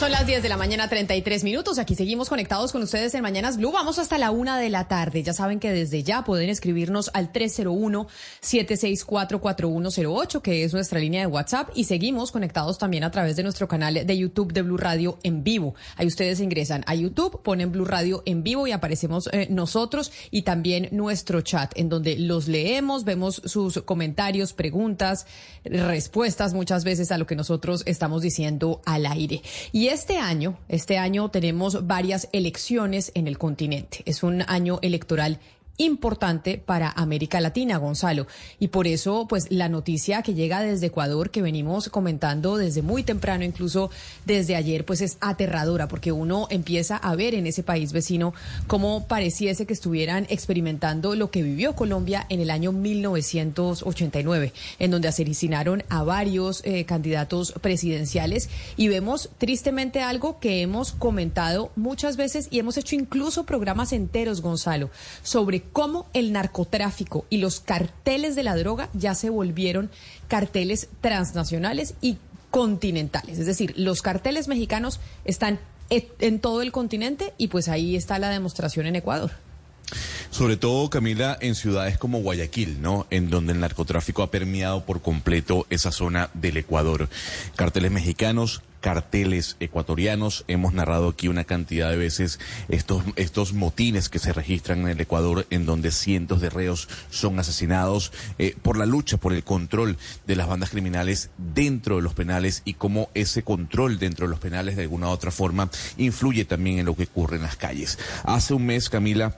Son las 10 de la mañana, 33 minutos. Aquí seguimos conectados con ustedes en Mañanas Blue. Vamos hasta la una de la tarde. Ya saben que desde ya pueden escribirnos al 301-764-4108, que es nuestra línea de WhatsApp. Y seguimos conectados también a través de nuestro canal de YouTube de Blue Radio en vivo. Ahí ustedes ingresan a YouTube, ponen Blue Radio en vivo y aparecemos eh, nosotros y también nuestro chat, en donde los leemos, vemos sus comentarios, preguntas, respuestas muchas veces a lo que nosotros estamos diciendo al aire. Y este año, este año tenemos varias elecciones en el continente. Es un año electoral importante para América Latina, Gonzalo. Y por eso, pues la noticia que llega desde Ecuador, que venimos comentando desde muy temprano, incluso desde ayer, pues es aterradora, porque uno empieza a ver en ese país vecino cómo pareciese que estuvieran experimentando lo que vivió Colombia en el año 1989, en donde asesinaron a varios eh, candidatos presidenciales y vemos tristemente algo que hemos comentado muchas veces y hemos hecho incluso programas enteros, Gonzalo, sobre cómo el narcotráfico y los carteles de la droga ya se volvieron carteles transnacionales y continentales. Es decir, los carteles mexicanos están en todo el continente y pues ahí está la demostración en Ecuador. Sobre todo, Camila, en ciudades como Guayaquil, ¿no? En donde el narcotráfico ha permeado por completo esa zona del Ecuador. Carteles mexicanos, carteles ecuatorianos. Hemos narrado aquí una cantidad de veces estos, estos motines que se registran en el Ecuador en donde cientos de reos son asesinados eh, por la lucha por el control de las bandas criminales dentro de los penales y cómo ese control dentro de los penales de alguna u otra forma influye también en lo que ocurre en las calles. Hace un mes, Camila,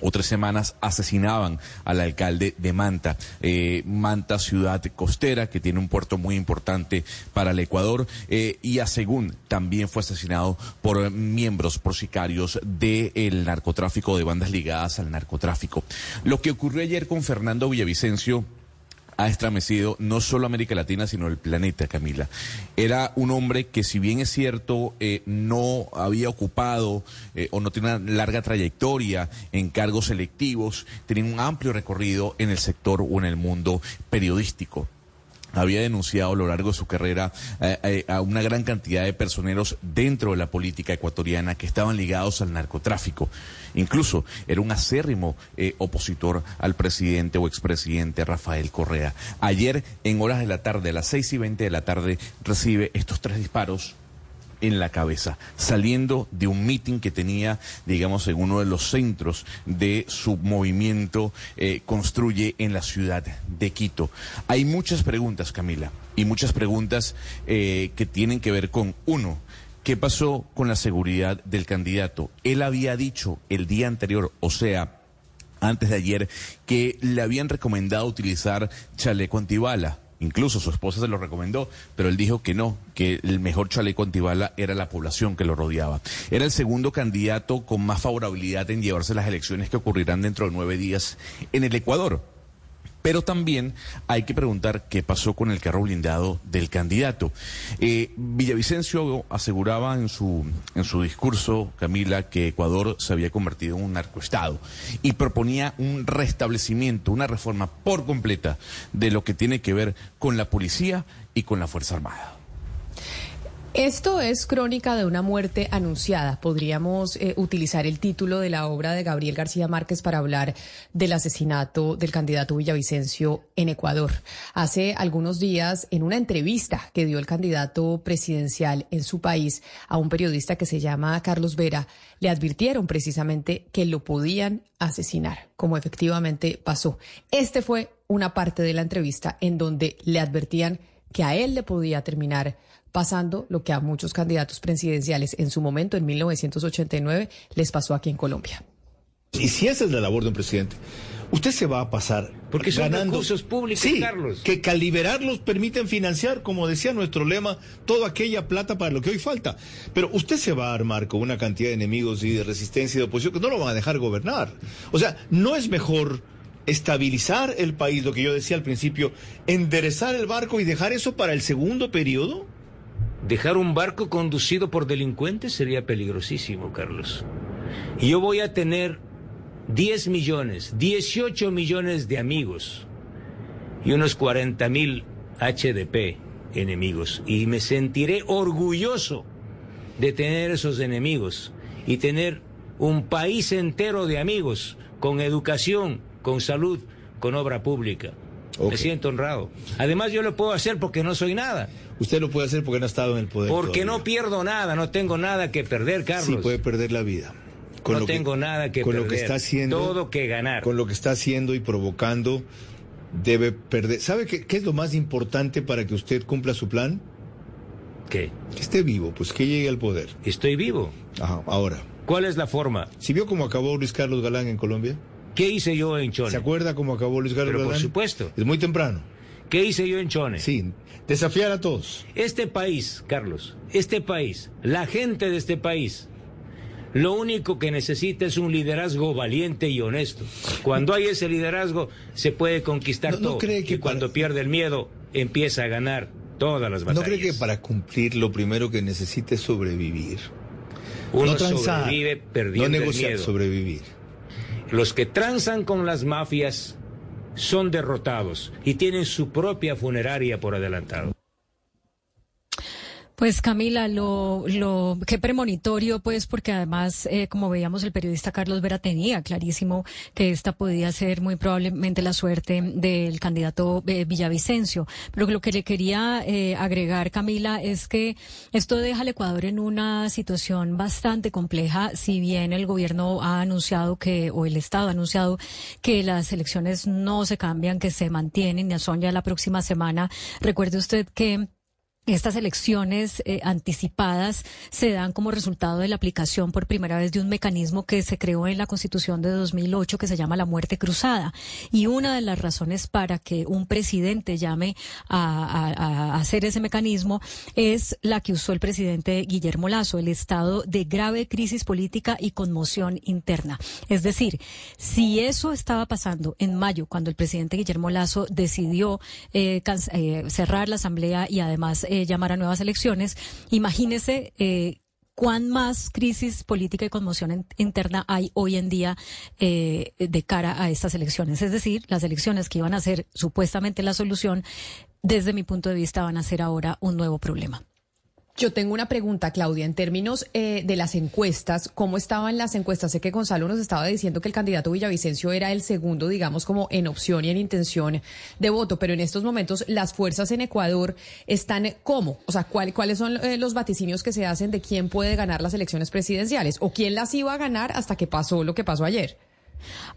o tres semanas asesinaban al alcalde de Manta. Eh, Manta, ciudad costera, que tiene un puerto muy importante para el Ecuador. Eh, y a Según también fue asesinado por miembros, por sicarios del narcotráfico, de bandas ligadas al narcotráfico. Lo que ocurrió ayer con Fernando Villavicencio ha estremecido no solo América Latina, sino el planeta, Camila. Era un hombre que, si bien es cierto, eh, no había ocupado eh, o no tiene una larga trayectoria en cargos selectivos, tenía un amplio recorrido en el sector o en el mundo periodístico había denunciado a lo largo de su carrera eh, eh, a una gran cantidad de personeros dentro de la política ecuatoriana que estaban ligados al narcotráfico. Incluso era un acérrimo eh, opositor al presidente o expresidente Rafael Correa. Ayer, en horas de la tarde, a las seis y veinte de la tarde, recibe estos tres disparos en la cabeza, saliendo de un mitin que tenía, digamos, en uno de los centros de su movimiento eh, Construye en la ciudad de Quito. Hay muchas preguntas, Camila, y muchas preguntas eh, que tienen que ver con, uno, ¿qué pasó con la seguridad del candidato? Él había dicho el día anterior, o sea, antes de ayer, que le habían recomendado utilizar chaleco antibala Incluso su esposa se lo recomendó, pero él dijo que no, que el mejor chaleco antibala era la población que lo rodeaba. Era el segundo candidato con más favorabilidad en llevarse las elecciones que ocurrirán dentro de nueve días en el Ecuador. Pero también hay que preguntar qué pasó con el carro blindado del candidato. Eh, Villavicencio aseguraba en su, en su discurso, Camila, que Ecuador se había convertido en un narcoestado y proponía un restablecimiento, una reforma por completa de lo que tiene que ver con la policía y con la Fuerza Armada. Esto es crónica de una muerte anunciada. Podríamos eh, utilizar el título de la obra de Gabriel García Márquez para hablar del asesinato del candidato Villavicencio en Ecuador. Hace algunos días, en una entrevista que dio el candidato presidencial en su país a un periodista que se llama Carlos Vera, le advirtieron precisamente que lo podían asesinar, como efectivamente pasó. Este fue una parte de la entrevista en donde le advertían que a él le podía terminar pasando lo que a muchos candidatos presidenciales en su momento, en 1989, les pasó aquí en Colombia. Y si esa es la labor de un presidente, usted se va a pasar porque son ganando. recursos públicos, sí, Carlos. Que calibrarlos permiten financiar, como decía nuestro lema, toda aquella plata para lo que hoy falta. Pero usted se va a armar con una cantidad de enemigos y de resistencia y de oposición que no lo van a dejar gobernar. O sea, no es mejor estabilizar el país, lo que yo decía al principio, enderezar el barco y dejar eso para el segundo periodo. Dejar un barco conducido por delincuentes sería peligrosísimo, Carlos. Y yo voy a tener 10 millones, 18 millones de amigos y unos 40 mil HDP enemigos. Y me sentiré orgulloso de tener esos enemigos y tener un país entero de amigos con educación, con salud, con obra pública. Me siento honrado. Además, yo lo puedo hacer porque no soy nada. Usted lo puede hacer porque no ha estado en el poder. Porque no pierdo nada, no tengo nada que perder, Carlos. Sí, puede perder la vida. no tengo nada que con perder. lo que está haciendo, Todo que ganar. Con lo que está haciendo y provocando, debe perder. ¿Sabe qué, qué es lo más importante para que usted cumpla su plan? ¿Qué? Que esté vivo, pues que llegue al poder. Estoy vivo. Ajá, ahora. ¿Cuál es la forma? ¿Si vio cómo acabó Luis Carlos Galán en Colombia? ¿Qué hice yo en Chone? ¿Se acuerda cómo acabó Luis Carlos Pero por Galán? supuesto. Es muy temprano. ¿Qué hice yo en Chone? Sí, desafiar a todos. Este país, Carlos, este país, la gente de este país, lo único que necesita es un liderazgo valiente y honesto. Cuando hay ese liderazgo, se puede conquistar ¿No- no todo. cree que y cuando para- pierde el miedo, empieza a ganar todas las ¿No batallas. cree que para cumplir lo primero que necesite es sobrevivir? Uno no transar, sobrevive no perdiendo el negociar, miedo. sobrevivir. Los que transan con las mafias son derrotados y tienen su propia funeraria por adelantado. Pues Camila, lo, lo, qué premonitorio, pues, porque además, eh, como veíamos, el periodista Carlos Vera tenía clarísimo que esta podía ser muy probablemente la suerte del candidato eh, Villavicencio. Pero lo que le quería eh, agregar, Camila, es que esto deja al Ecuador en una situación bastante compleja, si bien el gobierno ha anunciado que, o el Estado ha anunciado que las elecciones no se cambian, que se mantienen, ya son ya la próxima semana. Recuerde usted que estas elecciones eh, anticipadas se dan como resultado de la aplicación por primera vez de un mecanismo que se creó en la Constitución de 2008 que se llama la muerte cruzada. Y una de las razones para que un presidente llame a, hacer ese mecanismo es la que usó el presidente Guillermo Lazo, el estado de grave crisis política y conmoción interna. Es decir, si eso estaba pasando en mayo, cuando el presidente Guillermo Lazo decidió eh, eh, cerrar la asamblea y además eh, llamar a nuevas elecciones, imagínese eh, cuán más crisis política y conmoción interna hay hoy en día eh, de cara a estas elecciones. Es decir, las elecciones que iban a ser supuestamente la solución, desde mi punto de vista, van a ser ahora un nuevo problema. Yo tengo una pregunta, Claudia, en términos eh, de las encuestas, ¿cómo estaban las encuestas? Sé que Gonzalo nos estaba diciendo que el candidato Villavicencio era el segundo, digamos, como en opción y en intención de voto, pero en estos momentos las fuerzas en Ecuador están ¿cómo? O sea, ¿cuál- ¿cuáles son eh, los vaticinios que se hacen de quién puede ganar las elecciones presidenciales o quién las iba a ganar hasta que pasó lo que pasó ayer?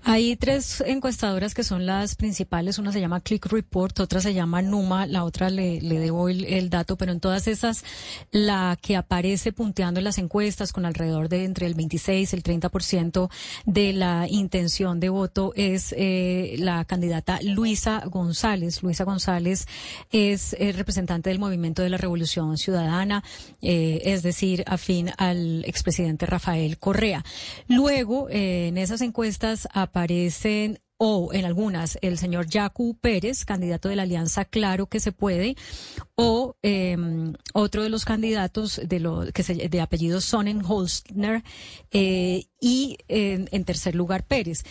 Hay tres encuestadoras que son las principales. Una se llama Click Report, otra se llama Numa, la otra le, debo el, el dato, pero en todas esas, la que aparece punteando en las encuestas con alrededor de entre el 26 y el 30% de la intención de voto es eh, la candidata Luisa González. Luisa González es eh, representante del Movimiento de la Revolución Ciudadana, eh, es decir, afín al expresidente Rafael Correa. Luego, eh, en esas encuestas aparecen o en algunas el señor Yacu Pérez, candidato de la Alianza Claro que se puede, o eh, otro de los candidatos de, lo, que se, de apellido Sonnenholzner eh, y eh, en tercer lugar Pérez.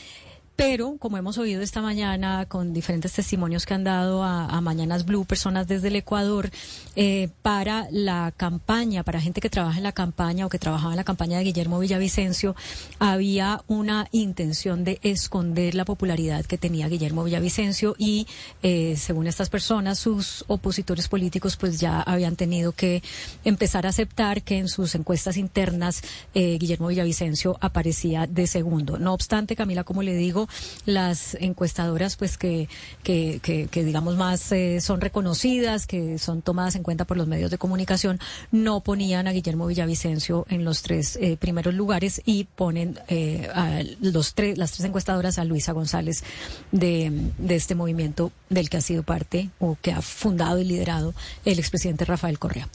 Pero como hemos oído esta mañana con diferentes testimonios que han dado a, Mañanas Blue, personas desde el Ecuador, eh, para la campaña, para gente que trabaja en la campaña o que trabajaba en la campaña de Guillermo Villavicencio, había una intención de esconder la popularidad que tenía Guillermo Villavicencio y, eh, según estas personas, sus opositores políticos pues ya habían tenido que empezar a aceptar que en sus encuestas internas eh, Guillermo Villavicencio aparecía de segundo. No obstante, Camila, como le digo, las encuestadoras pues que, que, que, que digamos más eh, son reconocidas, que son tomadas en cuenta por los medios de comunicación, no ponían a Guillermo Villavicencio en los tres eh, primeros lugares y ponen eh, a los tres, las tres encuestadoras a Luisa González de, de este movimiento del que ha sido parte o que ha fundado y liderado el expresidente Rafael Correa.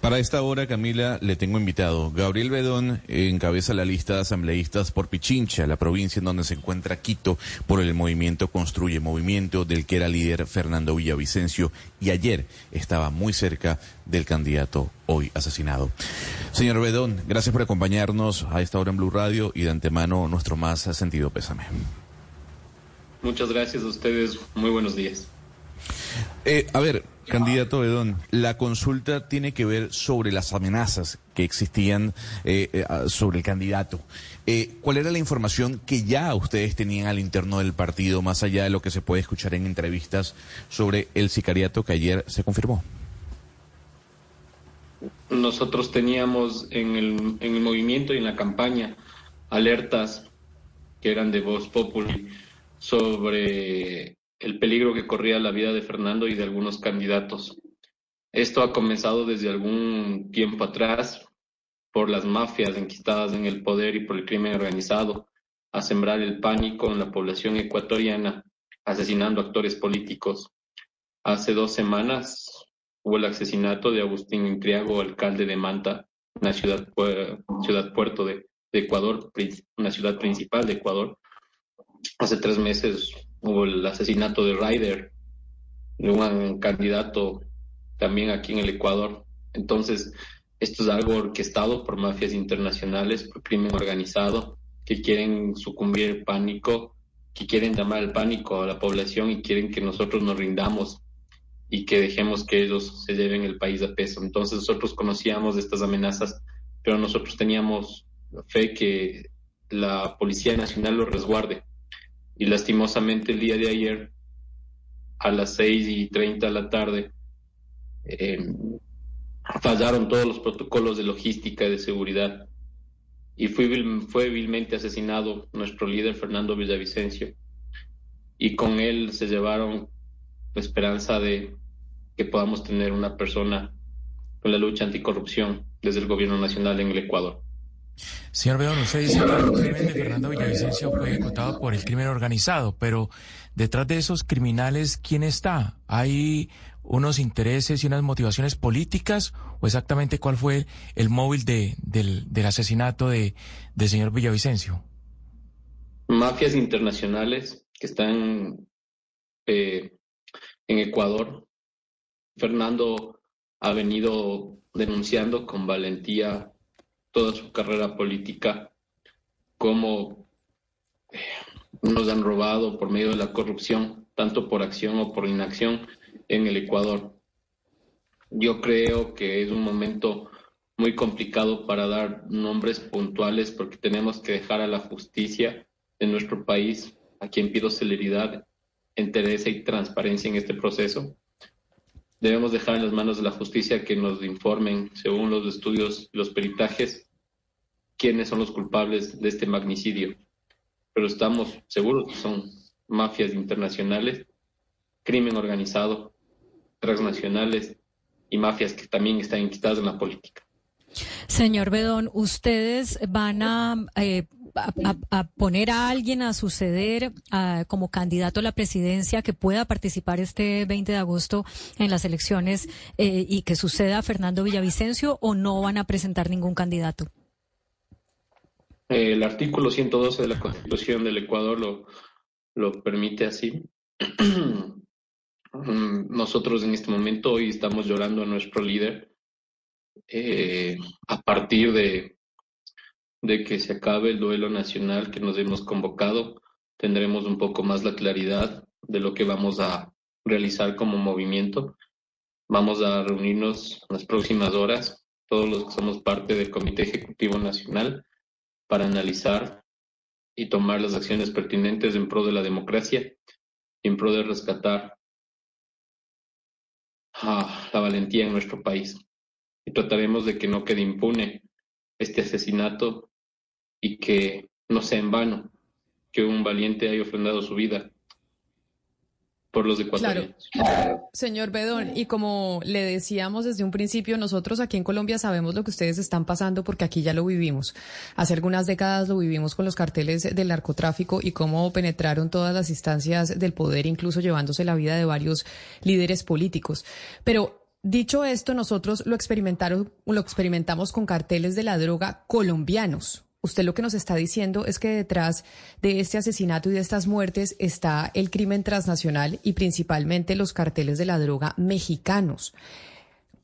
Para esta hora, Camila, le tengo invitado. Gabriel Bedón encabeza la lista de asambleístas por Pichincha, la provincia en donde se encuentra Quito, por el movimiento Construye Movimiento, del que era líder Fernando Villavicencio, y ayer estaba muy cerca del candidato hoy asesinado. Señor Bedón, gracias por acompañarnos a esta hora en Blue Radio y de antemano nuestro más sentido pésame. Muchas gracias a ustedes. Muy buenos días. Eh, a ver, candidato Bedón, la consulta tiene que ver sobre las amenazas que existían eh, eh, sobre el candidato. Eh, ¿Cuál era la información que ya ustedes tenían al interno del partido, más allá de lo que se puede escuchar en entrevistas sobre el sicariato que ayer se confirmó? Nosotros teníamos en el, en el movimiento y en la campaña alertas que eran de Voz Populi sobre el peligro que corría la vida de Fernando y de algunos candidatos. Esto ha comenzado desde algún tiempo atrás por las mafias enquistadas en el poder y por el crimen organizado, a sembrar el pánico en la población ecuatoriana, asesinando actores políticos. Hace dos semanas hubo el asesinato de Agustín Intriago, alcalde de Manta, una ciudad, ciudad puerto de, de Ecuador, una ciudad principal de Ecuador. Hace tres meses hubo el asesinato de Ryder, de un candidato también aquí en el Ecuador. Entonces, esto es algo orquestado por mafias internacionales, por crimen organizado, que quieren sucumbir pánico, que quieren llamar el pánico a la población y quieren que nosotros nos rindamos y que dejemos que ellos se lleven el país a peso. Entonces nosotros conocíamos estas amenazas, pero nosotros teníamos fe que la Policía Nacional lo resguarde y lastimosamente el día de ayer a las seis y treinta de la tarde eh, fallaron todos los protocolos de logística y de seguridad y fue, fue vilmente asesinado nuestro líder Fernando Villavicencio y con él se llevaron la esperanza de que podamos tener una persona con la lucha anticorrupción desde el gobierno nacional en el Ecuador. Señor Bedón, usted dice que el crimen de Fernando Villavicencio fue ejecutado por el crimen organizado, pero detrás de esos criminales, ¿quién está? ¿Hay unos intereses y unas motivaciones políticas o exactamente cuál fue el móvil de, del, del, asesinato de, del señor Villavicencio? Mafias internacionales que están eh, en Ecuador. Fernando ha venido denunciando con valentía toda su carrera política, cómo eh, nos han robado por medio de la corrupción, tanto por acción o por inacción en el Ecuador. Yo creo que es un momento muy complicado para dar nombres puntuales porque tenemos que dejar a la justicia de nuestro país, a quien pido celeridad, entereza y transparencia en este proceso. Debemos dejar en las manos de la justicia que nos informen, según los estudios, los peritajes, quiénes son los culpables de este magnicidio. Pero estamos seguros que son mafias internacionales, crimen organizado, transnacionales y mafias que también están enquistadas en la política. Señor Bedón, ¿ustedes van a, eh, a, poner a alguien a suceder como candidato a la presidencia que pueda participar este 20 de agosto en las elecciones eh, y que suceda a Fernando Villavicencio o no van a presentar ningún candidato? El artículo 112 de la Constitución del Ecuador lo, lo permite así. Nosotros en este momento hoy estamos llorando a nuestro líder eh, a partir de, de que se acabe el duelo nacional que nos hemos convocado. tendremos un poco más la claridad de lo que vamos a realizar como movimiento. Vamos a reunirnos en las próximas horas, todos los que somos parte del Comité Ejecutivo Nacional, para analizar y tomar las acciones pertinentes en pro de la democracia y en pro de rescatar la valentía en nuestro país. Y trataremos de que no quede impune este asesinato y que no sea en vano que un valiente haya ofrendado su vida por los ecuatorianos. Claro. Señor Bedón, y como le decíamos desde un principio, nosotros aquí en Colombia sabemos lo que ustedes están pasando porque aquí ya lo vivimos. Hace algunas décadas lo vivimos con los carteles del narcotráfico y cómo penetraron todas las instancias del poder, incluso llevándose la vida de varios líderes políticos. Pero Dicho esto, nosotros lo experimentaron, lo experimentamos con carteles de la droga colombianos. Usted lo que nos está diciendo es que detrás de este asesinato y de estas muertes está el crimen transnacional y principalmente los carteles de la droga mexicanos.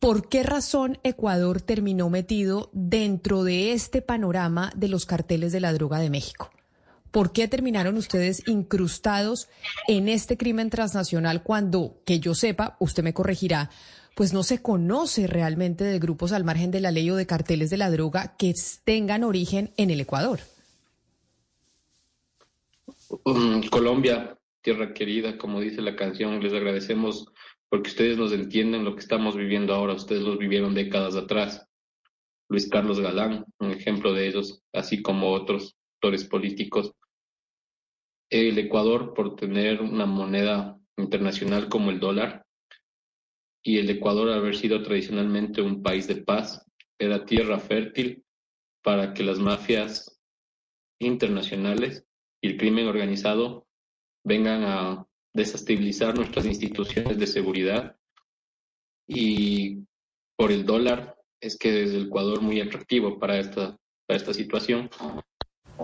¿Por qué razón Ecuador terminó metido dentro de este panorama de los carteles de la droga de México? ¿Por qué terminaron ustedes incrustados en este crimen transnacional cuando, que yo sepa, usted me corregirá, pues no se conoce realmente de grupos al margen de la ley o de carteles de la droga que tengan origen en el Ecuador. Mm, Colombia, tierra querida, como dice la canción, les agradecemos porque ustedes nos entienden lo que estamos viviendo ahora, ustedes los vivieron décadas atrás. Luis Carlos Galán, un ejemplo de ellos, así como otros actores políticos. El Ecuador, por tener una moneda internacional como el dólar, y el Ecuador, haber sido tradicionalmente un país de paz, era tierra fértil para que las mafias internacionales y el crimen organizado vengan a desestabilizar nuestras instituciones de seguridad. Y por el dólar es que es el Ecuador muy atractivo para esta, para esta situación.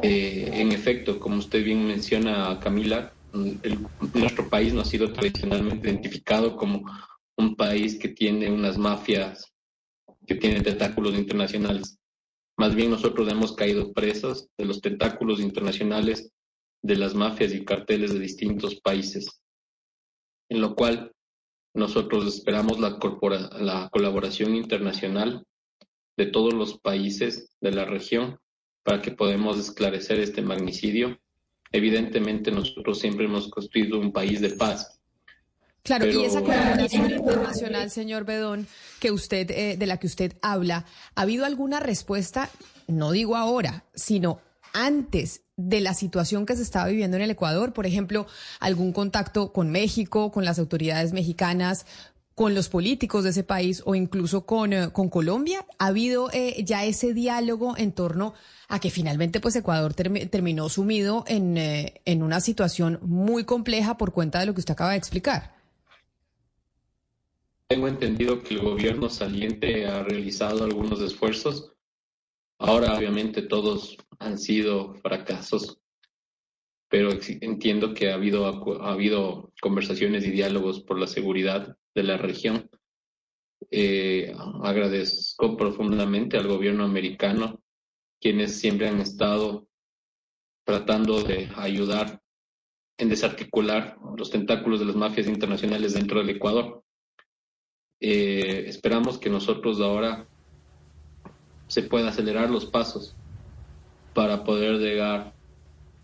Eh, en efecto, como usted bien menciona, Camila, nuestro país no ha sido tradicionalmente identificado como un país que tiene unas mafias que tienen tentáculos internacionales. Más bien nosotros hemos caído presos de los tentáculos internacionales de las mafias y carteles de distintos países, en lo cual nosotros esperamos la, la colaboración internacional de todos los países de la región para que podamos esclarecer este magnicidio. Evidentemente nosotros siempre hemos construido un país de paz, Claro, y esa colaboración internacional, señor Bedón, que usted, eh, de la que usted habla, ¿ha habido alguna respuesta, no digo ahora, sino antes de la situación que se estaba viviendo en el Ecuador? Por ejemplo, algún contacto con México, con las autoridades mexicanas, con los políticos de ese país o incluso con, eh, con Colombia? ¿Ha habido eh, ya ese diálogo en torno a que finalmente pues Ecuador terminó sumido en, en una situación muy compleja por cuenta de lo que usted acaba de explicar? Tengo entendido que el gobierno saliente ha realizado algunos esfuerzos. Ahora, obviamente, todos han sido fracasos, pero entiendo que ha habido, ha habido conversaciones y diálogos por la seguridad de la región. Eh, agradezco profundamente al gobierno americano, quienes siempre han estado tratando de ayudar en desarticular los tentáculos de las mafias internacionales dentro del Ecuador. Eh, esperamos que nosotros ahora se pueda acelerar los pasos para poder llegar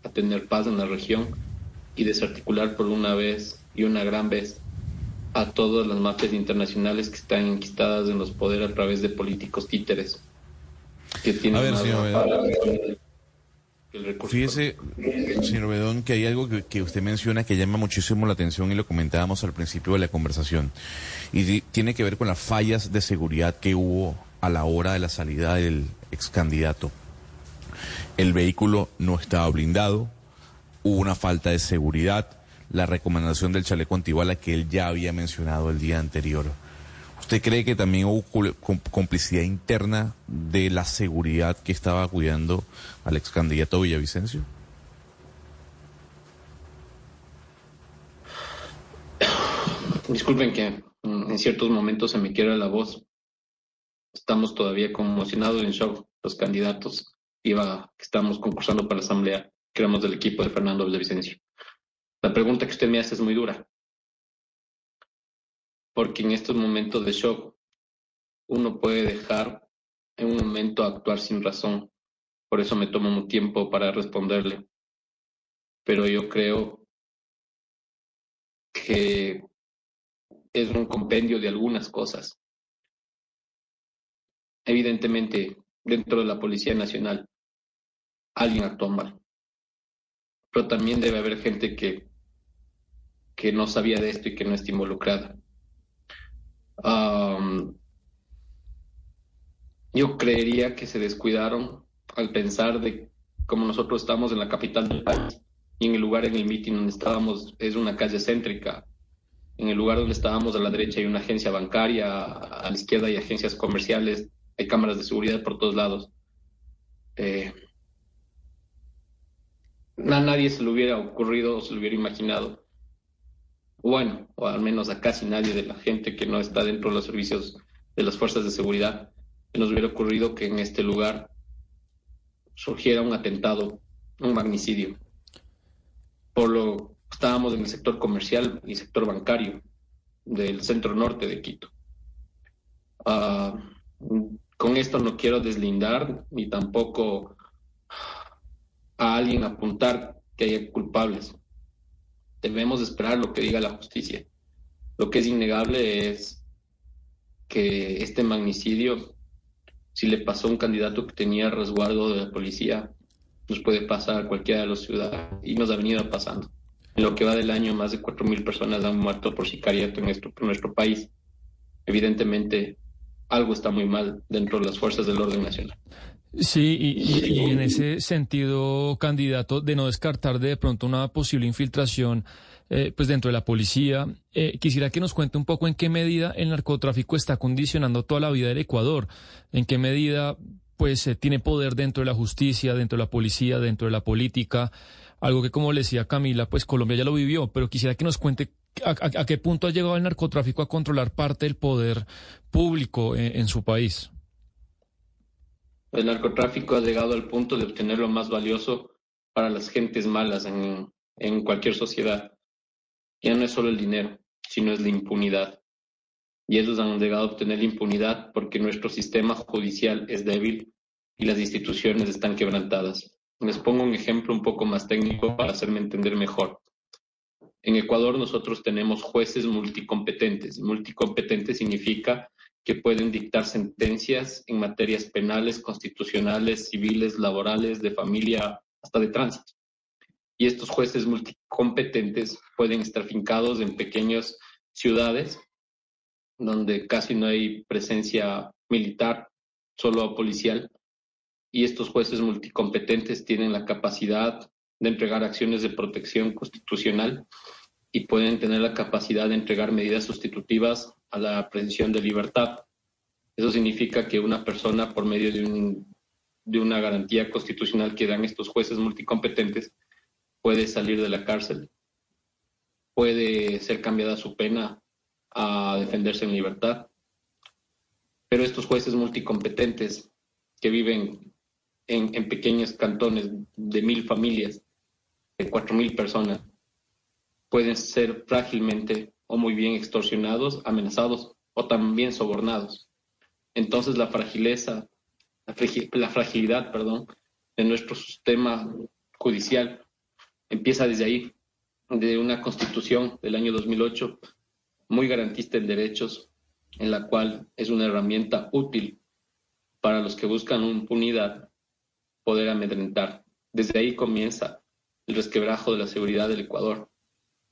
a tener paz en la región y desarticular por una vez y una gran vez a todas las mafias internacionales que están enquistadas en los poderes a través de políticos títeres que tienen a ver, Fíjese, señor Bedón, que hay algo que, usted menciona que llama muchísimo la atención y lo comentábamos al principio de la conversación. Y tiene que ver con las fallas de seguridad que hubo a la hora de la salida del ex candidato. El vehículo no estaba blindado, hubo una falta de seguridad, la recomendación del chaleco antibala que él ya había mencionado el día anterior. ¿Usted cree que también hubo complicidad interna de la seguridad que estaba cuidando al ex candidato Villavicencio? Disculpen que en ciertos momentos se me quiera la voz. Estamos todavía conmocionados en shock los candidatos iba, que estamos concursando para la asamblea que éramos del equipo de Fernando Villavicencio. La pregunta que usted me hace es muy dura, porque en estos momentos de shock uno puede dejar en un momento actuar sin razón. Por eso me tomo un tiempo para responderle. Pero yo creo que es un compendio de algunas cosas. Evidentemente, dentro de la Policía Nacional, alguien actuó mal. Pero también debe haber gente que, que no sabía de esto y que no está involucrada. Yo creería que se descuidaron al pensar de como nosotros estamos en la capital del país y en el lugar en el mitin donde estábamos es una calle céntrica. En el lugar donde estábamos a la derecha hay una agencia bancaria, a la izquierda hay agencias comerciales, hay cámaras de seguridad por todos lados. Eh, a nadie se le hubiera ocurrido o se le hubiera imaginado. Bueno, o al menos a casi nadie de la gente que no está dentro de los servicios de las fuerzas de seguridad, se nos hubiera ocurrido que en este lugar surgiera un atentado, un magnicidio. Por lo estábamos en el sector comercial y sector bancario del centro norte de Quito. Ah, con esto no quiero deslindar ni tampoco a alguien apuntar que haya culpables. Debemos esperar lo que diga la justicia. Lo que es innegable es que este magnicidio si le pasó a un candidato que tenía resguardo de la policía, nos puede pasar a cualquiera de los ciudadanos y nos ha venido pasando. En lo que va del año, más de 4.000 personas han muerto por sicariato en nuestro, en nuestro país. Evidentemente, algo está muy mal dentro de las fuerzas del orden nacional. Sí, y, en ese sentido, candidato, de no descartar de pronto una posible infiltración eh, pues dentro de la policía. Eh, quisiera que nos cuente un poco en qué medida el narcotráfico está condicionando toda la vida del Ecuador, en qué medida pues tiene poder dentro de la justicia, dentro de la policía, dentro de la política, algo que como le decía Camila, pues Colombia ya lo vivió, pero quisiera que nos cuente a, qué punto ha llegado el narcotráfico a controlar parte del poder público en, su país. El narcotráfico ha llegado al punto de obtener lo más valioso para las gentes malas en, cualquier sociedad ya no es solo el dinero, sino es la impunidad. Y ellos han llegado a obtener la impunidad porque nuestro sistema judicial es débil y las instituciones están quebrantadas. Les pongo un ejemplo un poco más técnico para hacerme entender mejor. En Ecuador nosotros tenemos jueces multicompetentes. Multicompetente significa que pueden dictar sentencias en materias penales, constitucionales, civiles, laborales, de familia, hasta de tránsito. Y estos jueces multicompetentes pueden estar fincados en pequeñas ciudades donde casi no hay presencia militar, solo policial, y estos jueces multicompetentes tienen la capacidad de entregar acciones de protección constitucional y pueden tener la capacidad de entregar medidas sustitutivas a la presión de libertad. Eso significa que una persona, por medio de una garantía constitucional que dan estos jueces multicompetentes, puede salir de la cárcel, puede ser cambiada su pena a defenderse en libertad. Pero estos jueces multicompetentes que viven en, pequeños cantones de mil familias, de cuatro mil personas, pueden ser frágilmente o muy bien extorsionados, amenazados o también sobornados. Entonces la fragileza, la fragilidad, de nuestro sistema judicial empieza desde ahí, de una constitución del año 2008 muy garantista en derechos, en la cual es una herramienta útil para los que buscan impunidad poder amedrentar. Desde ahí comienza el resquebrajo de la seguridad del Ecuador,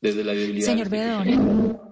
desde la debilidad. Señor Bedón.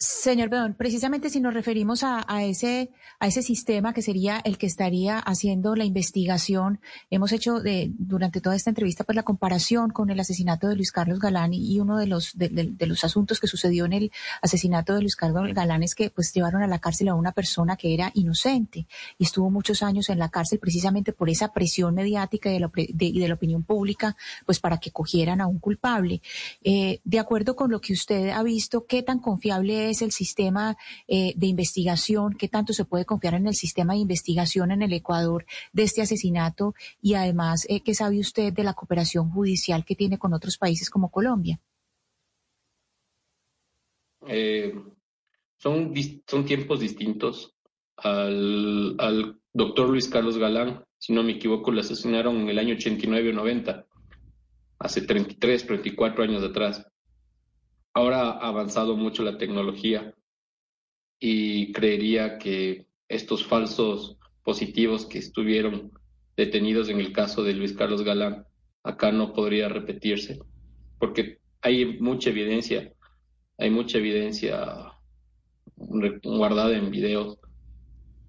Señor Bedón, precisamente si nos referimos a, ese, a ese sistema que sería el que estaría haciendo la investigación, hemos hecho de, durante toda esta entrevista pues la comparación con el asesinato de Luis Carlos Galán y uno de los, de, los asuntos que sucedió en el asesinato de Luis Carlos Galán es que pues llevaron a la cárcel a una persona que era inocente y estuvo muchos años en la cárcel precisamente por esa presión mediática y de la, de, la opinión pública pues para que cogieran a un culpable. Eh, de acuerdo con lo que usted ha visto, ¿qué tan confiable es es el sistema eh, de investigación, qué tanto se puede confiar en el sistema de investigación en el Ecuador de este asesinato y además eh, qué sabe usted de la cooperación judicial que tiene con otros países como Colombia. Eh, son, son tiempos distintos. Al, al doctor Luis Carlos Galán, si no me equivoco, lo asesinaron en el año 89 o 90, hace 33, 34 años atrás. Ahora ha avanzado mucho la tecnología y creería que estos falsos positivos que estuvieron detenidos en el caso de Luis Carlos Galán, acá no podría repetirse, porque hay mucha evidencia, hay mucha evidencia guardada en videos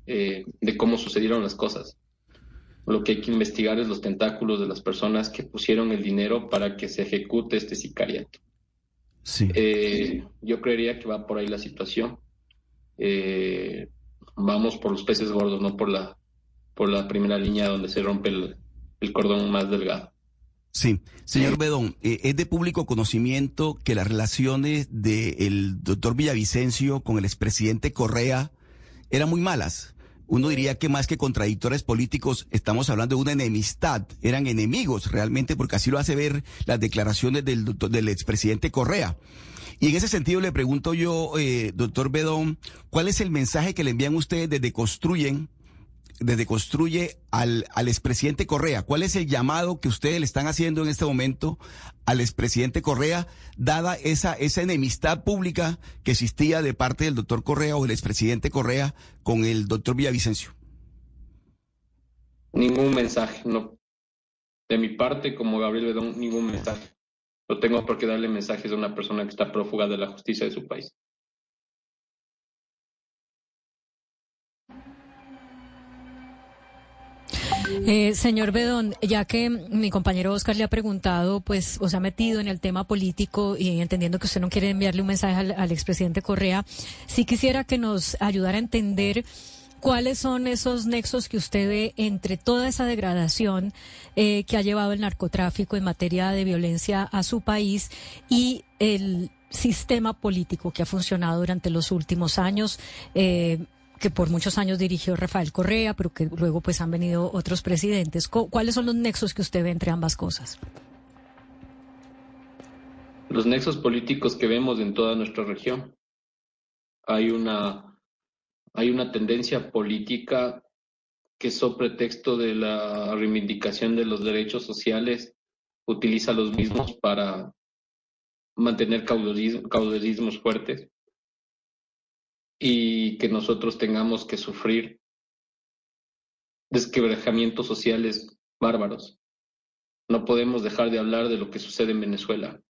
eh, de cómo sucedieron las cosas. Lo que hay que investigar es los tentáculos de las personas que pusieron el dinero para que se ejecute este sicariato. Sí. Eh, yo creería que va por ahí la situación. Eh, vamos por los peces gordos, no por la, por la primera línea donde se rompe el, el cordón más delgado. Sí, señor Bedón, eh, es de público conocimiento que las relaciones del doctor Villavicencio con el expresidente Correa eran muy malas. Uno diría que más que contradictores políticos, estamos hablando de una enemistad, eran enemigos realmente, porque así lo hace ver las declaraciones del, del expresidente Correa. Y en ese sentido le pregunto yo, eh, doctor Bedón, ¿cuál es el mensaje que le envían ustedes desde Construyen desde Construye al, al expresidente Correa. ¿Cuál es el llamado que ustedes le están haciendo en este momento al expresidente Correa, dada esa, esa enemistad pública que existía de parte del doctor Correa o del expresidente Correa con el doctor Villavicencio? Ningún mensaje, no. De mi parte, como Gabriel Bedón, ningún mensaje. No tengo por qué darle mensajes a una persona que está prófuga de la justicia de su país. Eh, señor Bedón, ya que mi compañero Oscar le ha preguntado, pues, o se ha metido en el tema político y entendiendo que usted no quiere enviarle un mensaje al, expresidente Correa, sí quisiera que nos ayudara a entender cuáles son esos nexos que usted ve entre toda esa degradación eh, que ha llevado el narcotráfico en materia de violencia a su país y el sistema político que ha funcionado durante los últimos años. Eh, que por muchos años dirigió Rafael Correa, pero que luego pues han venido otros presidentes. ¿Cuáles son los nexos que usted ve entre ambas cosas? Los nexos políticos que vemos en toda nuestra región. Hay una, hay una tendencia política que sobre pretexto de la reivindicación de los derechos sociales utiliza los mismos para mantener caudillismos fuertes y que nosotros tengamos que sufrir desquebrajamientos sociales bárbaros. No podemos dejar de hablar de lo que sucede en Venezuela.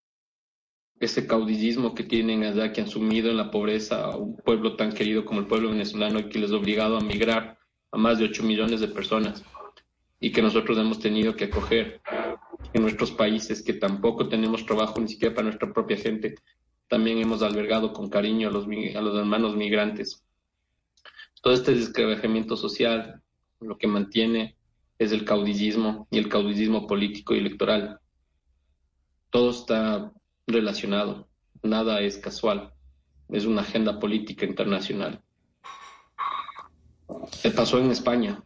Ese caudillismo que tienen allá, que han sumido en la pobreza a un pueblo tan querido como el pueblo venezolano y que les ha obligado a migrar a más de 8 millones de personas y que nosotros hemos tenido que acoger en nuestros países, que tampoco tenemos trabajo ni siquiera para nuestra propia gente, también hemos albergado con cariño a los, hermanos migrantes. Todo este descrevejamiento social lo que mantiene es el caudillismo y el caudillismo político y electoral. Todo está relacionado, nada es casual, es una agenda política internacional. Se pasó en España,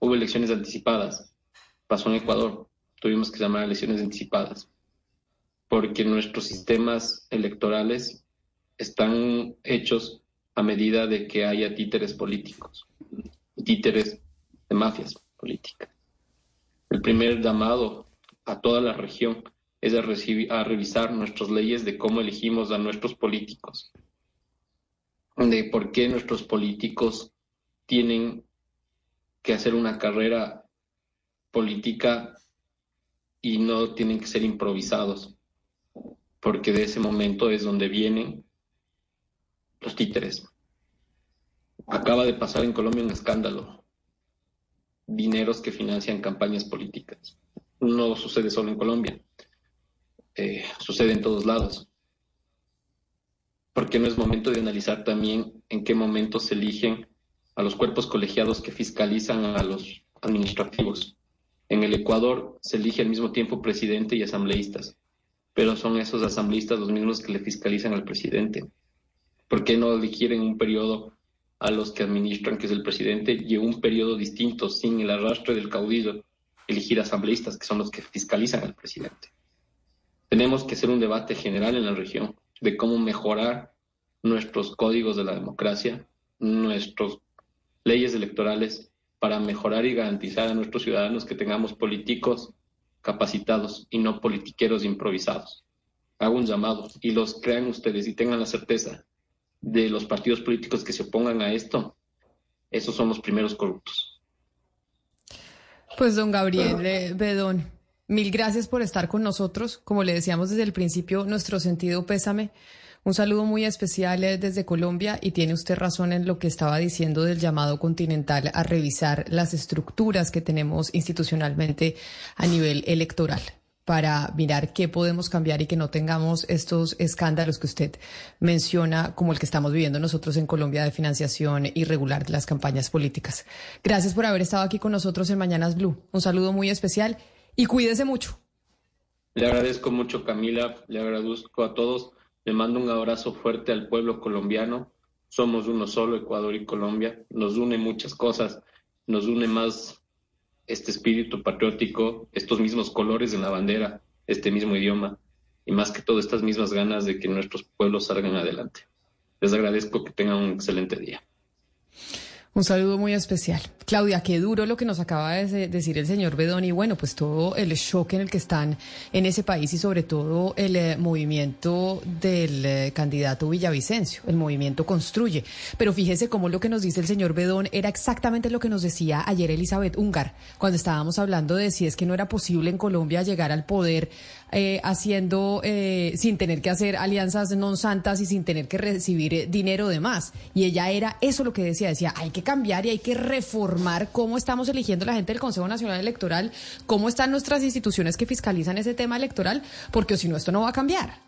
hubo elecciones anticipadas, pasó en Ecuador, tuvimos que llamar a elecciones anticipadas porque nuestros sistemas electorales están hechos a medida de que haya títeres políticos, títeres de mafias políticas. El primer llamado a toda la región es a, recibir, a revisar nuestras leyes de cómo elegimos a nuestros políticos, de por qué nuestros políticos tienen que hacer una carrera política y no tienen que ser improvisados porque de ese momento es donde vienen los títeres. Acaba de pasar en Colombia un escándalo. Dineros que financian campañas políticas. No sucede solo en Colombia, eh, sucede en todos lados. Porque no es momento de analizar también en qué momento se eligen a los cuerpos colegiados que fiscalizan a los administrativos. En el Ecuador se elige al mismo tiempo presidente y asambleístas pero son esos asambleístas los mismos que le fiscalizan al presidente. ¿Por qué no eligieron un periodo a los que administran, que es el presidente, y un periodo distinto, sin el arrastre del caudillo, elegir asambleístas, que son los que fiscalizan al presidente? Tenemos que hacer un debate general en la región de cómo mejorar nuestros códigos de la democracia, nuestras leyes electorales, para mejorar y garantizar a nuestros ciudadanos que tengamos políticos capacitados y no politiqueros improvisados. Hago un llamado y los crean ustedes y tengan la certeza de los partidos políticos que se opongan a esto, esos son los primeros corruptos. Pues don Gabriel eh, Bedón, mil gracias por estar con nosotros. Como le decíamos desde el principio, nuestro sentido pésame. Un saludo muy especial eh, desde Colombia y tiene usted razón en lo que estaba diciendo del llamado continental a revisar las estructuras que tenemos institucionalmente a nivel electoral para mirar qué podemos cambiar y que no tengamos estos escándalos que usted menciona, como el que estamos viviendo nosotros en Colombia de financiación irregular de las campañas políticas. Gracias por haber estado aquí con nosotros en Mañanas Blue. Un saludo muy especial y cuídese mucho. Le agradezco mucho, Camila. Le agradezco a todos. Le mando un abrazo fuerte al pueblo colombiano. Somos uno solo, Ecuador y Colombia. Nos une muchas cosas. Nos une más este espíritu patriótico, estos mismos colores en la bandera, este mismo idioma y más que todo estas mismas ganas de que nuestros pueblos salgan adelante. Les agradezco que tengan un excelente día. Un saludo muy especial. Claudia, qué duro lo que nos acaba de decir el señor Bedón y bueno, pues todo el shock en el que están en ese país y sobre todo el eh, movimiento del eh, candidato Villavicencio, el movimiento construye. Pero fíjese cómo lo que nos dice el señor Bedón era exactamente lo que nos decía ayer Elizabeth Ungar, cuando estábamos hablando de si es que no era posible en Colombia llegar al poder eh, haciendo, eh, sin tener que hacer alianzas non santas y sin tener que recibir dinero de más. Y ella era eso lo que decía, decía, hay que cambiar y hay que reformar cómo estamos eligiendo la gente del Consejo Nacional Electoral, cómo están nuestras instituciones que fiscalizan ese tema electoral, porque si no, esto no va a cambiar.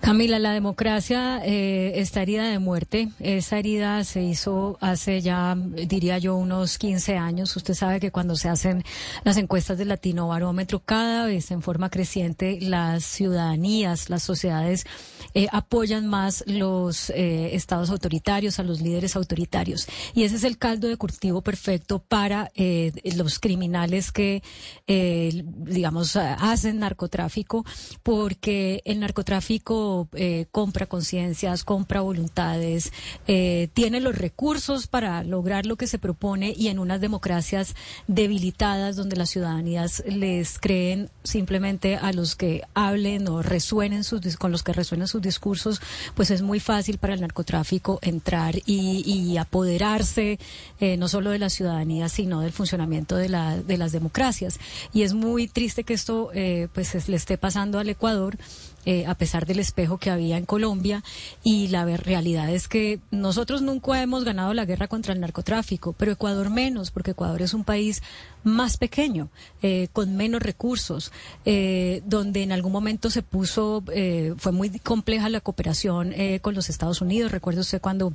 Camila, la democracia eh, está herida de muerte. Esa herida se hizo hace ya, diría yo, unos 15 años. Usted sabe que cuando se hacen las encuestas del Latino Barómetro, cada vez en forma creciente las ciudadanías, las sociedades eh, apoyan más los eh, estados autoritarios, a los líderes autoritarios. Y ese es el caldo de cultivo perfecto para eh, los criminales que, eh, digamos, hacen narcotráfico, porque el narcotráfico eh, compra conciencias, compra voluntades, eh, tiene los recursos para lograr lo que se propone y en unas democracias debilitadas donde las ciudadanías les creen simplemente a los que hablen o resuenen sus, con los que resuenen sus discursos, pues es muy fácil para el narcotráfico entrar y, apoderarse eh, no solo de la ciudadanía, sino del funcionamiento de, la, de las democracias. Y es muy triste que esto pues le esté pasando al Ecuador eh, a pesar del espejo que había en Colombia. Y la realidad es que nosotros nunca hemos ganado la guerra contra el narcotráfico, pero Ecuador menos, porque Ecuador es un país más pequeño, eh, con menos recursos, eh, donde en algún momento se puso, fue muy compleja la cooperación con los Estados Unidos. Recuerdo usted cuando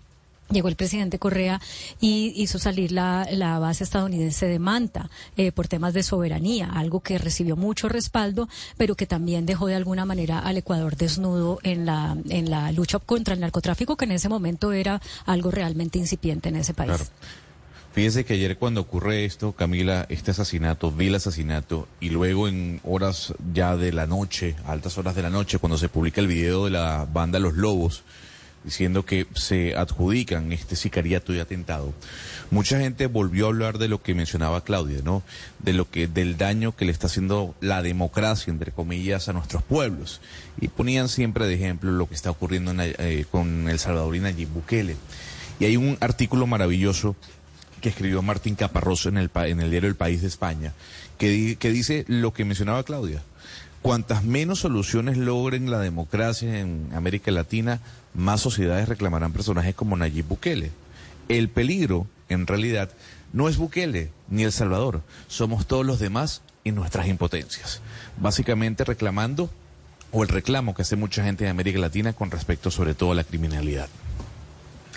llegó el presidente Correa y hizo salir la, base estadounidense de Manta eh, por temas de soberanía, algo que recibió mucho respaldo, pero que también dejó de alguna manera al Ecuador desnudo en la, en la lucha contra el narcotráfico, que en ese momento era algo realmente incipiente en ese país. Fíjese que ayer cuando ocurre esto, Camila, este asesinato, vil asesinato, y luego en horas ya de la noche, altas horas de la noche, cuando se publica el video de la banda Los Lobos, diciendo que se adjudican este sicariato y atentado, mucha gente volvió a hablar de lo que mencionaba Claudia, ¿no? De lo que, del daño que le está haciendo la democracia, entre comillas, a nuestros pueblos. Y ponían siempre de ejemplo lo que está ocurriendo eh, con el salvadorín Nayib Bukele. Y hay un artículo maravilloso que escribió Martín Caparroso en el, en el diario El País de España, que, que dice lo que mencionaba Claudia. Cuantas menos soluciones logren la democracia en América Latina, más sociedades reclamarán personajes como Nayib Bukele. El peligro, en realidad, no es Bukele ni El Salvador, somos todos los demás y nuestras impotencias. Básicamente reclamando, o el reclamo que hace mucha gente de América Latina con respecto sobre todo a la criminalidad.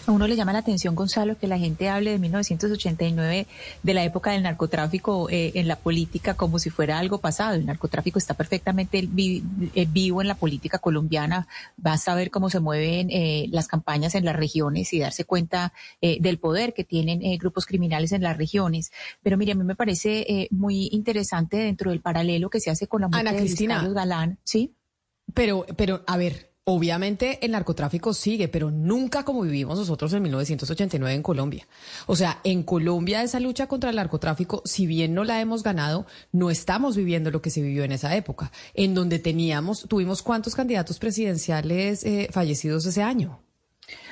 A uno le llama la atención, Gonzalo, que la gente hable de 1989, de la época del narcotráfico eh, en la política, como si fuera algo pasado. El narcotráfico está perfectamente eh, vivo en la política colombiana. Basta ver cómo se mueven eh, las campañas en las regiones y darse cuenta del poder que tienen grupos criminales en las regiones. Pero mire, a mí me parece muy interesante dentro del paralelo que se hace con la muerte Ana Cristina. Carlos Galán. ¿Sí? Pero, pero, a ver, Obviamente el narcotráfico sigue, pero nunca como vivimos nosotros en 1989 en Colombia. O sea, en Colombia esa lucha contra el narcotráfico, si bien no la hemos ganado, no estamos viviendo lo que se vivió en esa época, en donde teníamos, tuvimos cuántos candidatos presidenciales eh, fallecidos ese año.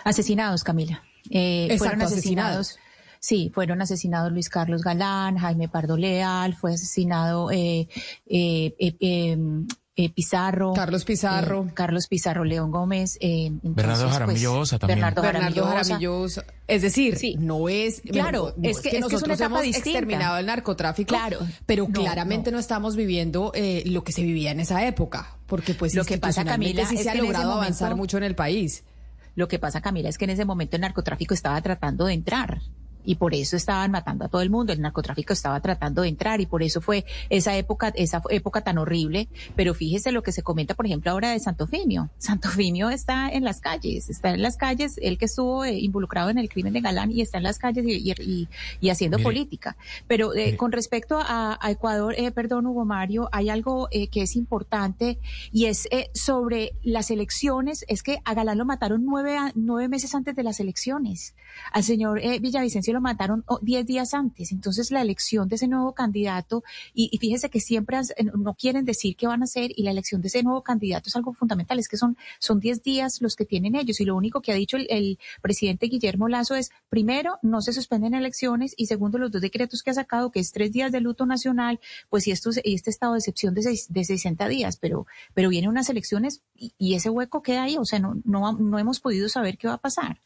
Asesinados, Camila. Eh, fueron asesinados. Sí, fueron asesinados Luis Carlos Galán, Jaime Pardo Leal, fue asesinado eh, eh, eh em, eh, Pizarro. Carlos Pizarro. Eh, Carlos Pizarro, León Gómez. Eh, Bernardo pues, Jaramillo también. Bernardo, Jaramillo Es decir, sí. no es. Claro, es, que, nosotros hemos exterminado el narcotráfico. Claro. Pero claramente no, estamos viviendo lo que se vivía en esa época. Porque, pues, lo que pasa, Camila, sí se ha logrado avanzar mucho en el país. Lo que pasa, Camila, es que en ese momento el narcotráfico estaba tratando de entrar y por eso estaban matando a todo el mundo. El narcotráfico estaba tratando de entrar y por eso fue esa época, esa época tan horrible. Pero fíjese lo que se comenta, por ejemplo, ahora de Santofimio. Santofimio está en las calles, está en las calles, él que estuvo eh, involucrado en el crimen de Galán y está en las calles y, y, haciendo política. Pero eh, con respecto a, Ecuador, eh, perdón, Hugo Mario, hay algo que es importante y es sobre las elecciones. Es que a Galán lo mataron nueve, nueve meses antes de las elecciones. Al señor Villavicencio lo mataron 10 días antes. Entonces la elección de ese nuevo candidato, y, fíjese que siempre no quieren decir qué van a hacer, y la elección de ese nuevo candidato es algo fundamental, es que son, son 10 días los que tienen ellos, y lo único que ha dicho el, presidente Guillermo Lazo es, primero, no se suspenden elecciones, y segundo, los dos decretos que ha sacado, que es tres días de luto nacional, pues y, esto, y este estado de excepción de, de 60 días, pero, pero vienen unas elecciones y, y, ese hueco queda ahí, o sea, no, no, no hemos podido saber qué va a pasar.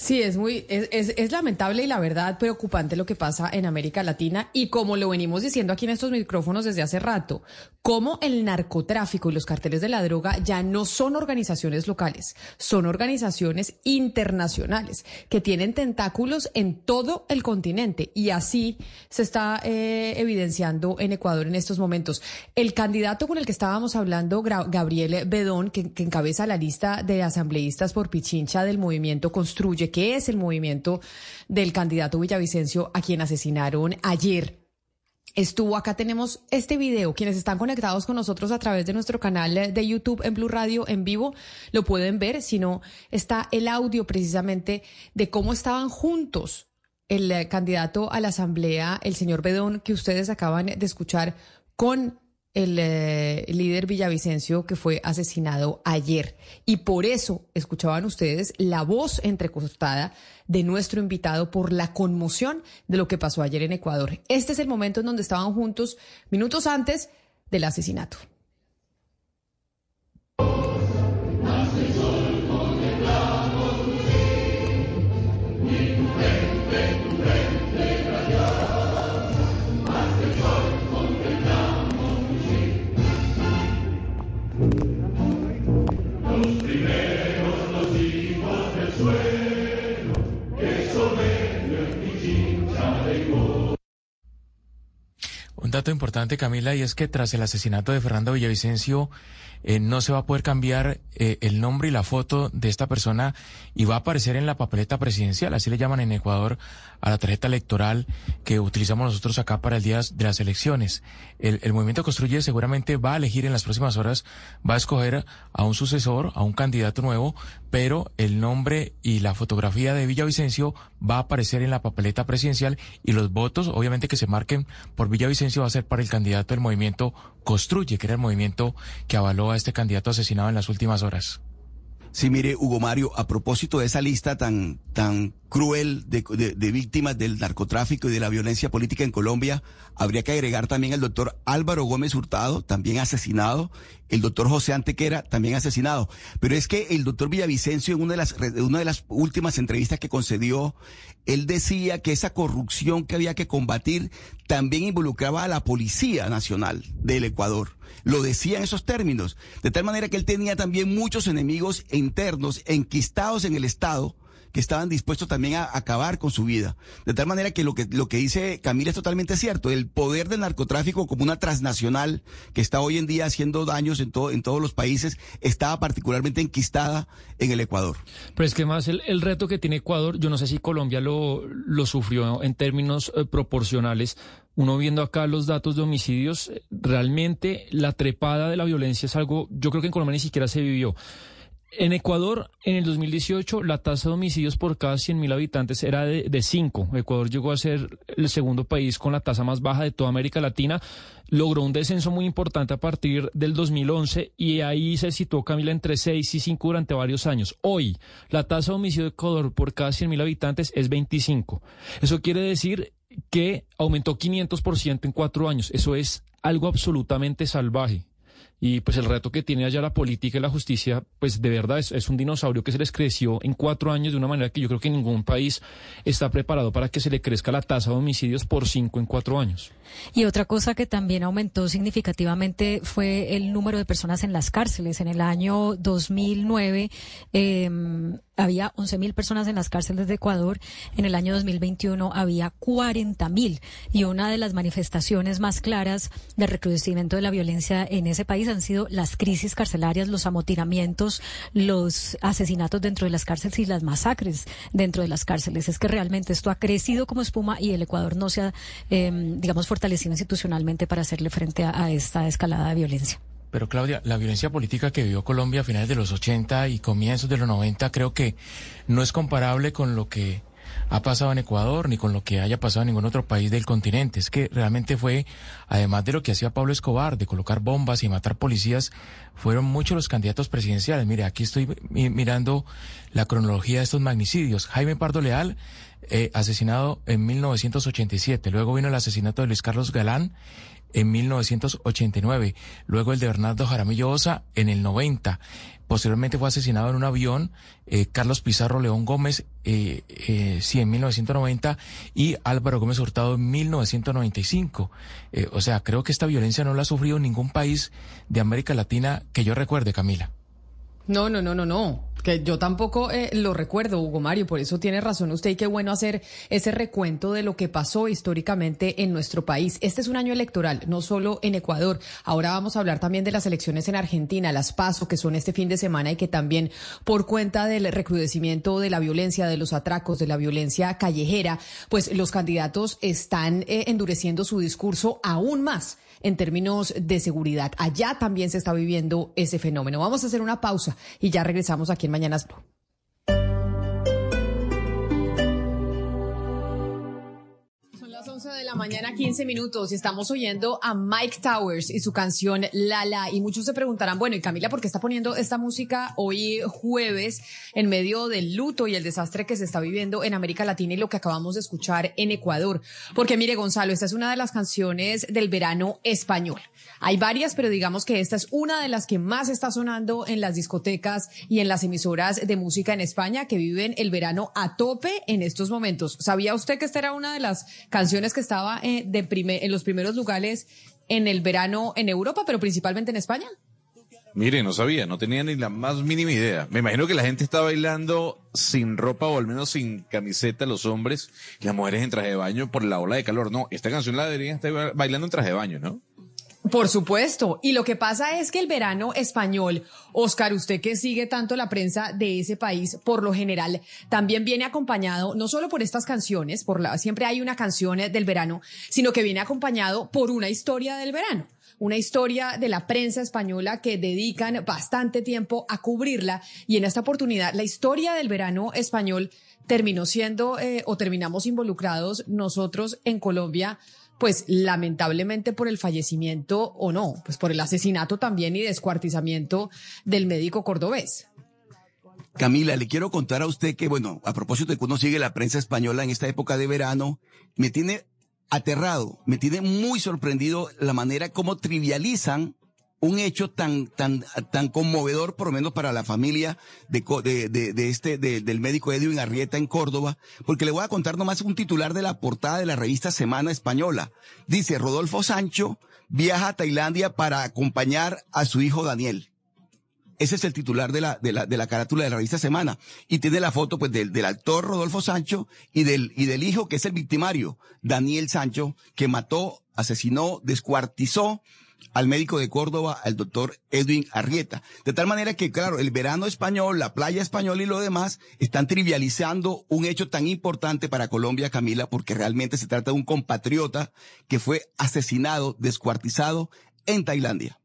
Sí, es muy, es, es, lamentable y la verdad preocupante lo que pasa en América Latina y como lo venimos diciendo aquí en estos micrófonos desde hace rato, como el narcotráfico y los carteles de la droga ya no son organizaciones locales, son organizaciones internacionales que tienen tentáculos en todo el continente y así se está eh, evidenciando en Ecuador en estos momentos. El candidato con el que estábamos hablando, Gabriel Bedón, que encabeza la lista de asambleístas por Pichincha del movimiento Construye, que es el movimiento del candidato Villavicencio a quien asesinaron ayer. Estuvo acá, tenemos este video. Quienes están conectados con nosotros a través de nuestro canal de YouTube en Blue Radio en vivo lo pueden ver. Si no, está el audio precisamente de cómo estaban juntos el candidato a la asamblea, el señor Bedón, que ustedes acaban de escuchar, con el eh, líder Villavicencio que fue asesinado ayer. Y por eso escuchaban ustedes la voz entrecostada de nuestro invitado por la conmoción de lo que pasó ayer en Ecuador. Este es el momento en donde estaban juntos minutos antes del asesinato. Un dato importante, Camila, y es que tras el asesinato de Fernando Villavicencio, eh, no se va a poder cambiar eh, el nombre y la foto de esta persona y va a aparecer en la papeleta presidencial, así le llaman en Ecuador a la tarjeta electoral que utilizamos nosotros acá para el día de las elecciones. El, el movimiento Construye seguramente va a elegir en las próximas horas, va a escoger a un sucesor, a un candidato nuevo, pero el nombre y la fotografía de Villavicencio va a aparecer en la papeleta presidencial y los votos, obviamente que se marquen por Villavicencio, va a ser para el candidato del movimiento Construye, que era el movimiento que avaló a este candidato asesinado en las últimas horas. Sí, mire, Hugo Mario, a propósito de esa lista tan, tan cruel de, de, víctimas del narcotráfico y de la violencia política en Colombia, habría que agregar también al doctor Álvaro Gómez Hurtado, también asesinado, el doctor José Antequera, también asesinado. Pero es que el doctor Villavicencio, en una de las, una de las últimas entrevistas que concedió, él decía que esa corrupción que había que combatir también involucraba a la Policía Nacional del Ecuador. lo decía en esos términos. De tal manera que él tenía también muchos enemigos internos enquistados en el Estado que estaban dispuestos también a acabar con su vida. De tal manera que lo que, lo que dice Camila es totalmente cierto. El poder del narcotráfico como una transnacional que está hoy en día haciendo daños en, todo, en todos los países estaba particularmente enquistada en el Ecuador. Pero es que más el, el reto que tiene Ecuador, yo no sé si Colombia lo, lo sufrió en términos eh, proporcionales. Uno viendo acá los datos de homicidios, eh, realmente la trepada de la violencia es algo, yo creo que en Colombia ni siquiera se vivió. En Ecuador, en el 2018, la tasa de homicidios por cada 100.000 habitantes era de 5. Ecuador llegó a ser el segundo país con la tasa más baja de toda América Latina. Logró un descenso muy importante a partir del 2011 y ahí se situó Camila entre 6 y 5 durante varios años. Hoy, la tasa de homicidio de Ecuador por cada 100.000 habitantes es 25. Eso quiere decir que aumentó 500% en cuatro años. Eso es algo absolutamente salvaje y pues el reto que tiene allá la política y la justicia, pues de verdad es, es, un dinosaurio que se les creció en cuatro años de una manera que yo creo que ningún país está preparado para que se le crezca la tasa de homicidios por cinco en cuatro años. Y otra cosa que también aumentó significativamente fue el número de personas en las cárceles. En el año 2009 eh, había 11.000 personas en las cárceles de Ecuador. En el año 2021 había 40.000. Y una de las manifestaciones más claras del recrudecimiento de la violencia en ese país han sido las crisis carcelarias, los amotinamientos, los asesinatos dentro de las cárceles y las masacres dentro de las cárceles. Es que realmente esto ha crecido como espuma y el Ecuador no se ha, eh, digamos, fortalecido institucionalmente para hacerle frente a, a esta escalada de violencia. Pero Claudia, la violencia política que vivió Colombia a finales de los 80 y comienzos de los 90 creo que no es comparable con lo que ha pasado en Ecuador ni con lo que haya pasado en ningún otro país del continente. Es que realmente fue, además de lo que hacía Pablo Escobar, de colocar bombas y matar policías, fueron muchos los candidatos presidenciales. Mire, aquí estoy mirando la cronología de estos magnicidios. Jaime Pardo Leal, eh, asesinado en 1987. Luego vino el asesinato de Luis Carlos Galán en 1989, luego el de Bernardo Jaramillo Osa en el 90. Posteriormente fue asesinado en un avión eh, Carlos Pizarro León Gómez, eh, eh, sí, en 1990, y Álvaro Gómez Hurtado en 1995. Eh, o sea, creo que esta violencia no la ha sufrido ningún país de América Latina que yo recuerde, Camila. No, no, no, no, no. Que yo tampoco eh, lo recuerdo, Hugo Mario, por eso tiene razón usted y qué bueno hacer ese recuento de lo que pasó históricamente en nuestro país. Este es un año electoral, no solo en Ecuador. Ahora vamos a hablar también de las elecciones en Argentina, las PASO, que son este fin de semana y que también por cuenta del recrudecimiento de la violencia, de los atracos, de la violencia callejera, pues los candidatos están eh, endureciendo su discurso aún más en términos de seguridad. Allá también se está viviendo ese fenómeno. Vamos a hacer una pausa y ya regresamos aquí en Mañanas. La mañana, 15 minutos, y estamos oyendo a Mike Towers y su canción Lala. Y muchos se preguntarán, bueno, y Camila, ¿por qué está poniendo esta música hoy jueves en medio del luto y el desastre que se está viviendo en América Latina y lo que acabamos de escuchar en Ecuador? Porque mire, Gonzalo, esta es una de las canciones del verano español. Hay varias, pero digamos que esta es una de las que más está sonando en las discotecas y en las emisoras de música en España que viven el verano a tope en estos momentos. ¿Sabía usted que esta era una de las canciones que estaba eh, de en los primeros lugares en el verano en Europa, pero principalmente en España? Mire, no sabía, no tenía ni la más mínima idea. Me imagino que la gente está bailando sin ropa o al menos sin camiseta, los hombres, y las mujeres en traje de baño por la ola de calor. No, esta canción la deberían estar ba- bailando en traje de baño, ¿no? Por supuesto. Y lo que pasa es que el verano español, Oscar, usted que sigue tanto la prensa de ese país, por lo general, también viene acompañado no solo por estas canciones, por la, siempre hay una canción eh, del verano, sino que viene acompañado por una historia del verano. Una historia de la prensa española que dedican bastante tiempo a cubrirla. Y en esta oportunidad, la historia del verano español terminó siendo eh, o terminamos involucrados nosotros en Colombia pues lamentablemente por el fallecimiento o no, pues por el asesinato también y descuartizamiento del médico cordobés. Camila, le quiero contar a usted que, bueno, a propósito de que uno sigue la prensa española en esta época de verano, me tiene aterrado, me tiene muy sorprendido la manera como trivializan un hecho tan, tan, tan conmovedor, por lo menos para la familia de, de, de, este, de- del médico Edwin Arrieta en Córdoba, porque le voy a contar nomás un titular de la portada de la revista Semana Española. Dice, Rodolfo Sancho viaja a Tailandia para acompañar a su hijo Daniel. Ese es el titular de la, de la, de la carátula de la revista Semana. Y tiene la foto, pues, del, del actor Rodolfo Sancho y del, y del hijo que es el victimario, Daniel Sancho, que mató, asesinó, descuartizó al médico de Córdoba, al doctor Edwin Arrieta. De tal manera que, claro, el verano español, la playa española y lo demás están trivializando un hecho tan importante para Colombia, Camila, porque realmente se trata de un compatriota que fue asesinado, descuartizado en Tailandia.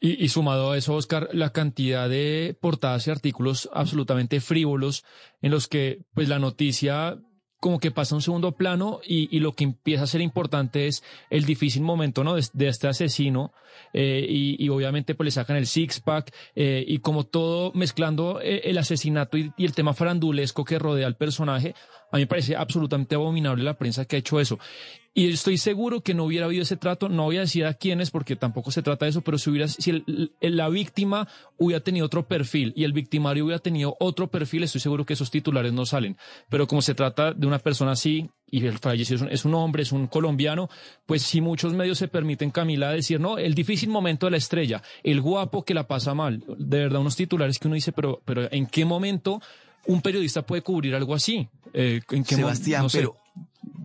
Y, y, sumado a eso, Oscar, la cantidad de portadas y artículos absolutamente frívolos en los que pues la noticia como que pasa a un segundo plano y, y, lo que empieza a ser importante es el difícil momento ¿no? de, este asesino eh, y, y, obviamente pues le sacan el six-pack eh, y como todo mezclando eh, el asesinato y, y, el tema farandulesco que rodea al personaje, a mí me parece absolutamente abominable la prensa que ha hecho eso. Y estoy seguro que no hubiera habido ese trato, no voy a decir a quiénes porque tampoco se trata de eso, pero si hubiera, si la víctima hubiera tenido otro perfil y el victimario hubiera tenido otro perfil, estoy seguro que esos titulares no salen. Pero como se trata de una persona así y el fallecido es un hombre, es un colombiano, pues si muchos medios se permiten, Camila, decir, no, el difícil momento de la estrella, el guapo que la pasa mal, de verdad unos titulares que uno dice, pero, pero ¿en qué momento un periodista puede cubrir algo así? Eh, ¿en qué Sebastián, no sé. pero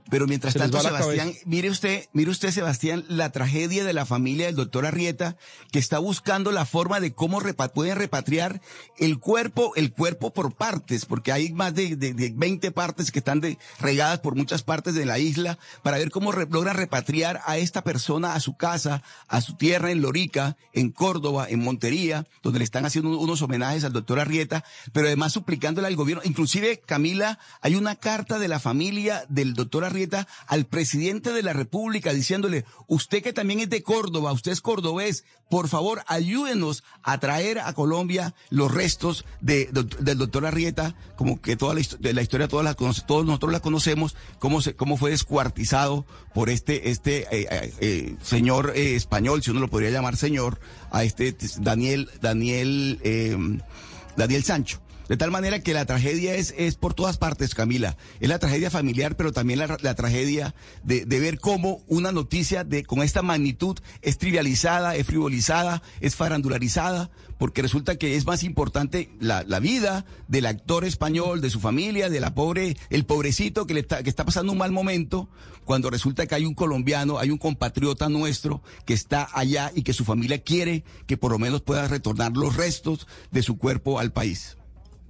pero mientras tanto, Sebastián, mire usted, mire usted, Sebastián, la tragedia de la familia del doctor Arrieta, que está buscando la forma de cómo repa pueden repatriar el cuerpo, el cuerpo por partes, porque hay más de, de, de 20 partes que están de, regadas por muchas partes de la isla, para ver cómo re logran repatriar a esta persona a su casa, a su tierra en Lorica, en Córdoba, en Montería, donde le están haciendo unos homenajes al doctor Arrieta, pero además suplicándole al gobierno. Inclusive, Camila, hay una carta de la familia del doctor Arrieta al presidente de la República diciéndole, usted que también es de Córdoba, usted es cordobés, por favor ayúdenos a traer a Colombia los restos de, de, del doctor Arrieta, como que toda la, de la historia todos, la, todos nosotros la conocemos, cómo, cómo fue descuartizado por este, este eh, eh, señor eh, español, si uno lo podría llamar señor, a este Daniel, Daniel, Daniel Sancho. De tal manera que la tragedia es, es por todas partes, Camila. Es la tragedia familiar, pero también la, la tragedia de, de, ver cómo una noticia de, con esta magnitud es trivializada, es frivolizada, es farandularizada, porque resulta que es más importante la, la vida del actor español, de su familia, de la pobre, el pobrecito que, le está, que está pasando un mal momento, cuando resulta que hay un colombiano, hay un compatriota nuestro que está allá y que su familia quiere que por lo menos pueda retornar los restos de su cuerpo al país.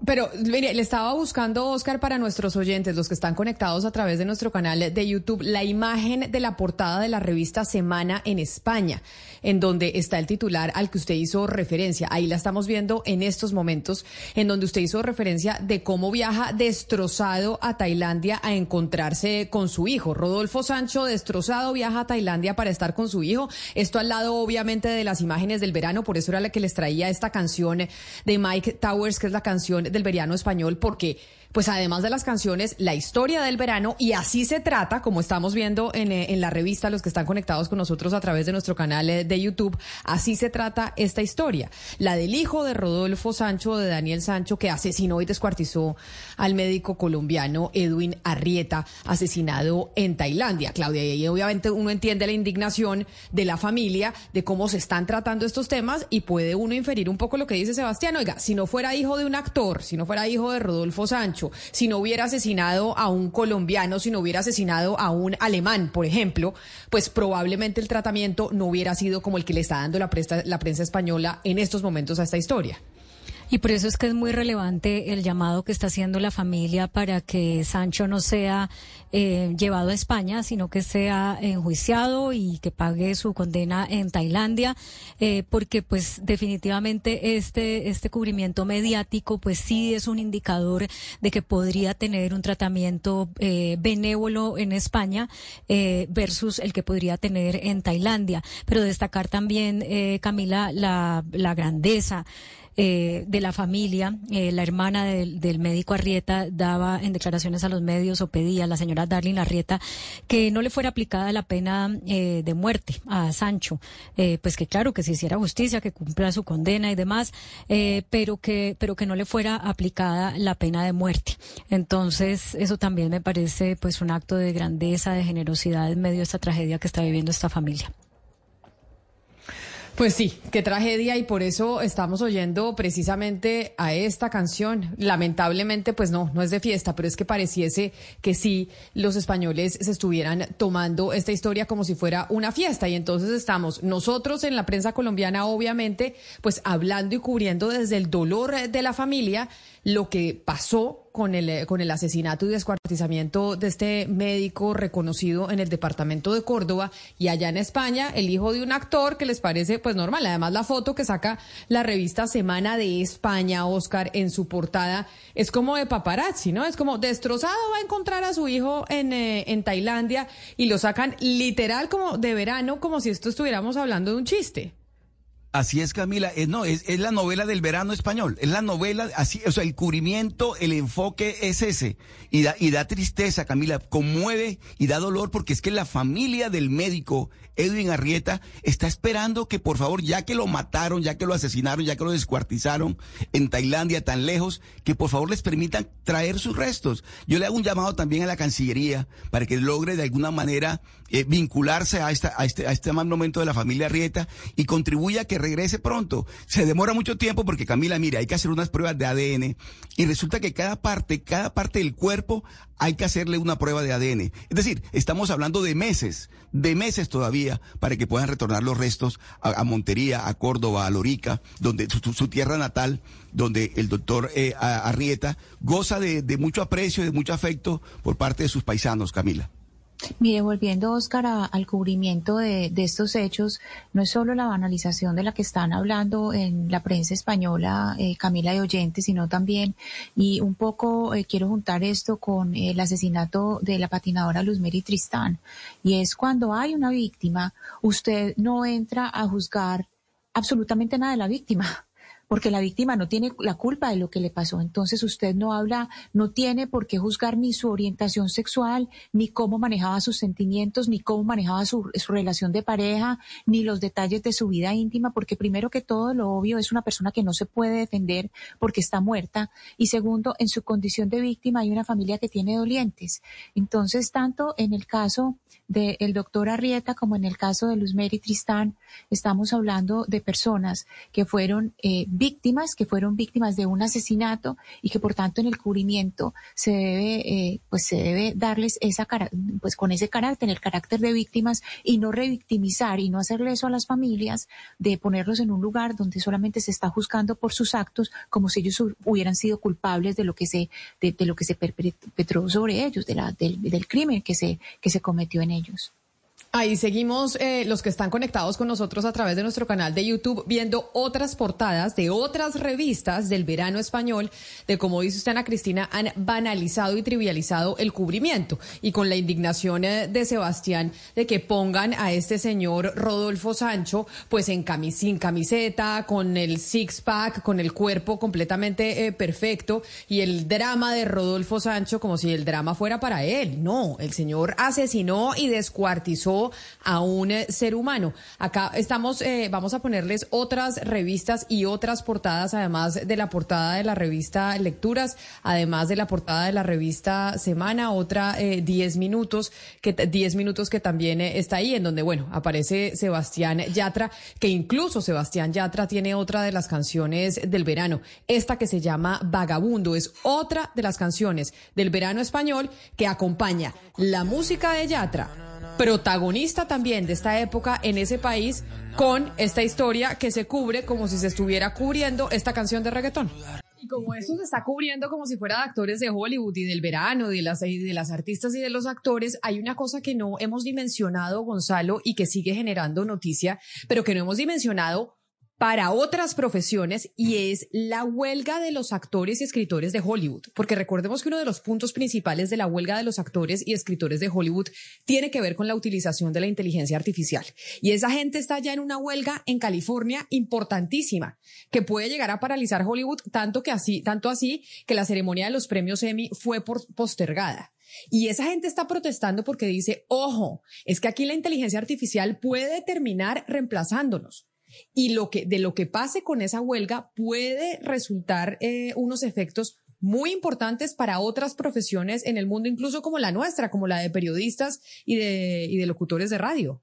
Pero, mire, le estaba buscando, Oscar, para nuestros oyentes, los que están conectados a través de nuestro canal de YouTube, la imagen de la portada de la revista Semana en España, en donde está el titular al que usted hizo referencia. Ahí la estamos viendo en estos momentos, en donde usted hizo referencia de cómo viaja destrozado a Tailandia a encontrarse con su hijo. Rodolfo Sancho, destrozado, viaja a Tailandia para estar con su hijo. Esto al lado, obviamente, de las imágenes del verano, por eso era la que les traía esta canción de Mike Towers, que es la canción del verano español porque pues además de las canciones, la historia del verano y así se trata, como estamos viendo en, en, la revista, los que están conectados con nosotros a través de nuestro canal de YouTube, así se trata esta historia. La del hijo de Rodolfo Sancho, de Daniel Sancho, que asesinó y descuartizó al médico colombiano Edwin Arrieta, asesinado en Tailandia. Claudia, y obviamente uno entiende la indignación de la familia, de cómo se están tratando estos temas y puede uno inferir un poco lo que dice Sebastián. Oiga, si no fuera hijo de un actor, si no fuera hijo de Rodolfo Sancho, si no hubiera asesinado a un colombiano, si no hubiera asesinado a un alemán, por ejemplo, pues probablemente el tratamiento no hubiera sido como el que le está dando la prensa, la prensa española en estos momentos a esta historia. Y por eso es que es muy relevante el llamado que está haciendo la familia para que Sancho no sea eh, llevado a España, sino que sea enjuiciado y que pague su condena en Tailandia, eh, porque pues definitivamente este, este cubrimiento mediático pues sí es un indicador de que podría tener un tratamiento eh, benévolo en España eh, versus el que podría tener en Tailandia. Pero destacar también, eh, Camila, la, la grandeza eh, de la familia. Eh, la hermana del, del, médico Arrieta daba en declaraciones a los medios o pedía a la señora Darlene Arrieta que no le fuera aplicada la pena eh, de muerte a Sancho. pues que claro, que se hiciera justicia, que cumpla su condena y demás, pero, que, pero que no le fuera aplicada la pena de muerte. Entonces, eso también me parece pues un acto de grandeza, de generosidad en medio de esta tragedia que está viviendo esta familia. Pues sí, qué tragedia y por eso estamos oyendo precisamente a esta canción. Lamentablemente, pues no, no es de fiesta, pero es que pareciese que sí los españoles se estuvieran tomando esta historia como si fuera una fiesta y entonces estamos nosotros en la prensa colombiana, obviamente, pues hablando y cubriendo desde el dolor de la familia lo que pasó con el, eh, con el asesinato y descuartizamiento de este médico reconocido en el departamento de Córdoba y allá en España, el hijo de un actor que les parece pues normal. Además, la foto que saca la revista Semana de España, Oscar, en su portada, es como de paparazzi, ¿no? Es como destrozado va a encontrar a su hijo en, eh, en Tailandia y lo sacan literal como de verano, como si esto estuviéramos hablando de un chiste. Así es, Camila. Eh, no, es, es, la novela del verano español. Es la novela, así, o sea, el cubrimiento, el enfoque es ese. Y da, y da tristeza, Camila. Conmueve y da dolor porque es que la familia del médico Edwin Arrieta está esperando que, por favor, ya que lo mataron, ya que lo asesinaron, ya que lo descuartizaron en Tailandia tan lejos, que por favor les permitan traer sus restos. Yo le hago un llamado también a la Cancillería para que logre de alguna manera eh, vincularse a, esta, a, este, a este momento de la familia Arrieta y contribuya a que regrese pronto. Se demora mucho tiempo porque Camila, mire, hay que hacer unas pruebas de ADN y resulta que cada parte, cada parte del cuerpo hay que hacerle una prueba de ADN. Es decir, estamos hablando de meses, de meses todavía para que puedan retornar los restos a, Montería, a Córdoba, a Lorica, donde su, tierra natal, donde el doctor eh, Arrieta goza de, mucho aprecio, de mucho afecto por parte de sus paisanos, Camila. Mire, volviendo, Oscar, al cubrimiento de, estos hechos, no es solo la banalización de la que están hablando en la prensa española, eh, Camila y oyentes, sino también, y un poco eh, quiero juntar esto con el asesinato de la patinadora Luzmeri Tristán, y es cuando hay una víctima, usted no entra a juzgar absolutamente nada de la víctima porque la víctima no tiene la culpa de lo que le pasó. Entonces usted no habla, no tiene por qué juzgar ni su orientación sexual, ni cómo manejaba sus sentimientos, ni cómo manejaba su, relación de pareja, ni los detalles de su vida íntima, porque primero que todo lo obvio es una persona que no se puede defender porque está muerta. Y segundo, en su condición de víctima hay una familia que tiene dolientes. Entonces, tanto en el caso del doctor Arrieta como en el caso de Luz Mary Tristán, estamos hablando de personas que fueron eh, víctimas, que fueron víctimas de un asesinato y que por tanto en el cubrimiento se debe, eh, pues se debe darles esa pues con ese carácter, el carácter de víctimas y no revictimizar y no hacerle eso a las familias de ponerlos en un lugar donde solamente se está juzgando por sus actos como si ellos hubieran sido culpables de lo que se, de, lo que se perpetró sobre ellos, de la, del, del crimen que se, que se cometió en ellos. Ahí seguimos eh, los que están conectados con nosotros a través de nuestro canal de YouTube viendo otras portadas de otras revistas del verano español de como dice usted Ana Cristina han banalizado y trivializado el cubrimiento. Y con la indignación eh, de Sebastián de que pongan a este señor Rodolfo Sancho pues en camis sin camiseta con el six pack con el cuerpo completamente eh, perfecto y el drama de Rodolfo Sancho como si el drama fuera para él. No el señor asesinó y descuartizó a un eh, ser humano. Acá estamos, eh, vamos a ponerles otras revistas y otras portadas, además de la portada de la revista Lecturas, además de la portada de la revista Semana, otra 10 eh, minutos, que 10 minutos que también está ahí, en donde, bueno, aparece Sebastián Yatra, que incluso Sebastián Yatra tiene otra de las canciones del verano, esta que se llama Vagabundo, es otra de las canciones del verano español que acompaña la música de Yatra protagonista también de esta época en ese país con esta historia que se cubre como si se estuviera cubriendo esta canción de reggaetón. Y como eso se está cubriendo como si fuera de actores de Hollywood y del verano, de las, de las artistas y de los actores, hay una cosa que no hemos dimensionado, Gonzalo, y que sigue generando noticia, pero que no hemos dimensionado para otras profesiones y es la huelga de los actores y escritores de Hollywood. Porque recordemos que uno de los puntos principales de la huelga de los actores y escritores de Hollywood tiene que ver con la utilización de la inteligencia artificial. Y esa gente está ya en una huelga en California importantísima que puede llegar a paralizar Hollywood tanto que así, tanto así que la ceremonia de los premios Emmy fue postergada. Y esa gente está protestando porque dice, ojo, es que aquí la inteligencia artificial puede terminar reemplazándonos. Y lo que, de lo que pase con esa huelga puede resultar eh, unos efectos muy importantes para otras profesiones en el mundo, incluso como la nuestra, como la de periodistas y de, y de locutores de radio.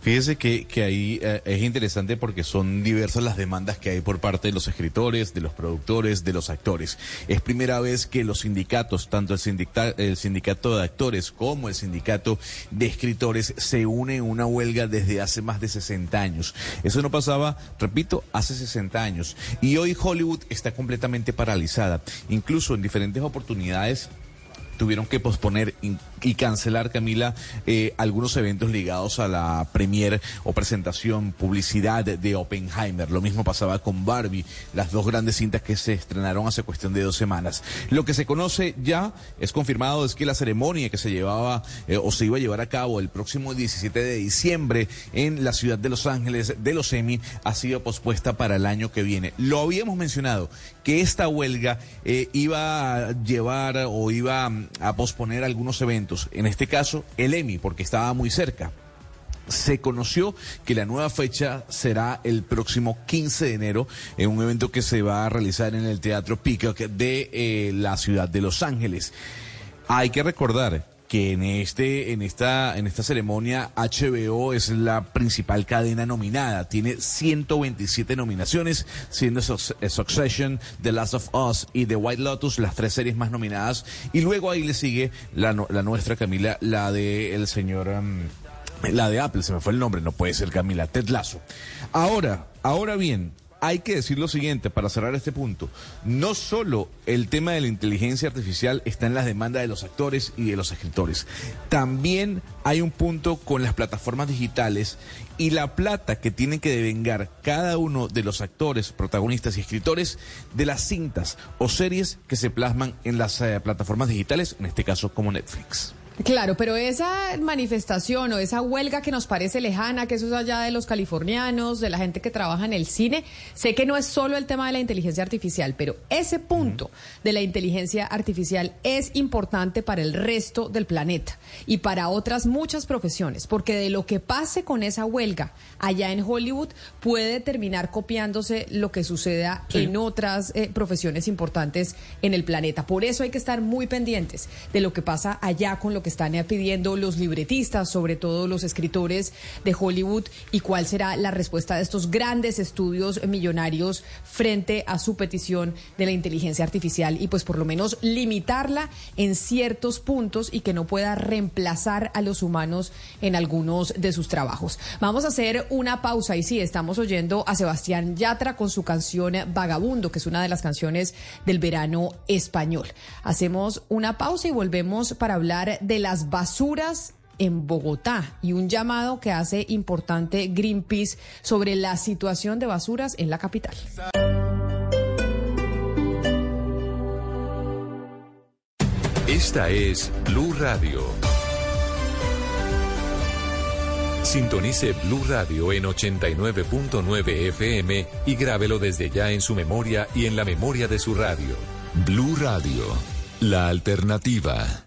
Fíjese que, que ahí eh, es interesante porque son diversas las demandas que hay por parte de los escritores, de los productores, de los actores. Es primera vez que los sindicatos, tanto el, el sindicato de actores como el sindicato de escritores, se unen en una huelga desde hace más de 60 años. Eso no pasaba, repito, hace 60 años. Y hoy Hollywood está completamente paralizada. Incluso en diferentes oportunidades tuvieron que posponer y cancelar, Camila, eh, algunos eventos ligados a la premier o presentación, publicidad de Oppenheimer. Lo mismo pasaba con Barbie, las dos grandes cintas que se estrenaron hace cuestión de dos semanas. Lo que se conoce ya, es confirmado, es que la ceremonia que se llevaba eh, o se iba a llevar a cabo el próximo 17 de diciembre en la ciudad de Los Ángeles de los Emmy ha sido pospuesta para el año que viene. Lo habíamos mencionado, que esta huelga eh, iba a llevar o iba a posponer algunos eventos en este caso el EMI, porque estaba muy cerca. Se conoció que la nueva fecha será el próximo 15 de enero en un evento que se va a realizar en el Teatro Peacock de eh, la ciudad de Los Ángeles. Hay que recordar que en este en esta en esta ceremonia HBO es la principal cadena nominada, tiene 127 nominaciones, siendo Succession, The Last of Us y The White Lotus las tres series más nominadas. Y luego ahí le sigue la, la nuestra Camila, la de el señor um, la de Apple, se me fue el nombre, no puede ser Camila, Ted Lasso. Ahora, ahora bien, hay que decir lo siguiente para cerrar este punto. No solo el tema de la inteligencia artificial está en las demandas de los actores y de los escritores. También hay un punto con las plataformas digitales y la plata que tienen que devengar cada uno de los actores, protagonistas y escritores de las cintas o series que se plasman en las eh, plataformas digitales, en este caso como Netflix. Claro, pero esa manifestación o esa huelga que nos parece lejana, que eso es allá de los californianos, de la gente que trabaja en el cine, sé que no es solo el tema de la inteligencia artificial, pero ese punto de la inteligencia artificial es importante para el resto del planeta y para otras muchas profesiones, porque de lo que pase con esa huelga allá en Hollywood puede terminar copiándose lo que suceda en otras eh, profesiones importantes en el planeta. Por eso hay que estar muy pendientes de lo que pasa allá con lo que están pidiendo los libretistas, sobre todo los escritores de Hollywood, y cuál será la respuesta de estos grandes estudios millonarios frente a su petición de la inteligencia artificial y pues por lo menos limitarla en ciertos puntos y que no pueda reemplazar a los humanos en algunos de sus trabajos. Vamos a hacer una pausa y sí, estamos oyendo a Sebastián Yatra con su canción Vagabundo, que es una de las canciones del verano español. Hacemos una pausa y volvemos para hablar de de las basuras en Bogotá y un llamado que hace importante Greenpeace sobre la situación de basuras en la capital. Esta es Blue Radio. Sintonice Blue Radio en 89.9 FM y grábelo desde ya en su memoria y en la memoria de su radio. Blue Radio, la alternativa.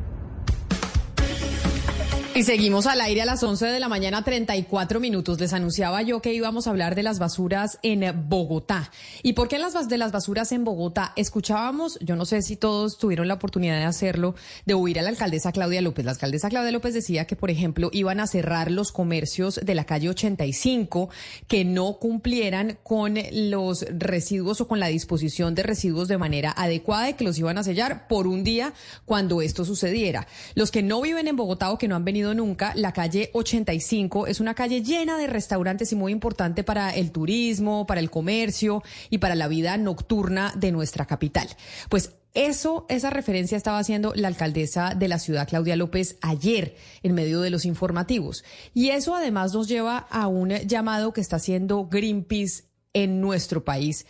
Y seguimos al aire a las 11 de la mañana, 34 minutos. Les anunciaba yo que íbamos a hablar de las basuras en Bogotá. ¿Y por qué las, de las basuras en Bogotá? Escuchábamos, yo no sé si todos tuvieron la oportunidad de hacerlo, de oír a la alcaldesa Claudia López. La alcaldesa Claudia López decía que, por ejemplo, iban a cerrar los comercios de la calle 85 que no cumplieran con los residuos o con la disposición de residuos de manera adecuada y que los iban a sellar por un día cuando esto sucediera. Los que no viven en Bogotá o que no han venido nunca. La calle 85 es una calle llena de restaurantes y muy importante para el turismo, para el comercio y para la vida nocturna de nuestra capital. Pues eso, esa referencia estaba haciendo la alcaldesa de la ciudad, Claudia López, ayer en medio de los informativos. Y eso además nos lleva a un llamado que está haciendo Greenpeace en nuestro país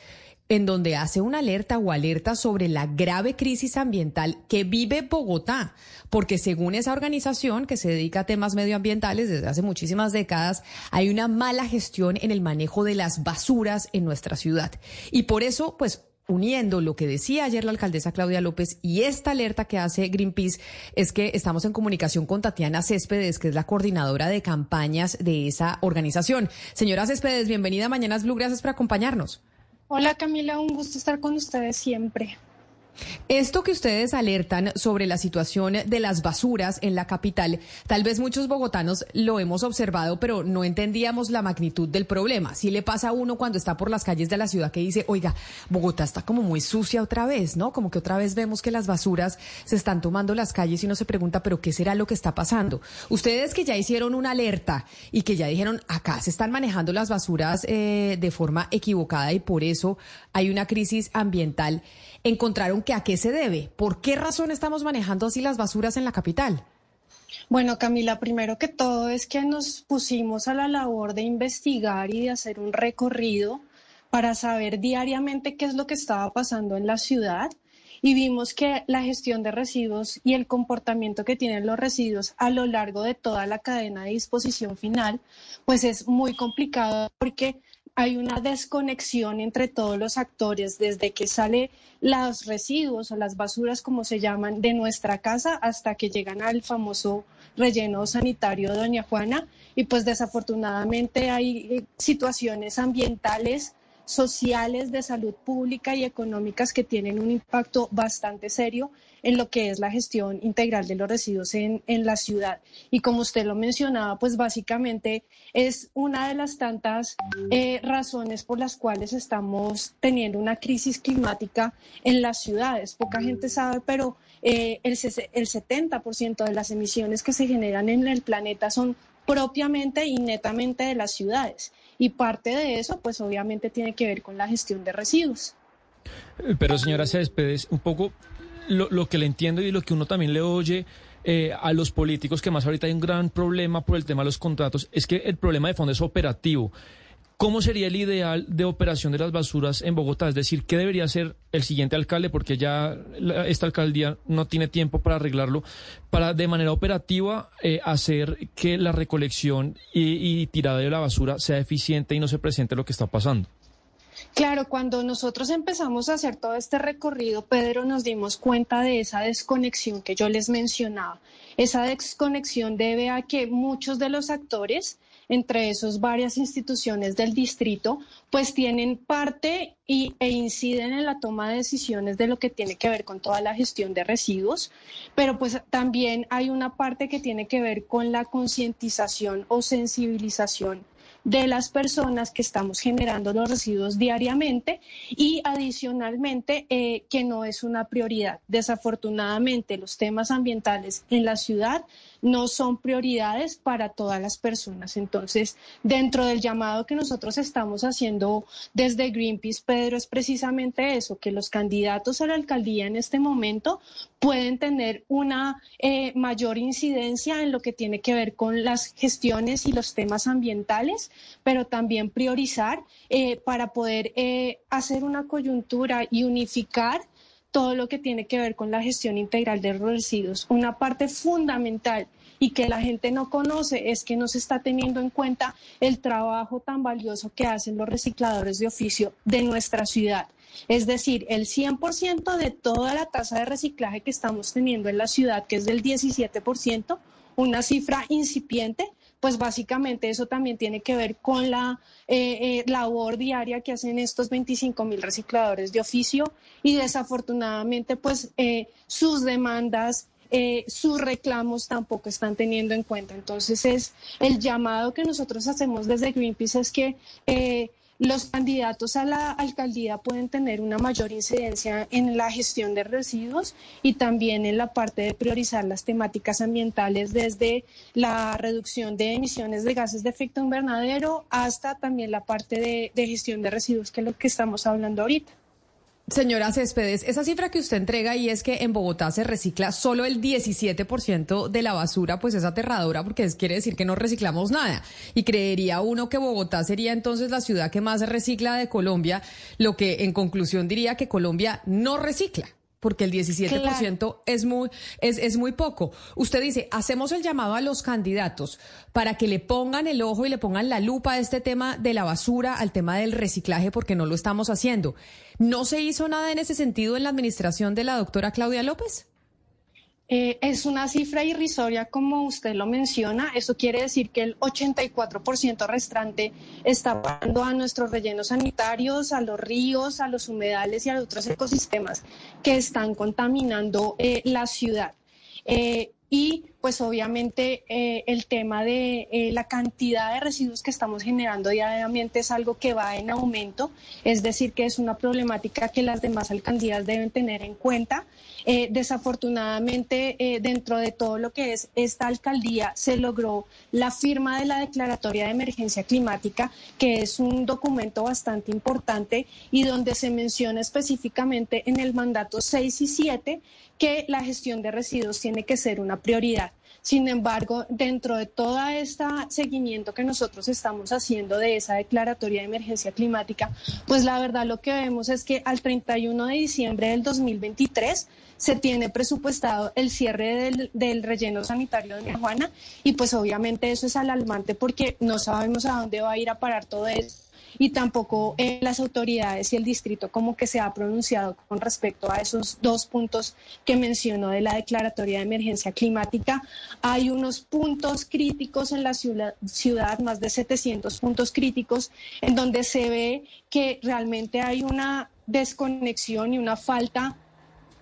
en donde hace una alerta o alerta sobre la grave crisis ambiental que vive Bogotá, porque según esa organización que se dedica a temas medioambientales desde hace muchísimas décadas, hay una mala gestión en el manejo de las basuras en nuestra ciudad. Y por eso, pues uniendo lo que decía ayer la alcaldesa Claudia López y esta alerta que hace Greenpeace es que estamos en comunicación con Tatiana Céspedes, que es la coordinadora de campañas de esa organización. Señora Céspedes, bienvenida a Mañanas Blue, gracias por acompañarnos. Hola Camila, un gusto estar con ustedes siempre. Esto que ustedes alertan sobre la situación de las basuras en la capital, tal vez muchos bogotanos lo hemos observado, pero no entendíamos la magnitud del problema. Si le pasa a uno cuando está por las calles de la ciudad que dice, oiga, Bogotá está como muy sucia otra vez, ¿no? Como que otra vez vemos que las basuras se están tomando las calles y uno se pregunta, pero ¿qué será lo que está pasando? Ustedes que ya hicieron una alerta y que ya dijeron, acá se están manejando las basuras eh, de forma equivocada y por eso hay una crisis ambiental encontraron que a qué se debe. ¿Por qué razón estamos manejando así las basuras en la capital? Bueno, Camila, primero que todo es que nos pusimos a la labor de investigar y de hacer un recorrido para saber diariamente qué es lo que estaba pasando en la ciudad y vimos que la gestión de residuos y el comportamiento que tienen los residuos a lo largo de toda la cadena de disposición final, pues es muy complicado porque hay una desconexión entre todos los actores, desde que sale los residuos o las basuras, como se llaman, de nuestra casa hasta que llegan al famoso relleno sanitario Doña Juana. Y pues desafortunadamente hay eh, situaciones ambientales sociales, de salud pública y económicas que tienen un impacto bastante serio en lo que es la gestión integral de los residuos en, la ciudad. Y como usted lo mencionaba, pues básicamente es una de las tantas eh, razones por las cuales estamos teniendo una crisis climática en las ciudades. Poca gente sabe, pero eh, el, el 70% de las emisiones que se generan en el planeta son propiamente y netamente de las ciudades. Y parte de eso, pues obviamente tiene que ver con la gestión de residuos. Pero señora Céspedes, un poco lo, que le entiendo y lo que uno también le oye eh, a los políticos, que más ahorita hay un gran problema por el tema de los contratos, es que el problema de fondo es operativo. ¿Cómo sería el ideal de operación de las basuras en Bogotá? Es decir, ¿qué debería hacer el siguiente alcalde? Porque ya esta alcaldía no tiene tiempo para arreglarlo, para de manera operativa eh, hacer que la recolección y, y tirada de la basura sea eficiente y no se presente lo que está pasando. Claro, cuando nosotros empezamos a hacer todo este recorrido, Pedro, nos dimos cuenta de esa desconexión que yo les mencionaba. Esa desconexión debe a que muchos de los actores entre esos varias instituciones del distrito, pues tienen parte y, e inciden en la toma de decisiones de lo que tiene que ver con toda la gestión de residuos, pero pues también hay una parte que tiene que ver con la concientización o sensibilización de las personas que estamos generando los residuos diariamente y adicionalmente eh, que no es una prioridad. Desafortunadamente los temas ambientales en la ciudad no son prioridades para todas las personas. Entonces, dentro del llamado que nosotros estamos haciendo desde Greenpeace, Pedro, es precisamente eso, que los candidatos a la alcaldía en este momento pueden tener una eh, mayor incidencia en lo que tiene que ver con las gestiones y los temas ambientales, pero también priorizar eh, para poder eh, hacer una coyuntura y unificar todo lo que tiene que ver con la gestión integral de residuos. Una parte fundamental y que la gente no conoce es que no se está teniendo en cuenta el trabajo tan valioso que hacen los recicladores de oficio de nuestra ciudad. Es decir, el 100% de toda la tasa de reciclaje que estamos teniendo en la ciudad, que es del 17%, una cifra incipiente, pues básicamente eso también tiene que ver con la eh, eh, labor diaria que hacen estos 25 mil recicladores de oficio y desafortunadamente pues eh, sus demandas sus reclamos tampoco están teniendo en cuenta. Entonces es el llamado que nosotros hacemos desde Greenpeace es que los candidatos a la alcaldía pueden tener una mayor incidencia en la gestión de residuos y también en la parte de priorizar las temáticas ambientales desde la reducción de emisiones de gases de efecto invernadero hasta también la parte de, de gestión de residuos, que es lo que estamos hablando ahorita. Señora Céspedes, esa cifra que usted entrega y es que en Bogotá se recicla solo el 17% de la basura, pues es aterradora porque quiere decir que no reciclamos nada. Y creería uno que Bogotá sería entonces la ciudad que más recicla de Colombia, lo que en conclusión diría que Colombia no recicla porque el 17% es muy es, es muy poco. Usted dice, hacemos el llamado a los candidatos para que le pongan el ojo y le pongan la lupa a este tema de la basura, al tema del reciclaje, porque no lo estamos haciendo. ¿No se hizo nada en ese sentido en la administración de la doctora Claudia López? Eh, es una cifra irrisoria, como usted lo menciona. Eso quiere decir que el 84% restante está pagando a nuestros rellenos sanitarios, a los ríos, a los humedales y a otros ecosistemas que están contaminando eh, la ciudad. Eh, y pues obviamente eh, el tema de eh, la cantidad de residuos que estamos generando diariamente es algo que va en aumento, es decir, que es una problemática que las demás alcaldías deben tener en cuenta. Eh, desafortunadamente, dentro de todo lo que es esta alcaldía, se logró la firma de la Declaratoria de Emergencia Climática, que es un documento bastante importante y donde se menciona específicamente en el mandato 6 y 7 que la gestión de residuos tiene que ser una prioridad. Sin embargo, dentro de todo este seguimiento que nosotros estamos haciendo de esa declaratoria de emergencia climática, pues la verdad lo que vemos es que al 31 de diciembre del 2023 se tiene presupuestado el cierre del, relleno sanitario de Juana y pues obviamente eso es alarmante porque no sabemos a dónde va a ir a parar todo eso y tampoco eh, las autoridades y el distrito como que se ha pronunciado con respecto a esos dos puntos que mencionó de la declaratoria de emergencia climática. Hay unos puntos críticos en la ciudad, más de 700 puntos críticos, en donde se ve que realmente hay una desconexión y una falta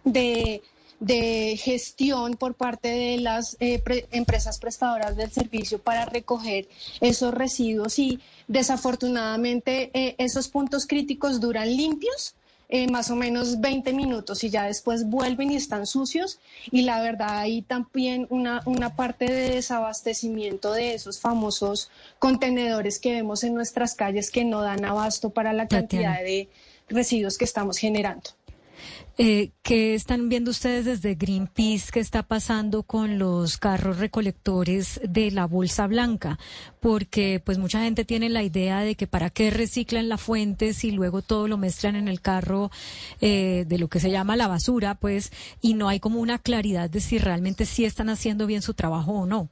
de de gestión por parte de las eh, empresas prestadoras del servicio para recoger esos residuos y desafortunadamente eh, esos puntos críticos duran limpios. Eh, más o menos 20 minutos y ya después vuelven y están sucios y la verdad hay también una, una parte de desabastecimiento de esos famosos contenedores que vemos en nuestras calles que no dan abasto para la cantidad de residuos que estamos generando. Eh, ¿Qué están viendo ustedes desde Greenpeace? ¿Qué está pasando con los carros recolectores de la bolsa blanca? Porque pues mucha gente tiene la idea de que para qué reciclan la fuente si luego todo lo mezclan en el carro eh, de lo que se llama la basura, pues, y no hay como una claridad de si realmente sí están haciendo bien su trabajo o no.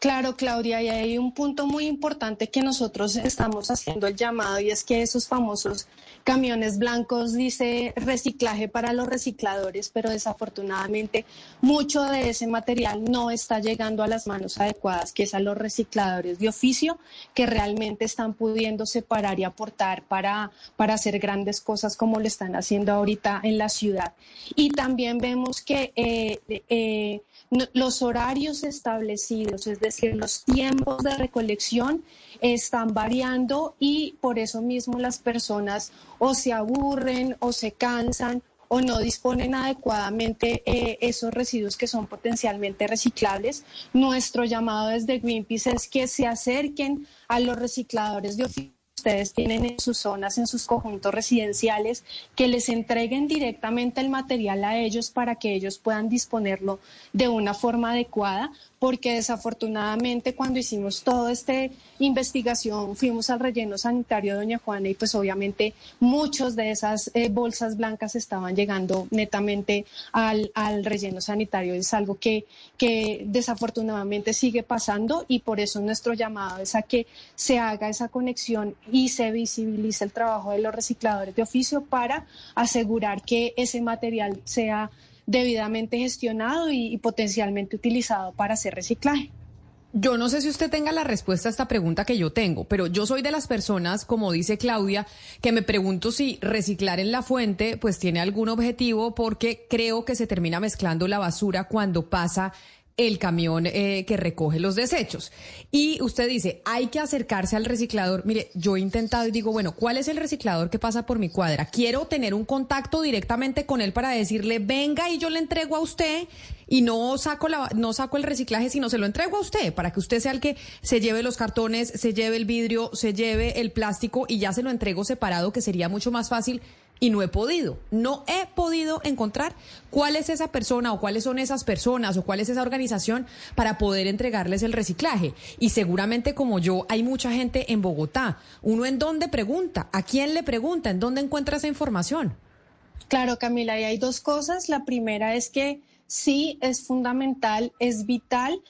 Claro, Claudia, y hay un punto muy importante que nosotros estamos haciendo el llamado y es que esos famosos camiones blancos dice reciclaje para los recicladores, pero desafortunadamente mucho de ese material no está llegando a las manos adecuadas, que es a los recicladores de oficio, que realmente están pudiendo separar y aportar para, para hacer grandes cosas como lo están haciendo ahorita en la ciudad. Y también vemos que eh, eh, los horarios establecidos, es decir, los tiempos de recolección están variando y por eso mismo las personas o se aburren o se cansan o no disponen adecuadamente eh, esos residuos que son potencialmente reciclables. Nuestro llamado desde Greenpeace es que se acerquen a los recicladores de oficio ustedes tienen en sus zonas, en sus conjuntos residenciales, que les entreguen directamente el material a ellos para que ellos puedan disponerlo de una forma adecuada, porque desafortunadamente cuando hicimos toda esta investigación fuimos al relleno sanitario de Doña Juana y pues obviamente muchos de esas eh, bolsas blancas estaban llegando netamente al, al, relleno sanitario. Es algo que, que desafortunadamente sigue pasando y por eso nuestro llamado es a que se haga esa conexión y se visibilice el trabajo de los recicladores de oficio para asegurar que ese material sea debidamente gestionado y, potencialmente utilizado para hacer reciclaje. Yo no sé si usted tenga la respuesta a esta pregunta que yo tengo, pero yo soy de las personas, como dice Claudia, que me pregunto si reciclar en la fuente pues tiene algún objetivo porque creo que se termina mezclando la basura cuando pasa el camión eh, que recoge los desechos. Y usted dice, hay que acercarse al reciclador. Mire, yo he intentado y digo, bueno, ¿cuál es el reciclador que pasa por mi cuadra? Quiero tener un contacto directamente con él para decirle, venga y yo le entrego a usted y no saco la, no saco el reciclaje, sino se lo entrego a usted para que usted sea el que se lleve los cartones, se lleve el vidrio, se lleve el plástico y ya se lo entrego separado, que sería mucho más fácil y no he podido, no he podido encontrar cuál es esa persona o cuáles son esas personas o cuál es esa organización para poder entregarles el reciclaje. Y seguramente como yo, hay mucha gente en Bogotá. Uno en dónde pregunta, a quién le pregunta, en dónde encuentra esa información. Claro, Camila, y hay dos cosas. La primera es que sí es fundamental, es vital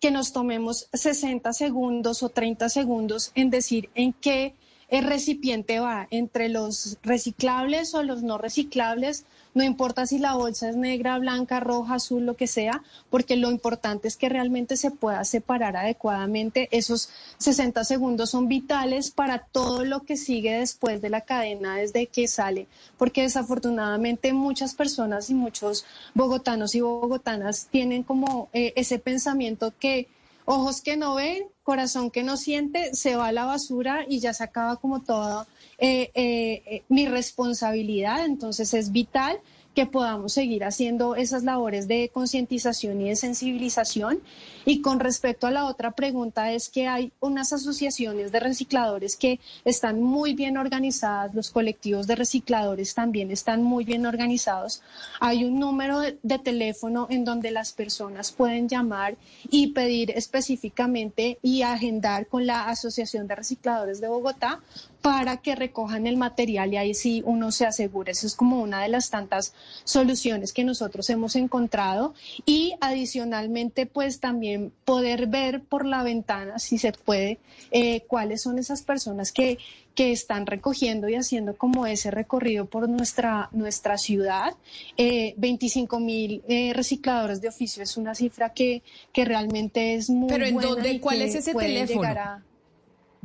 que nos tomemos 60 segundos o 30 segundos en decir en qué el recipiente va entre los reciclables o los no reciclables, no importa si la bolsa es negra, blanca, roja, azul, lo que sea, porque lo importante es que realmente se pueda separar adecuadamente. Esos 60 segundos son vitales para todo lo que sigue después de la cadena desde que sale, porque desafortunadamente muchas personas y muchos bogotanos y bogotanas tienen como eh, ese pensamiento que ojos que no ven, corazón que no siente, se va a la basura y ya se acaba como toda eh, eh, eh, mi responsabilidad. Entonces es vital que podamos seguir haciendo esas labores de concientización y de sensibilización. Y con respecto a la otra pregunta es que hay unas asociaciones de recicladores que están muy bien organizadas, los colectivos de recicladores también están muy bien organizados. Hay un número de, teléfono en donde las personas pueden llamar y pedir específicamente y agendar con la Asociación de Recicladores de Bogotá para que recojan el material y ahí sí uno se asegura. Eso es como una de las tantas soluciones que nosotros hemos encontrado y adicionalmente pues también poder ver por la ventana, si se puede, eh, cuáles son esas personas que, que están recogiendo y haciendo como ese recorrido por nuestra, nuestra ciudad. Eh, 25 mil eh, recicladores de oficio es una cifra que, que realmente es muy Pero ¿en buena dónde? y ¿Cuál es ese teléfono? a-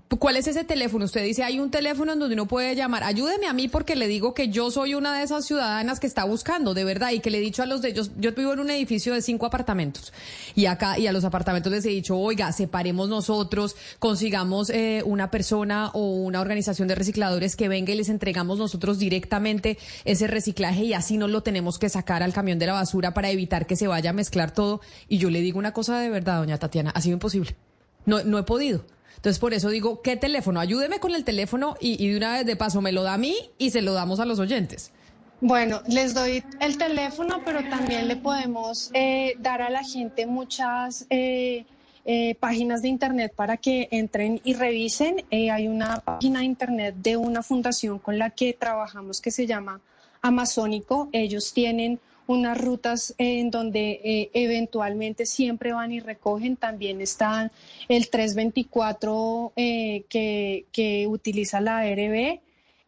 ¿Cuál es ese teléfono? Usted dice, hay un teléfono en donde uno puede llamar. Ayúdeme a mí porque le digo que yo soy una de esas ciudadanas que está buscando, de verdad, y que le he dicho a los de ellos, yo vivo en un edificio de cinco apartamentos, y acá, y a los apartamentos les he dicho, oiga, separemos nosotros, consigamos eh, una persona o una organización de recicladores que venga y les entregamos nosotros directamente ese reciclaje y así no lo tenemos que sacar al camión de la basura para evitar que se vaya a mezclar todo. Y yo le digo una cosa de verdad, doña Tatiana, ha sido imposible. No, no he podido. Entonces, por eso digo, ¿qué teléfono? Ayúdeme con el teléfono y, de una vez de paso me lo da a mí y se lo damos a los oyentes. Bueno, les doy el teléfono, pero también le podemos eh, dar a la gente muchas eh, eh, páginas de internet para que entren y revisen. Eh, hay una página de internet de una fundación con la que trabajamos que se llama Amazónico. Ellos tienen unas rutas en donde eh, eventualmente siempre van y recogen. También está el 324 eh, que, que utiliza la ARB.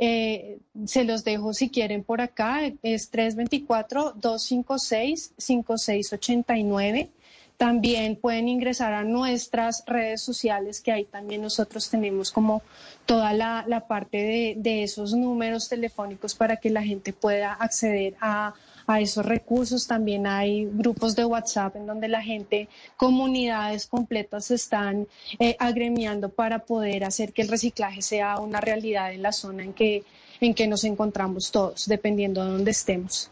Eh, se los dejo si quieren por acá. Es 324-256-5689. También pueden ingresar a nuestras redes sociales, que ahí también nosotros tenemos como toda la, la parte de, de esos números telefónicos para que la gente pueda acceder a, a esos recursos. También hay grupos de WhatsApp en donde la gente, comunidades completas se están eh, agremiando para poder hacer que el reciclaje sea una realidad en la zona en que, en que nos encontramos todos, dependiendo de dónde estemos.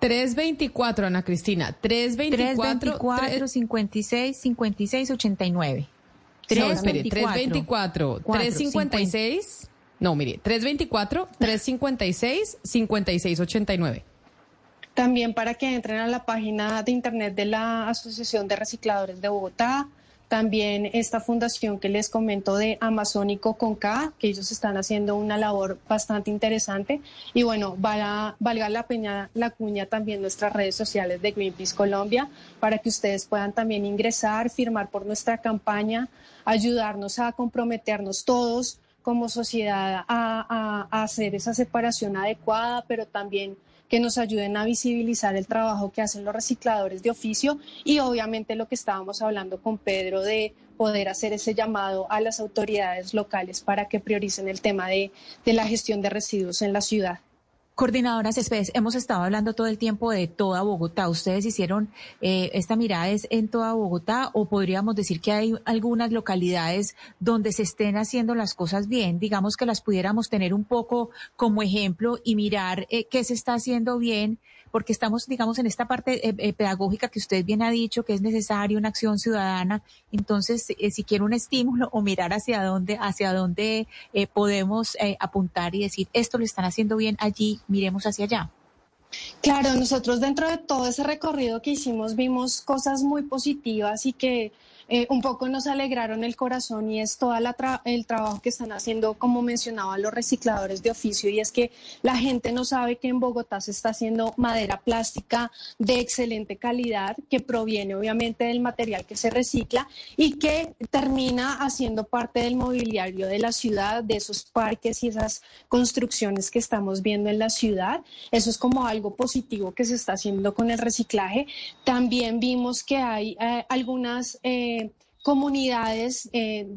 324, Ana Cristina. 324. 324 56 56 89. No, espere, 324, 356. No, mire, 324, 356, 5689. También para que entren a la página de internet de la Asociación de Recicladores de Bogotá, también esta fundación que les comento de Amazónico con que ellos están haciendo una labor bastante interesante. Y bueno, valga, la, peña, la cuña también nuestras redes sociales de Greenpeace Colombia para que ustedes puedan también ingresar, firmar por nuestra campaña, ayudarnos a comprometernos todos como sociedad a hacer esa separación adecuada, pero también que nos ayuden a visibilizar el trabajo que hacen los recicladores de oficio y obviamente lo que estábamos hablando con Pedro de poder hacer ese llamado a las autoridades locales para que prioricen el tema de, de la gestión de residuos en la ciudad. Coordinadoras Céspedes, hemos estado hablando todo el tiempo de toda Bogotá. ¿Ustedes hicieron eh, esta mirada es en toda Bogotá o podríamos decir que hay algunas localidades donde se estén haciendo las cosas bien? Digamos que las pudiéramos tener un poco como ejemplo y mirar eh, qué se está haciendo bien porque estamos, digamos, en esta parte eh, eh, pedagógica que usted bien ha dicho, que es necesaria una acción ciudadana. Entonces, eh, si quiere un estímulo o mirar hacia dónde, hacia dónde podemos apuntar y decir, esto lo están haciendo bien allí, miremos hacia allá. Claro, nosotros dentro de todo ese recorrido que hicimos vimos cosas muy positivas y que eh, un poco nos alegraron el corazón y es todo el trabajo que están haciendo, como mencionaba, los recicladores de oficio, y es que la gente no sabe que en Bogotá se está haciendo madera plástica de excelente calidad, que proviene obviamente del material que se recicla y que termina haciendo parte del mobiliario de la ciudad, de esos parques y esas construcciones que estamos viendo en la ciudad. Eso es como algo positivo que se está haciendo con el reciclaje. También vimos que hay eh, algunas... Eh, comunidades eh,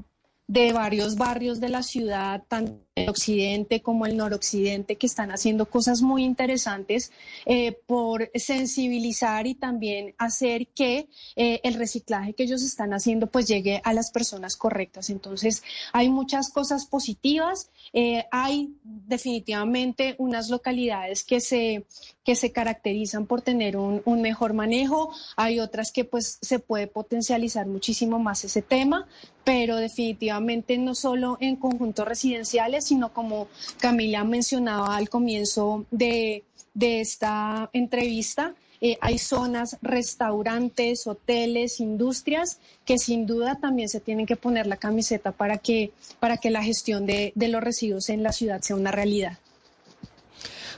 de varios barrios de la ciudad, tanto el occidente como el noroccidente, que están haciendo cosas muy interesantes eh, por sensibilizar y también hacer que eh, el reciclaje que ellos están haciendo pues llegue a las personas correctas. Entonces, hay muchas cosas positivas. Eh, hay definitivamente unas localidades que se, que se caracterizan por tener un, mejor manejo. Hay otras que pues se puede potencializar muchísimo más ese tema, pero definitivamente no solo en conjuntos residenciales, sino como Camila mencionaba al comienzo de, esta entrevista, eh, hay zonas, restaurantes, hoteles, industrias que sin duda también se tienen que poner la camiseta para que, para que la gestión de los residuos en la ciudad sea una realidad.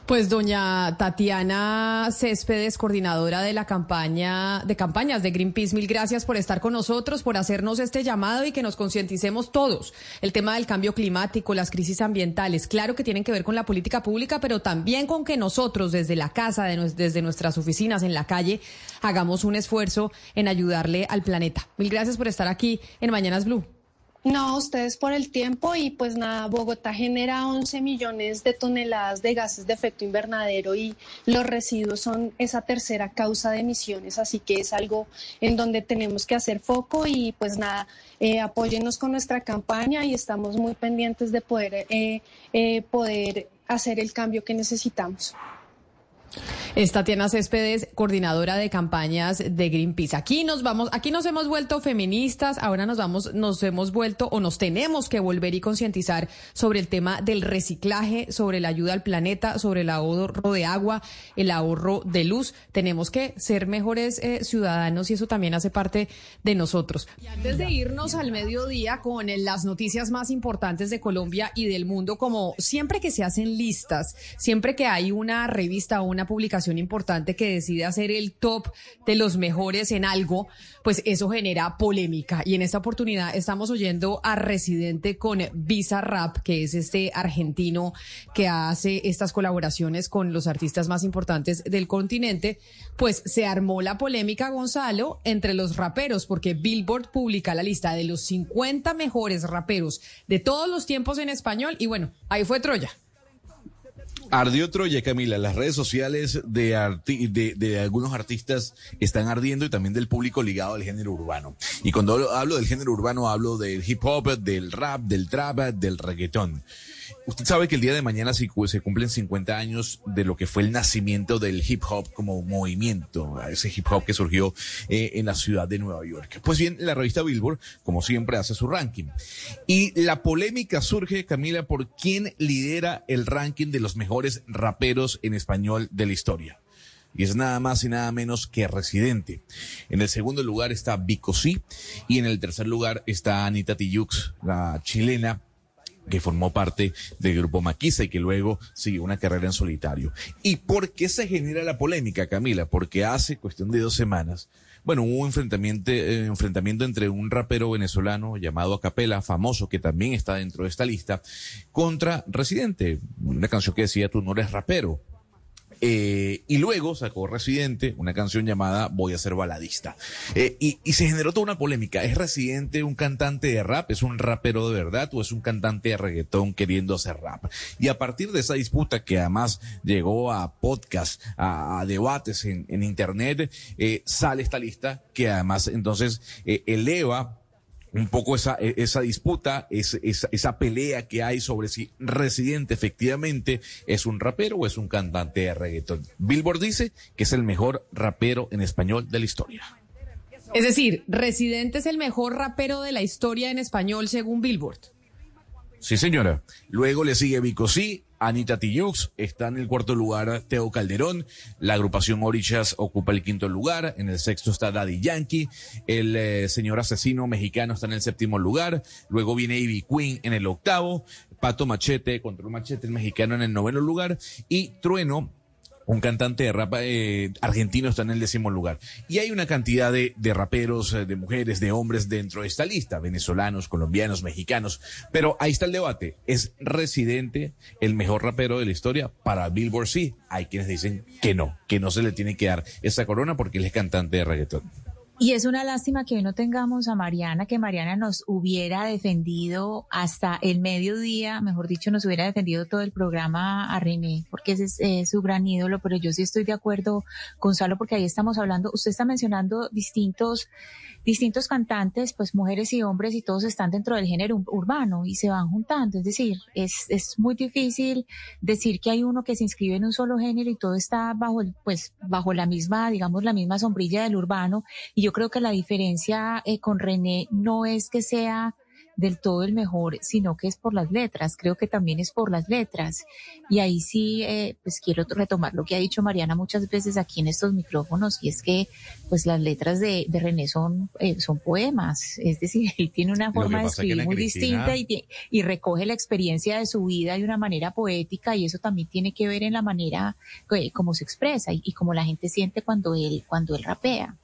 Pues doña Tatiana Céspedes, coordinadora de la campaña de campañas de Greenpeace, mil gracias por estar con nosotros, por hacernos este llamado y que nos concienticemos todos. El tema del cambio climático, las crisis ambientales, claro que tienen que ver con la política pública, pero también con que nosotros desde la casa, desde nuestras oficinas, en la calle, hagamos un esfuerzo en ayudarle al planeta. Mil gracias por estar aquí en Mañanas Blue. No, ustedes por el tiempo y pues nada, Bogotá genera 11 millones de toneladas de gases de efecto invernadero y los residuos son esa tercera causa de emisiones, así que es algo en donde tenemos que hacer foco y pues nada, eh, apóyennos con nuestra campaña y estamos muy pendientes de poder, eh, eh, poder hacer el cambio que necesitamos. Es Tatiana Céspedes, coordinadora de campañas de Greenpeace. Aquí nos vamos, aquí nos hemos vuelto feministas, ahora nos vamos, nos hemos vuelto o nos tenemos que volver y concientizar sobre el tema del reciclaje, sobre la ayuda al planeta, sobre el ahorro de agua, el ahorro de luz. Tenemos que ser mejores eh, ciudadanos y eso también hace parte de nosotros. Y antes de irnos al mediodía con las noticias más importantes de Colombia y del mundo, como siempre que se hacen listas, siempre que hay una revista o una publicación importante que decide hacer el top de los mejores en algo, pues eso genera polémica. Y en esta oportunidad estamos oyendo a Residente con Visa Rap, que es este argentino que hace estas colaboraciones con los artistas más importantes del continente. Pues se armó la polémica, Gonzalo, entre los raperos, porque Billboard publica la lista de los 50 mejores raperos de todos los tiempos en español. Y bueno, ahí fue Troya. Ardió Troya, Camila. Las redes sociales de, algunos artistas están ardiendo y también del público ligado al género urbano. Y cuando hablo del género urbano, hablo del hip hop, del rap, del trap, del reggaetón. Usted sabe que el día de mañana se, cumplen 50 años de lo que fue el nacimiento del hip hop como movimiento, ese hip hop que surgió eh, en la ciudad de Nueva York. Pues bien, la revista Billboard, como siempre, hace su ranking. Y la polémica surge, Camila, por quién lidera el ranking de los mejores raperos en español de la historia y es nada más y nada menos que Residente. En el segundo lugar está Vico C y en el tercer lugar está Anita Tijoux, la chilena que formó parte del grupo Maquisa y que luego siguió una carrera en solitario. ¿Y por qué se genera la polémica, Camila? Porque hace cuestión de dos semanas, bueno, hubo un enfrentamiento, eh, enfrentamiento entre un rapero venezolano llamado Acapela, famoso, que también está dentro de esta lista, contra Residente, una canción que decía tú no eres rapero. Eh, y luego sacó Residente una canción llamada Voy a ser baladista. Eh, y, se generó toda una polémica. ¿Es Residente un cantante de rap? ¿Es un rapero de verdad? ¿O es un cantante de reggaetón queriendo hacer rap? Y a partir de esa disputa que además llegó a podcast, a, debates en, Internet, eh, sale esta lista que además entonces eleva un poco esa, e, esa disputa, esa, esa, pelea que hay sobre si Residente efectivamente es un rapero o es un cantante de reggaetón. Billboard dice que es el mejor rapero en español de la historia. Es decir, Residente es el mejor rapero de la historia en español según Billboard. Sí, señora. Luego le sigue Vico Sí, Anita Tijoux, está en el cuarto lugar Teo Calderón, la agrupación Orichas ocupa el quinto lugar, en el sexto está Daddy Yankee, el eh, señor asesino mexicano está en el séptimo lugar, luego viene Ivy Queen en el octavo, Pato Machete, Control Machete el mexicano en el noveno lugar. Y Trueno un cantante de rap eh, argentino está en el décimo lugar. Y hay una cantidad de, de raperos, eh, de mujeres, de hombres dentro de esta lista, venezolanos, colombianos, mexicanos. Pero ahí está el debate. ¿Es Residente el mejor rapero de la historia? Para Billboard sí. Hay quienes dicen que no, que no se le tiene que dar esa corona porque él es cantante de reggaetón. Y es una lástima que hoy no tengamos a Mariana, que Mariana nos hubiera defendido hasta el mediodía, mejor dicho, nos hubiera defendido todo el programa a René, porque ese es eh, su gran ídolo, pero yo sí estoy de acuerdo, Gonzalo, porque ahí estamos hablando, usted está mencionando distintos distintos cantantes, pues mujeres y hombres, y todos están dentro del género urbano y se van juntando. Es decir, es, es muy difícil decir que hay uno que se inscribe en un solo género y todo está bajo, pues, bajo la misma, digamos, la misma sombrilla del urbano. Y yo creo que la diferencia eh, con René no es que sea del todo el mejor, sino que es por las letras. Creo que también es por las letras. Y ahí sí, eh, pues quiero retomar lo que ha dicho Mariana muchas veces aquí en estos micrófonos, y es que pues las letras de, de René son, eh, son poemas. Es decir, él tiene una forma de escribir muy distinta y, y recoge la experiencia de su vida de una manera poética, y eso también tiene que ver en la manera eh, como se expresa y, y como la gente siente cuando él, cuando él rapea.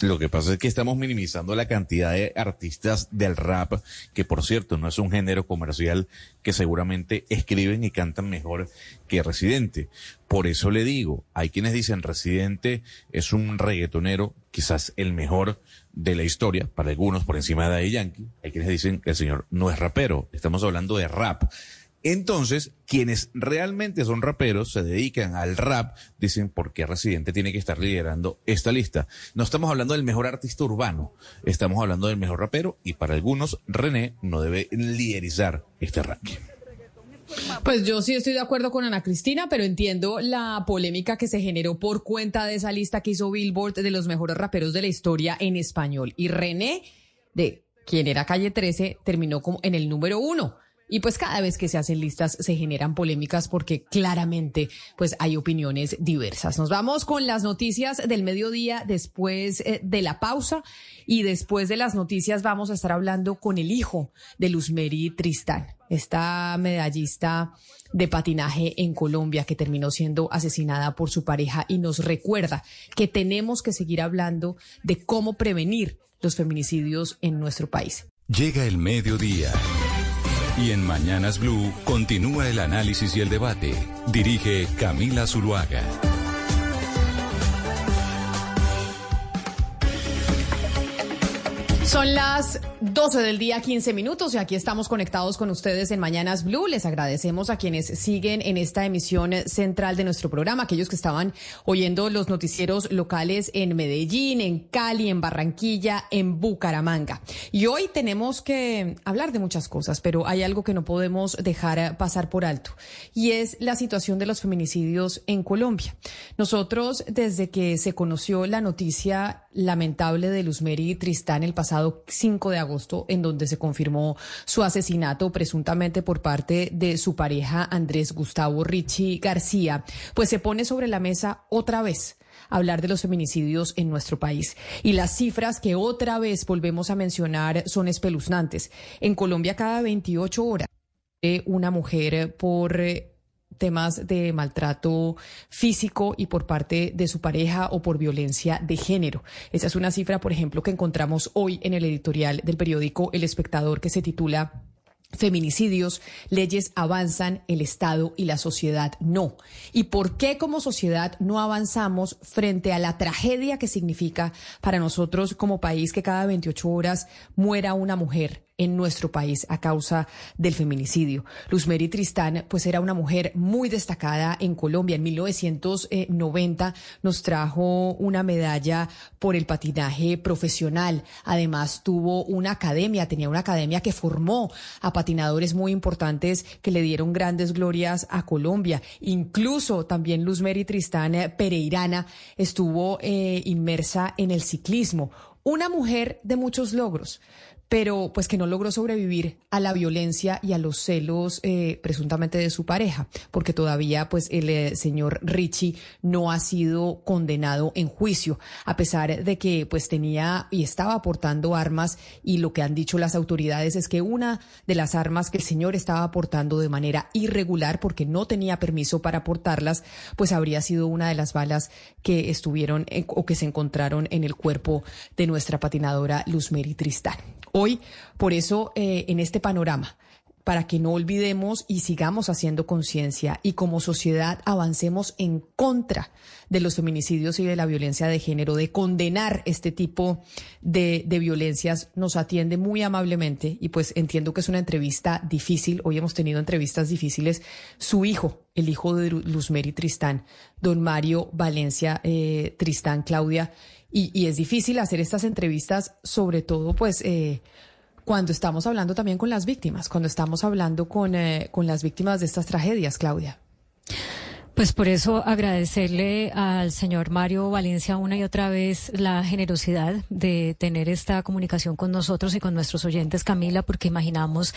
Lo que pasa es que estamos minimizando la cantidad de artistas del rap, que por cierto no es un género comercial que seguramente escriben y cantan mejor que Residente. Por eso le digo, hay quienes dicen Residente es un reggaetonero, quizás el mejor de la historia, para algunos por encima de Daddy Yankee. Hay quienes dicen que el señor no es rapero, estamos hablando de rap. Entonces, quienes realmente son raperos, se dedican al rap, dicen por qué Residente tiene que estar liderando esta lista. No estamos hablando del mejor artista urbano, estamos hablando del mejor rapero y para algunos René no debe liderizar este ranking. Pues yo sí estoy de acuerdo con Ana Cristina, pero entiendo la polémica que se generó por cuenta de esa lista que hizo Billboard de los mejores raperos de la historia en español. Y René, de quien era Calle 13, terminó como en el número uno. Y pues cada vez que se hacen listas se generan polémicas porque claramente pues hay opiniones diversas. Nos vamos con las noticias del mediodía después eh, de la pausa y después de las noticias vamos a estar hablando con el hijo de Luzmeri Tristán, esta medallista de patinaje en Colombia que terminó siendo asesinada por su pareja y nos recuerda que tenemos que seguir hablando de cómo prevenir los feminicidios en nuestro país. Llega el mediodía. Y en Mañanas Blue continúa el análisis y el debate. Dirige Camila Zuluaga. Son las 12 del día, 15 minutos, y aquí estamos conectados con ustedes en Mañanas Blue. Les agradecemos a quienes siguen en esta emisión central de nuestro programa, aquellos que estaban oyendo los noticieros locales en Medellín, en Cali, en Barranquilla, en Bucaramanga. Y hoy tenemos que hablar de muchas cosas, pero hay algo que no podemos dejar pasar por alto, y es la situación de los feminicidios en Colombia. Nosotros, desde que se conoció la noticia lamentable de Luzmeri Tristán el pasado 5 de agosto, en donde se confirmó su asesinato presuntamente por parte de su pareja Andrés Gustavo Richie García, pues se pone sobre la mesa otra vez hablar de los feminicidios en nuestro país. Y las cifras que otra vez volvemos a mencionar son espeluznantes. En Colombia cada 28 horas una mujer por temas de maltrato físico y por parte de su pareja o por violencia de género. Esa es una cifra, por ejemplo, que encontramos hoy en el editorial del periódico El Espectador que se titula feminicidios, leyes avanzan, el Estado y la sociedad no. ¿Y por qué como sociedad no avanzamos frente a la tragedia que significa para nosotros como país que cada 28 horas muera una mujer? En nuestro país a causa del feminicidio. Luz Mary Tristán, pues era una mujer muy destacada en Colombia. En 1990 nos trajo una medalla por el patinaje profesional. Además tuvo una academia, tenía una academia que formó a patinadores muy importantes que le dieron grandes glorias a Colombia. Incluso también Luz Mary Tristán eh, Pereirana estuvo eh, inmersa en el ciclismo. Una mujer de muchos logros pero pues que no logró sobrevivir a la violencia y a los celos eh, presuntamente de su pareja, porque todavía pues el eh, señor Richie no ha sido condenado en juicio, a pesar de que pues tenía y estaba aportando armas y lo que han dicho las autoridades es que una de las armas que el señor estaba aportando de manera irregular porque no tenía permiso para aportarlas, pues habría sido una de las balas que estuvieron o que se encontraron en el cuerpo de nuestra patinadora Luz Tristán. Hoy, por eso, eh, en este panorama, para que no olvidemos y sigamos haciendo conciencia y como sociedad avancemos en contra de los feminicidios y de la violencia de género, de condenar este tipo de, violencias, nos atiende muy amablemente y pues entiendo que es una entrevista difícil, hoy hemos tenido entrevistas difíciles, su hijo, el hijo de Luzmeri Tristán, don Mario Valencia eh, Tristán, Claudia, y, y, es difícil hacer estas entrevistas, sobre todo pues... Eh, cuando estamos hablando también con las víctimas, cuando estamos hablando con, eh, con las víctimas de estas tragedias, Claudia. Pues por eso agradecerle al señor Mario Valencia una y otra vez la generosidad de tener esta comunicación con nosotros y con nuestros oyentes, Camila, porque imaginamos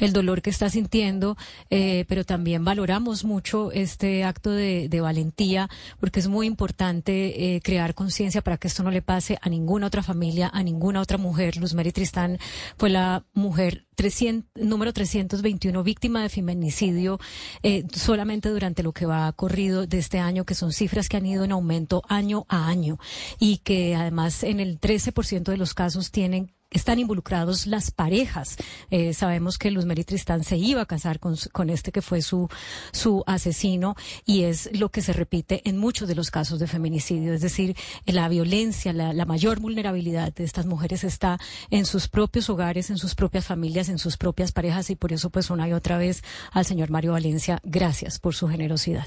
el dolor que está sintiendo, eh, pero también valoramos mucho este acto de, valentía, porque es muy importante eh, crear conciencia para que esto no le pase a ninguna otra familia, a ninguna otra mujer. Luz Mary Tristán fue la mujer 300, número 321 víctima de feminicidio eh, solamente durante lo que va corrido de este año, que son cifras que han ido en aumento año a año y que además en el 13% de los casos tienen están involucrados las parejas. Eh, sabemos que Luz Mary Tristán se iba a casar con, con este que fue su, su asesino y es lo que se repite en muchos de los casos de feminicidio. Es decir, la violencia, la, la mayor vulnerabilidad de estas mujeres está en sus propios hogares, en sus propias familias, en sus propias parejas y por eso pues una y otra vez al señor Mario Valencia, gracias por su generosidad.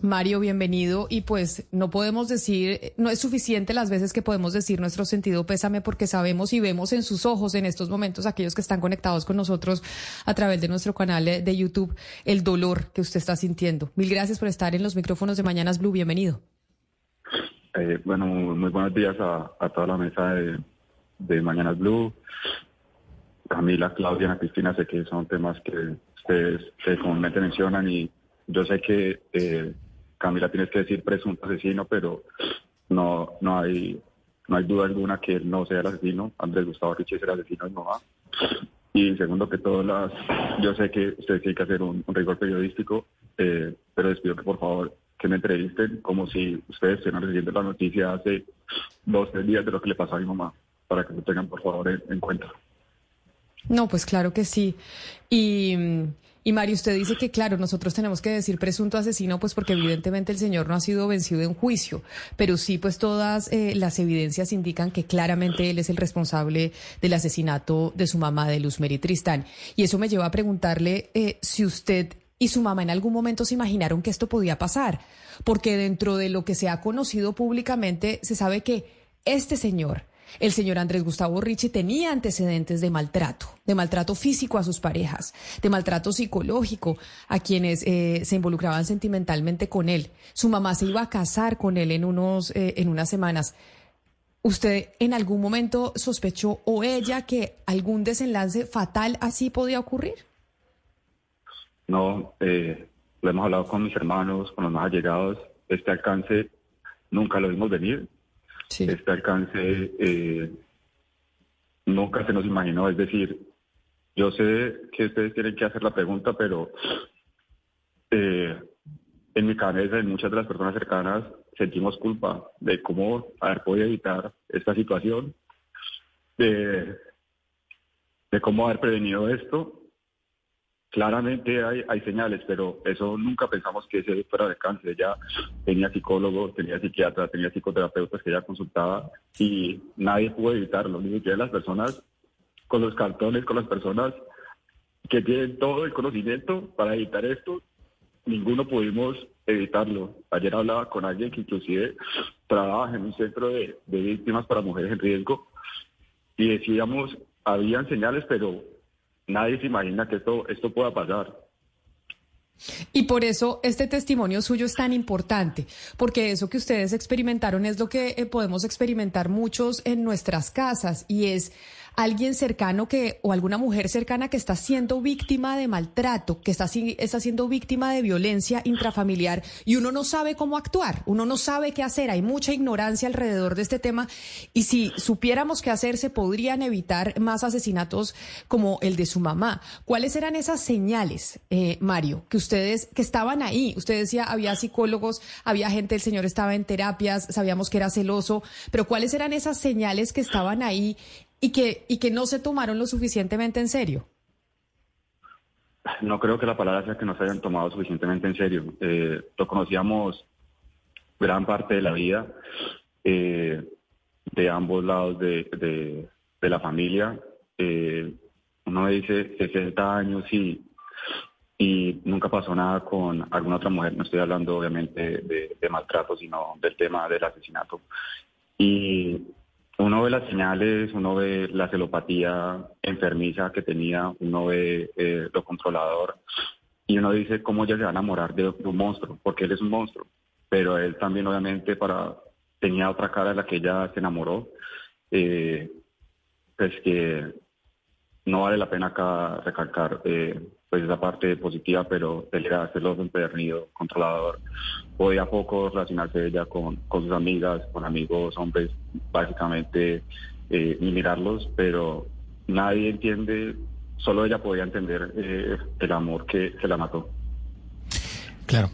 Mario, bienvenido. Y pues no podemos decir, no es suficiente las veces que podemos decir nuestro sentido pésame porque sabemos y vemos en sus ojos en estos momentos, aquellos que están conectados con nosotros a través de nuestro canal de YouTube, el dolor que usted está sintiendo. Mil gracias por estar en los micrófonos de Mañanas Blue. Bienvenido. Eh, bueno, muy buenos días a, toda la mesa de, Mañanas Blue. Camila, Claudia, Ana Cristina, sé que son temas que ustedes comúnmente mencionan y yo sé que eh, Camila tienes que decir presunto asesino, pero no, no hay no hay duda alguna que él no sea el asesino. Andrés Gustavo Richie es el asesino de mamá. Y segundo que todo, las, yo sé que ustedes tienen que hacer un, rigor periodístico, eh, pero les pido que por favor que me entrevisten como si ustedes estuvieran recibiendo la noticia hace dos, tres días de lo que le pasó a mi mamá, para que lo tengan por favor en cuenta. No, pues claro que sí. Y y Mario, usted dice que, claro, nosotros tenemos que decir presunto asesino, pues porque evidentemente el señor no ha sido vencido en juicio, pero sí, pues todas eh, las evidencias indican que claramente él es el responsable del asesinato de su mamá, de Luz Mary Tristán. Y eso me lleva a preguntarle eh, si usted y su mamá en algún momento se imaginaron que esto podía pasar, porque dentro de lo que se ha conocido públicamente se sabe que este señor, el señor Andrés Gustavo Ricci tenía antecedentes de maltrato, de maltrato físico a sus parejas, de maltrato psicológico a quienes eh, se involucraban sentimentalmente con él. Su mamá se iba a casar con él en, unos, eh, en unas semanas. ¿Usted en algún momento sospechó o ella que algún desenlace fatal así podía ocurrir? No, eh, lo hemos hablado con mis hermanos, con los más allegados. Este alcance nunca lo vimos venir este alcance eh, nunca se nos imaginó. Es decir, yo sé que ustedes tienen que hacer la pregunta, pero eh, en mi cabeza, en muchas de las personas cercanas, sentimos culpa de cómo haber podido evitar esta situación, de, de cómo haber prevenido esto claramente hay, hay señales, pero eso nunca pensamos que ese fuera de cáncer. Ella tenía psicólogo, tenía psiquiatra, tenía psicoterapeutas que ella consultaba y nadie pudo evitarlo, ni siquiera las personas con los cartones, con las personas que tienen todo el conocimiento para evitar esto, ninguno pudimos evitarlo. Ayer hablaba con alguien que inclusive trabaja en un centro de, de víctimas para mujeres en riesgo y decíamos, habían señales, pero nadie se imagina que esto, esto pueda pasar. Y por eso este testimonio suyo es tan importante, porque eso que ustedes experimentaron es lo que eh, podemos experimentar muchos en nuestras casas y es alguien cercano que o alguna mujer cercana que está siendo víctima de maltrato, que está, está siendo víctima de violencia intrafamiliar y uno no sabe cómo actuar, uno no sabe qué hacer, hay mucha ignorancia alrededor de este tema y si supiéramos qué hacer se podrían evitar más asesinatos como el de su mamá. ¿Cuáles eran esas señales, eh, Mario, que ustedes que estaban ahí? Usted decía había psicólogos, había gente, el señor estaba en terapias, sabíamos que era celoso, pero ¿cuáles eran esas señales que estaban ahí y que, y que no se tomaron lo suficientemente en serio? No creo que la palabra sea que no se hayan tomado suficientemente en serio. Eh, lo conocíamos gran parte de la vida eh, de ambos lados de, de, la familia. Eh, uno dice 60 años y, y nunca pasó nada con alguna otra mujer. No estoy hablando obviamente de, de maltrato, sino del tema del asesinato. Y uno ve las señales, uno ve la celopatía enfermiza que tenía, uno ve eh, lo controlador y uno dice cómo ella se va a enamorar de, un monstruo, porque él es un monstruo, pero él también obviamente para tenía otra cara de la que ella se enamoró, eh, pues que no vale la pena acá recalcar eh, pues esa parte positiva, pero era celoso, empedernido, controlador. Podía poco relacionarse ella con, con sus amigas, con amigos, hombres, básicamente eh, mirarlos, pero nadie entiende, solo ella podía entender eh, el amor que se la mató. Claro.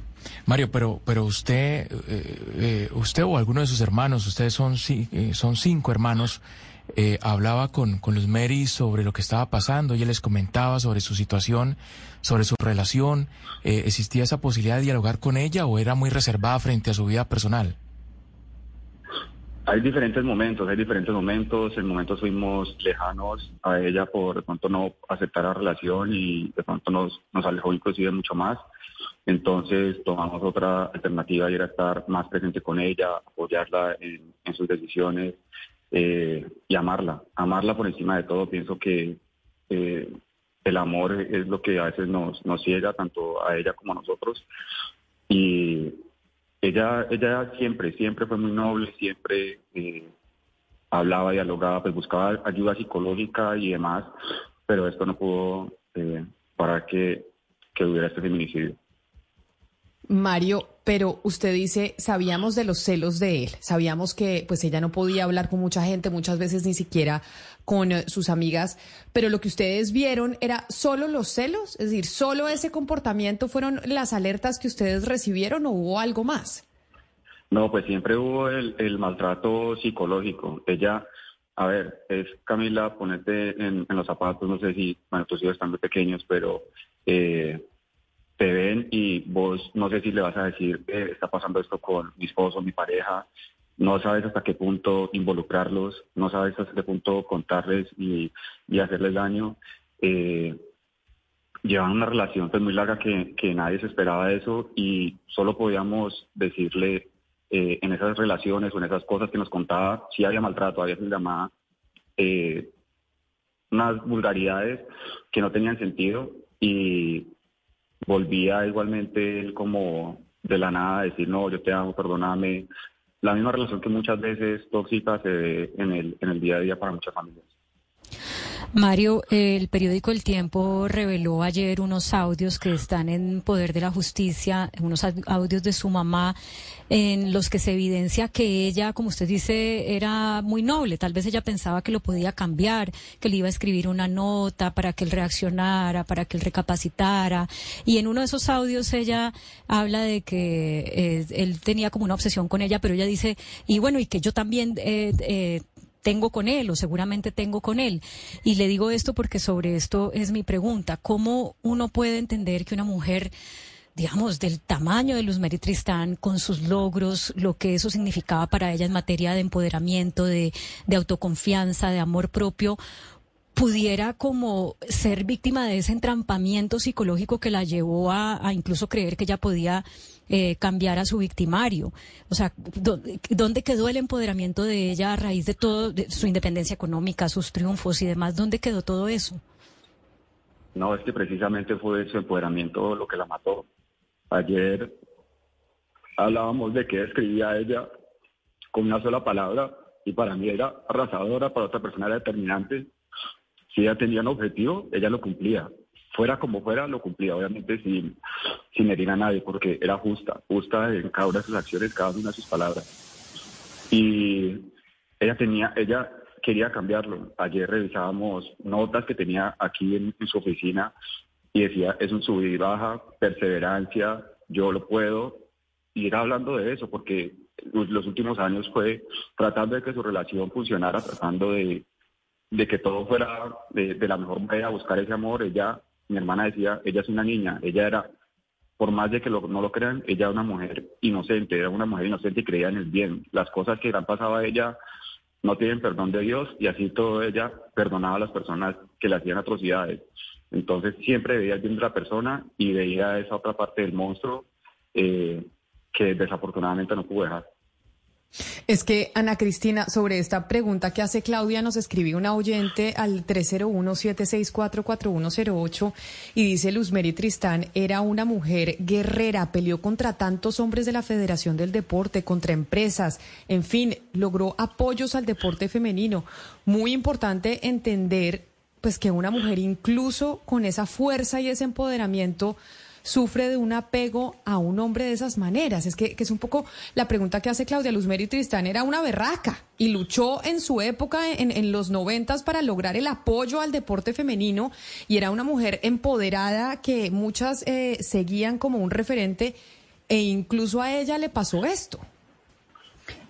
Mario, pero pero usted eh, usted o alguno de sus hermanos, ustedes son son cinco hermanos. Eh, hablaba con, con Luz Mary sobre lo que estaba pasando, ella les comentaba sobre su situación, sobre su relación. Eh, ¿Existía esa posibilidad de dialogar con ella o era muy reservada frente a su vida personal? Hay diferentes momentos, hay diferentes momentos. En momentos fuimos lejanos a ella por de pronto no aceptar la relación y de pronto nos, nos alejó inclusive mucho más. Entonces tomamos otra alternativa y era estar más presente con ella, apoyarla en sus decisiones, eh, y amarla, amarla por encima de todo. Pienso que eh, el amor es lo que a veces nos, nos ciega tanto a ella como a nosotros. Y ella, ella siempre, siempre fue muy noble, siempre eh, hablaba, dialogaba, pues buscaba ayuda psicológica y demás, pero esto no pudo para que, que hubiera este feminicidio. Mario, pero usted dice, sabíamos de los celos de él, sabíamos que pues ella no podía hablar con mucha gente, muchas veces ni siquiera con eh, sus amigas, pero lo que ustedes vieron era solo los celos, es decir, solo ese comportamiento fueron las alertas que ustedes recibieron o hubo algo más. No, pues siempre hubo el, maltrato psicológico. Ella, a ver, es Camila, ponete en, los zapatos, no sé si, bueno, tus hijos están pequeños, pero... Eh, te ven y vos no sé si le vas a decir, eh, está pasando esto con mi esposo, mi pareja, no sabes hasta qué punto involucrarlos, no sabes hasta qué punto contarles y, hacerles daño. Eh, llevan una relación pues muy larga que, que, nadie se esperaba eso y solo podíamos decirle eh, en esas relaciones o en esas cosas que nos contaba, si había maltrato, había veces llamaba unas vulgaridades que no tenían sentido y volvía igualmente él como de la nada a decir, no, yo te amo, perdóname. La misma relación que muchas veces tóxica se ve en el, en el día a día para muchas familias. Mario, el periódico El Tiempo reveló ayer unos audios que están en poder de la justicia, unos audios de su mamá, en los que se evidencia que ella, como usted dice, era muy noble. Tal vez ella pensaba que lo podía cambiar, que le iba a escribir una nota para que él reaccionara, para que él recapacitara. Y en uno de esos audios ella habla de que eh, él tenía como una obsesión con ella, pero ella dice, y bueno, y que yo también... Eh, eh, tengo con él o seguramente tengo con él. Y le digo esto porque sobre esto es mi pregunta. ¿Cómo uno puede entender que una mujer digamos, del tamaño de Luz Mary Tristán, con sus logros, lo que eso significaba para ella en materia de empoderamiento, de, de autoconfianza, de amor propio, pudiera como ser víctima de ese entrampamiento psicológico que la llevó a, a incluso creer que ella podía eh, cambiar a su victimario. O sea, ¿dónde quedó el empoderamiento de ella a raíz de todo, de su independencia económica, sus triunfos y demás? ¿Dónde quedó todo eso? No, es que precisamente fue su empoderamiento lo que la mató. Ayer hablábamos de que escribía ella con una sola palabra y para mí era arrasadora, para otra persona era determinante. Si ella tenía un objetivo, ella lo cumplía. Fuera como fuera, lo cumplía, obviamente sin, sin herir a nadie, porque era justa, justa en cada una de sus acciones, cada una de sus palabras. Y ella tenía, ella quería cambiarlo. Ayer revisábamos notas que tenía aquí en, su oficina y decía, es un subir y baja, perseverancia, yo lo puedo. Y era hablando de eso, porque los, los últimos años fue tratando de que su relación funcionara, tratando de, de que todo fuera de, de, la mejor manera, buscar ese amor. Ella, mi hermana decía, ella es una niña, ella era, por más de que lo, no lo crean, ella era una mujer inocente, era una mujer inocente y creía en el bien. Las cosas que le han pasado a ella no tienen perdón de Dios y así todo ella perdonaba a las personas que le hacían atrocidades. Entonces siempre veía el bien de la persona y veía esa otra parte del monstruo eh, que desafortunadamente no pudo dejar. Es que, Ana Cristina, sobre esta pregunta que hace Claudia, nos escribió una oyente al 301-764-4108 y dice Luz Mary Tristán era una mujer guerrera, peleó contra tantos hombres de la Federación del Deporte, contra empresas, en fin, logró apoyos al deporte femenino. Muy importante entender pues que una mujer incluso con esa fuerza y ese empoderamiento sufre de un apego a un hombre de esas maneras. Es que, que es un poco la pregunta que hace Claudia Luzmeri Tristán. Era una berraca y luchó en su época, en, en los noventas, para lograr el apoyo al deporte femenino y era una mujer empoderada que muchas eh, seguían como un referente e incluso a ella le pasó esto.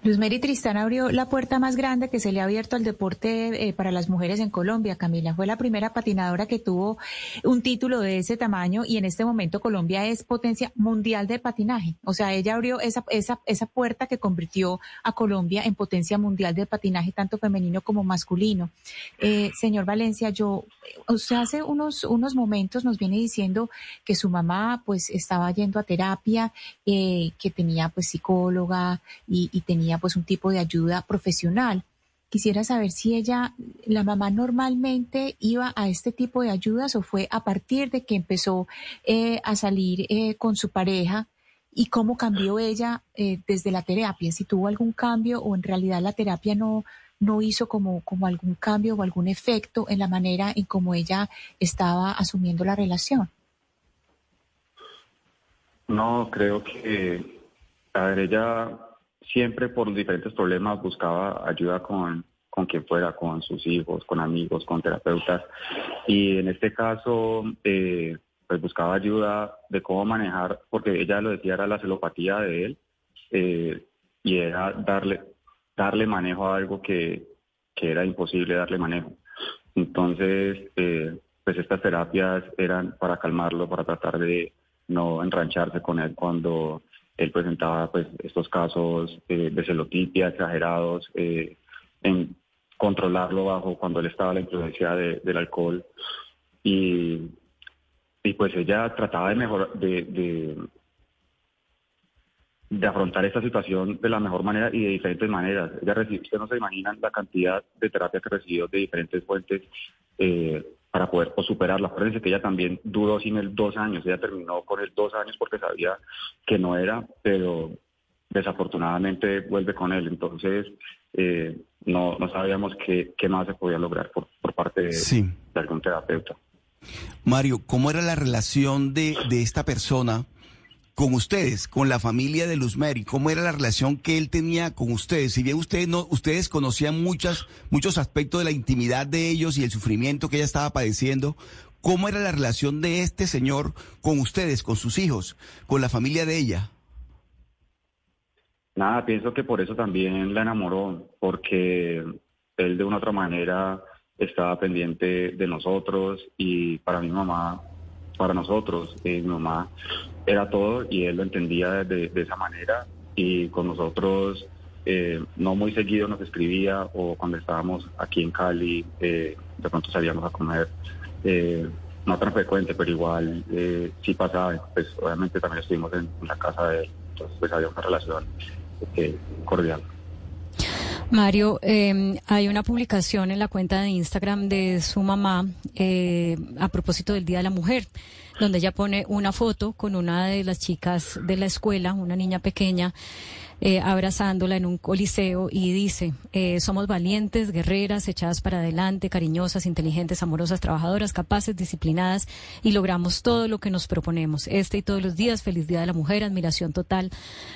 Luz Mary Tristán abrió la puerta más grande que se le ha abierto al deporte eh, para las mujeres en Colombia, Camila. Fue la primera patinadora que tuvo un título de ese tamaño y en este momento Colombia es potencia mundial de patinaje. O sea, ella abrió esa, esa, esa puerta que convirtió a Colombia en potencia mundial de patinaje, tanto femenino como masculino. Eh, señor Valencia, yo, usted hace unos, unos momentos nos viene diciendo que su mamá pues estaba yendo a terapia, eh, que tenía pues psicóloga y, y tenía pues un tipo de ayuda profesional. Quisiera saber si ella, la mamá normalmente iba a este tipo de ayudas o fue a partir de que empezó eh, a salir eh, con su pareja y cómo cambió ella eh, desde la terapia, si tuvo algún cambio o en realidad la terapia no, no hizo como, como algún cambio o algún efecto en la manera en cómo ella estaba asumiendo la relación. No, creo que, a ver, ella siempre por diferentes problemas buscaba ayuda con, con quien fuera, con sus hijos, con amigos, con terapeutas. Y en este caso, eh, pues buscaba ayuda de cómo manejar, porque ella lo decía, era la celopatía de él, eh, y era darle, darle manejo a algo que, que era imposible darle manejo. Entonces, eh, pues estas terapias eran para calmarlo, para tratar de no enrancharse con él cuando él presentaba pues estos casos eh, de celotipia exagerados, eh, en controlarlo bajo cuando él estaba la influencia de, del alcohol y, y pues ella trataba de mejor de, de, afrontar esta situación de la mejor manera y de diferentes maneras. Ella recibió, usted no se imaginan la cantidad de terapia que recibió de diferentes fuentes eh, para poder pues, superarla. Acuérdense que ella también duró sin él dos años, ella terminó con él dos años porque sabía que no era, pero desafortunadamente vuelve con él. Entonces, eh, no, no sabíamos qué, qué más se podía lograr por, por parte de, Sí. de algún terapeuta. Mario, ¿cómo era la relación de, de esta persona con ustedes, con la familia de Luz Mary? ¿Cómo era la relación que él tenía con ustedes? Si bien ustedes no, ustedes conocían muchas, muchos aspectos de la intimidad de ellos y el sufrimiento que ella estaba padeciendo, ¿cómo era la relación de este señor con ustedes, con sus hijos, con la familia de ella? Nada, pienso que por eso también la enamoró, porque él de una otra manera estaba pendiente de nosotros y para mi mamá, para nosotros, eh, mi mamá era todo y él lo entendía de, de esa manera y con nosotros eh, no muy seguido nos escribía o cuando estábamos aquí en Cali eh, de pronto salíamos a comer. Eh, no tan frecuente, pero igual eh, sí pasaba. Pues obviamente también estuvimos en, la casa de él, entonces pues había una relación eh, cordial. Mario, eh, hay una publicación en la cuenta de Instagram de su mamá eh, a propósito del Día de la Mujer, donde ella pone una foto con una de las chicas de la escuela, una niña pequeña, eh, abrazándola en un coliseo y dice, eh, somos valientes, guerreras, echadas para adelante, cariñosas, inteligentes, amorosas, trabajadoras, capaces, disciplinadas y logramos todo lo que nos proponemos. Este y todos los días, feliz Día de la Mujer, admiración total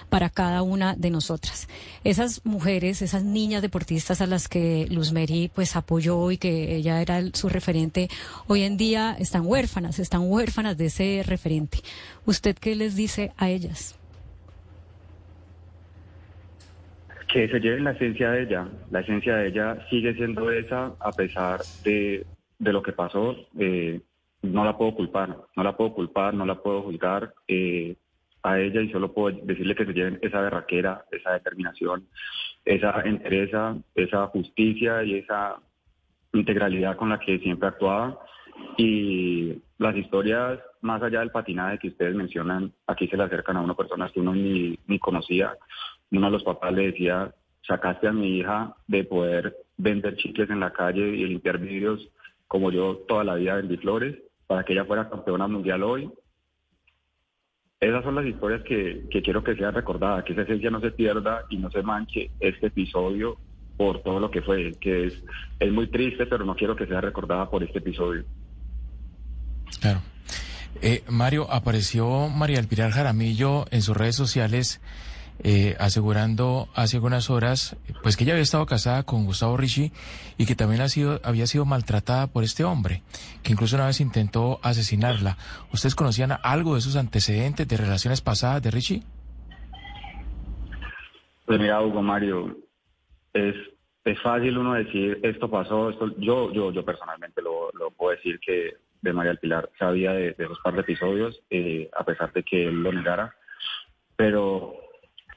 para cada una de nosotras. Esas mujeres, esas niñas deportistas a las que Luz Mary pues apoyó y que ella era su referente, hoy en día están huérfanas, están huérfanas de ese referente. ¿Usted qué les dice a ellas? Que se lleven la esencia de ella. La esencia de ella sigue siendo esa a pesar de, de lo que pasó. Eh, no la puedo culpar, no la puedo culpar, no la puedo juzgar eh, a ella y solo puedo decirle que se lleven esa berraquera, esa determinación, esa entereza, esa justicia y esa integralidad con la que siempre actuaba. Y las historias, más allá del patinaje que ustedes mencionan, aquí se le acercan a uno personas que uno ni, ni conocía. Uno de los papás le decía, sacaste a mi hija de poder vender chicles en la calle y limpiar vidrios como yo toda la vida vendí flores para que ella fuera campeona mundial hoy. Esas son las historias que, que quiero que sean recordadas, que esa esencia no se pierda y no se manche este episodio por todo lo que fue, que es, es muy triste, pero no quiero que sea recordada por este episodio. Claro. Eh, Mario, apareció María Elpirar Jaramillo en sus redes sociales eh, asegurando hace algunas horas pues que ella había estado casada con Gustavo Ricci y que también ha sido, había sido maltratada por este hombre, que incluso una vez intentó asesinarla. ¿Ustedes conocían algo de esos antecedentes de relaciones pasadas de Ricci? Pues mira, Hugo Mario, es, es fácil uno decir esto pasó, esto, yo, yo, yo personalmente lo, lo puedo decir que de María del Pilar sabía de, de esos par de episodios, eh, a pesar de que él lo negara, pero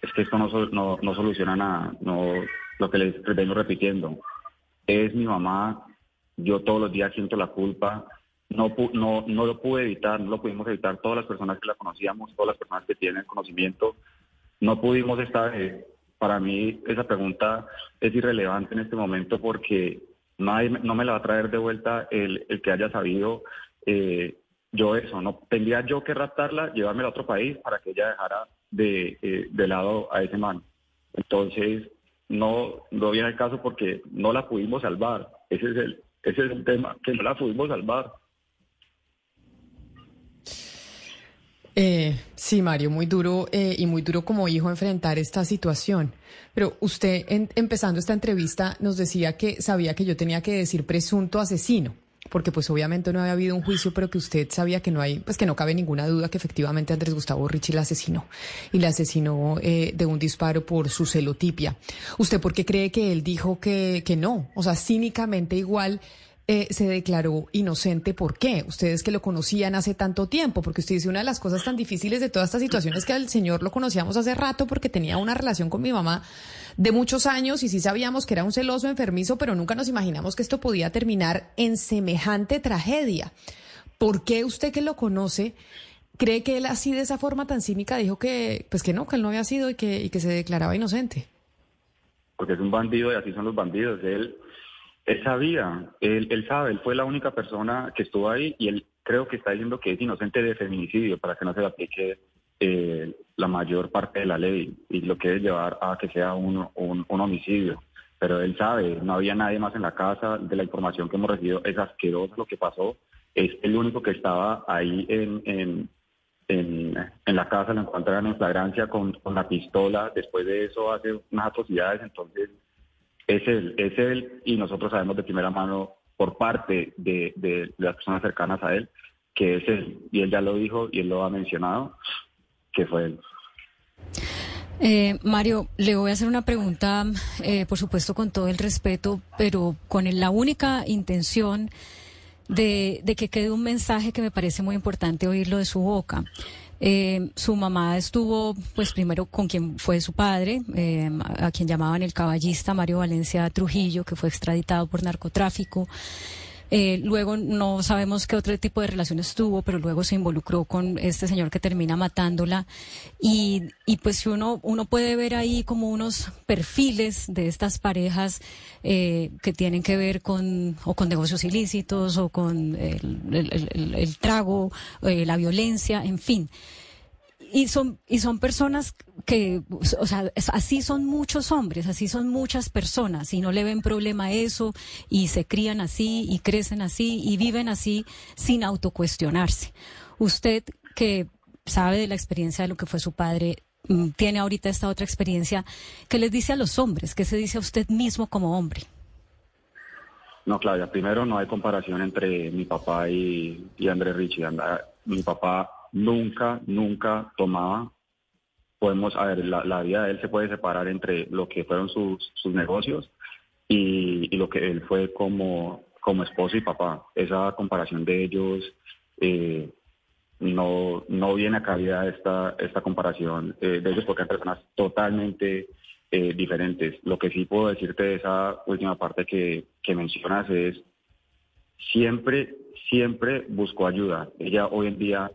es que esto no, no, no soluciona nada, no, lo que les vengo repitiendo, es mi mamá, yo todos los días siento la culpa, no, no, no lo pude evitar, no lo pudimos evitar, todas las personas que la conocíamos, todas las personas que tienen conocimiento, no pudimos estar, eh, para mí esa pregunta es irrelevante en este momento porque nadie, no me la va a traer de vuelta el, el que haya sabido eh, yo eso, no tendría yo que raptarla, llevármela a otro país para que ella dejara de, eh, de lado a ese man. Entonces, no, no viene el caso porque no la pudimos salvar. Ese es el, ese es el tema, que no la pudimos salvar. Eh, sí, Mario, muy duro eh, y muy duro como hijo enfrentar esta situación. Pero usted, en- empezando esta entrevista, nos decía que sabía que yo tenía que decir presunto asesino, porque pues obviamente no había habido un juicio, pero que usted sabía que no hay, pues que no cabe ninguna duda que efectivamente Andrés Gustavo Ricci la asesinó y la asesinó eh, de un disparo por su celotipia. ¿Usted por qué cree que él dijo que, que no? O sea, cínicamente igual eh, se declaró inocente. ¿Por qué? Ustedes que lo conocían hace tanto tiempo, porque usted dice una de las cosas tan difíciles de toda esta situación es que al señor lo conocíamos hace rato porque tenía una relación con mi mamá de muchos años y sí sabíamos que era un celoso enfermizo, pero nunca nos imaginamos que esto podía terminar en semejante tragedia. ¿Por qué usted que lo conoce cree que él así de esa forma tan cínica dijo que, pues que no, que él no había sido y que, y que se declaraba inocente? porque es un bandido y así son los bandidos. Él, él sabía, él, él sabe, él fue la única persona que estuvo ahí y él creo que está diciendo que es inocente de feminicidio para que no se le aplique eh, la mayor parte de la ley y lo que debe llevar a que sea un, un, homicidio. Pero él sabe, no había nadie más en la casa, de la información que hemos recibido es asqueroso lo que pasó, es el único que estaba ahí en, en, en, la casa, lo encontraron en flagrancia con, con la pistola, después de eso hace unas atrocidades, entonces es él, es él y nosotros sabemos de primera mano por parte de- de las personas cercanas a él que es él, y él ya lo dijo y él lo ha mencionado, que fue. Eh, Mario, le voy a hacer una pregunta, eh, por supuesto con todo el respeto, pero con la única intención de, de que quede un mensaje que me parece muy importante oírlo de su boca. Eh, su mamá estuvo, pues primero con quien fue su padre, eh, a quien llamaban el caballista Mario Valencia Trujillo, que fue extraditado por narcotráfico. Eh, luego no sabemos qué otro tipo de relaciones tuvo, pero luego se involucró con este señor que termina matándola. Y, y pues uno, uno puede ver ahí como unos perfiles de estas parejas eh, que tienen que ver con, o con negocios ilícitos, o con el, trago, eh, la violencia, en fin y son y son personas que o sea así son muchos hombres así son muchas personas y no le ven problema a eso y se crían así y crecen así y viven así sin autocuestionarse. Usted que sabe de la experiencia de lo que fue su padre mm, tiene ahorita esta otra experiencia ¿qué les dice a los hombres qué se dice a usted mismo como hombre no, Claudia, primero no hay comparación entre mi papá y, y Andrés Richie. Mi papá nunca, nunca tomaba. Podemos, a ver, la, vida de él se puede separar entre lo que fueron sus, sus negocios y, lo que él fue como, como esposo y papá. Esa comparación de ellos eh, no, no viene a cabida esta, esta comparación eh, de ellos porque son personas totalmente eh, diferentes. Lo que sí puedo decirte de esa última parte que, que mencionas es siempre, siempre buscó ayuda. Ella hoy en día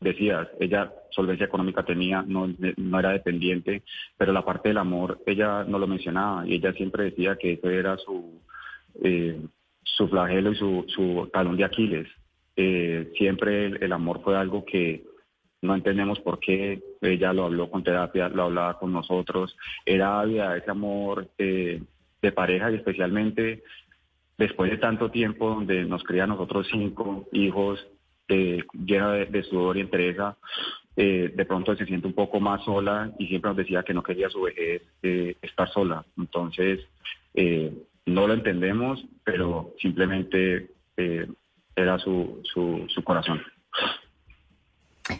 decías, ella solvencia económica tenía, no, no era dependiente, pero la parte del amor ella no lo mencionaba y ella siempre decía que eso era su, eh, su flagelo y su, su talón de Aquiles. Eh, siempre el, amor fue algo que no entendemos por qué, ella lo habló con terapia, lo hablaba con nosotros, era ávida ese amor eh, de pareja y especialmente después de tanto tiempo donde nos cría nosotros cinco hijos, eh, llena de, sudor y entrega, eh, de pronto se siente un poco más sola y siempre nos decía que no quería su vejez eh, estar sola. Entonces, eh, no lo entendemos, pero simplemente eh, era su, su, su corazón.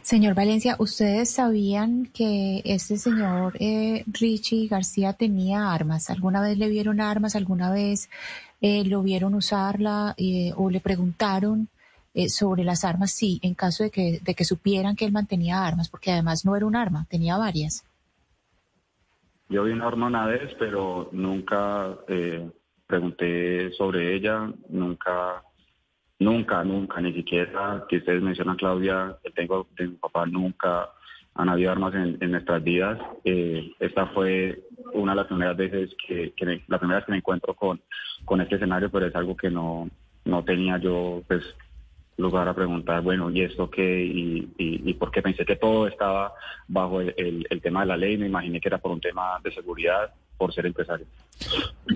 Señor Valencia, ¿ustedes sabían que este señor eh, Richie García tenía armas? ¿Alguna vez le vieron armas? ¿Alguna vez eh, lo vieron usarla eh, o le preguntaron eh, sobre las armas, sí, en caso de que, de que supieran que él mantenía armas, porque además no era un arma, tenía varias. Yo vi una arma una vez, pero nunca eh, pregunté sobre ella, nunca, nunca, nunca, ni siquiera que ustedes mencionan, Claudia, que tengo de mi papá, nunca han habido armas en, nuestras vidas. Eh, esta fue una de las primeras veces que, que me, la primera vez que me encuentro con, con este escenario, pero es algo que no, no tenía yo, pues, lugar a preguntar, bueno, ¿y esto qué? Y, y, y porque pensé que todo estaba bajo el, el, el, tema de la ley, me imaginé que era por un tema de seguridad, por ser empresario.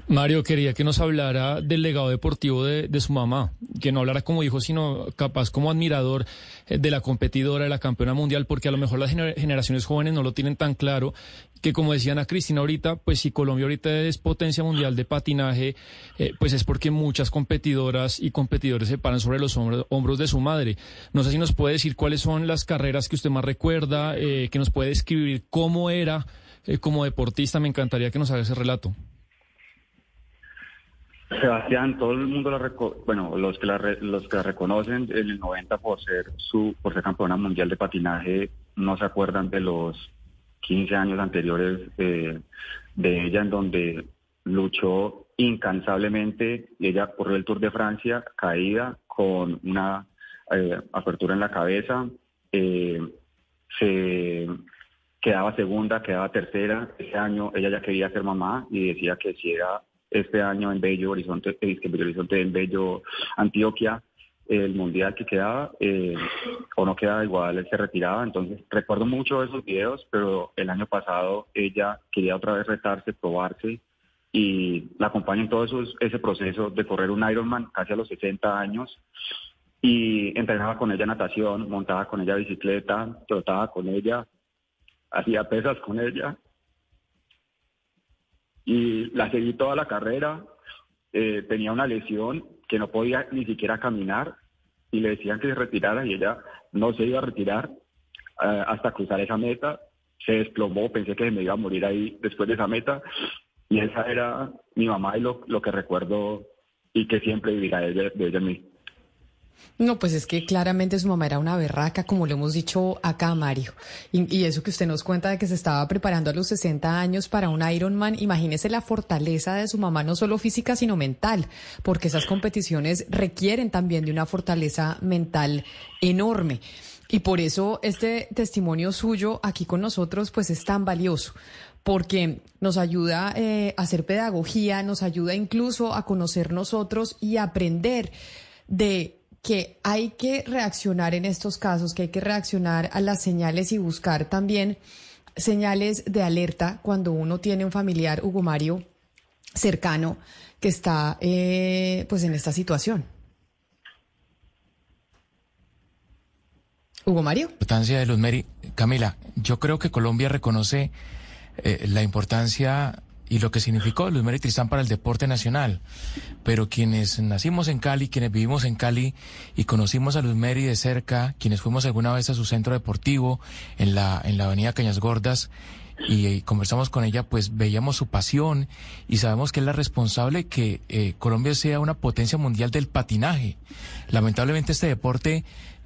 Mario, quería que nos hablara del legado deportivo de, su mamá, que no hablara como hijo, sino capaz como admirador eh, de la competidora, de la campeona mundial, porque a lo mejor las gener generaciones jóvenes no lo tienen tan claro, que como decían a Cristina ahorita, pues si Colombia ahorita es potencia mundial de patinaje, eh, pues es porque muchas competidoras y competidores se paran sobre los hombros, hombros de su madre. No sé si nos puede decir cuáles son las carreras que usted más recuerda, eh, que nos puede describir cómo era eh, como deportista, me encantaría que nos haga ese relato. Sebastián, todo el mundo la bueno, los que la los que reconocen, el 90 por ser su por ser campeona mundial de patinaje, no se acuerdan de los 15 años anteriores eh, de ella en donde luchó incansablemente y ella corrió el Tour de Francia caída con una eh, apertura en la cabeza, se quedaba segunda, quedaba tercera. Ese año ella ya quería ser mamá y decía que si era este año en Bello Horizonte, eh, en Bello Antioquia, el mundial que quedaba eh, o no quedaba igual, él se retiraba. Entonces recuerdo mucho esos videos, pero el año pasado ella quería otra vez retarse, probarse y la acompaña en todo eso, ese proceso de correr un Ironman casi a los 60 años y entrenaba con ella natación, montaba con ella bicicleta, trotaba con ella, hacía pesas con ella y la seguí toda la carrera. Eh, tenía una lesión que no podía ni siquiera caminar y le decían que se retirara y ella no se iba a retirar uh, hasta cruzar esa meta se desplomó, pensé que me iba a morir ahí después de esa meta. Y esa era mi mamá y lo, lo que recuerdo y que siempre vivirá de de mí. No, pues es que claramente su mamá era una berraca, como lo hemos dicho acá, Mario. Y, eso que usted nos cuenta de que se estaba preparando a los 60 años para un Ironman, imagínese la fortaleza de su mamá, no solo física, sino mental, porque esas competiciones requieren también de una fortaleza mental enorme. Y por eso este testimonio suyo aquí con nosotros, pues es tan valioso porque nos ayuda eh, a hacer pedagogía, nos ayuda incluso a conocer nosotros y aprender de que hay que reaccionar en estos casos, que hay que reaccionar a las señales y buscar también señales de alerta cuando uno tiene un familiar, Hugo Mario, cercano que está eh, pues en esta situación. Hugo Mario. La importancia de los Meri. Camila, yo creo que Colombia reconoce eh, la importancia y lo que significó Luz Mary Tristán para el deporte nacional. Pero quienes nacimos en Cali, quienes vivimos en Cali y conocimos a Luz Mary de cerca, quienes fuimos alguna vez a su centro deportivo en la, en la avenida Cañas Gordas, y, conversamos con ella, pues veíamos su pasión y sabemos que es la responsable que eh, Colombia sea una potencia mundial del patinaje. Lamentablemente este deporte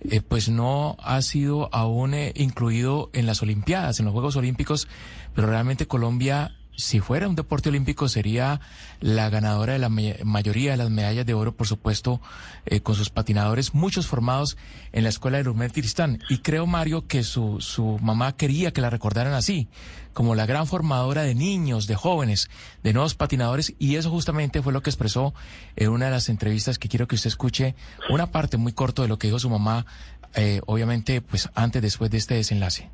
eh, pues no ha sido aún eh, incluido en las Olimpiadas, en los Juegos Olímpicos, pero realmente Colombia si fuera un deporte olímpico, sería la ganadora de la mayoría de las medallas de oro, por supuesto, eh, con sus patinadores, muchos formados en la escuela de Lumet Tristán. Y creo, Mario, que su, su mamá quería que la recordaran así, como la gran formadora de niños, de jóvenes, de nuevos patinadores, y eso justamente fue lo que expresó en una de las entrevistas que quiero que usted escuche, una parte muy corta de lo que dijo su mamá, eh, obviamente, pues antes, después de este desenlace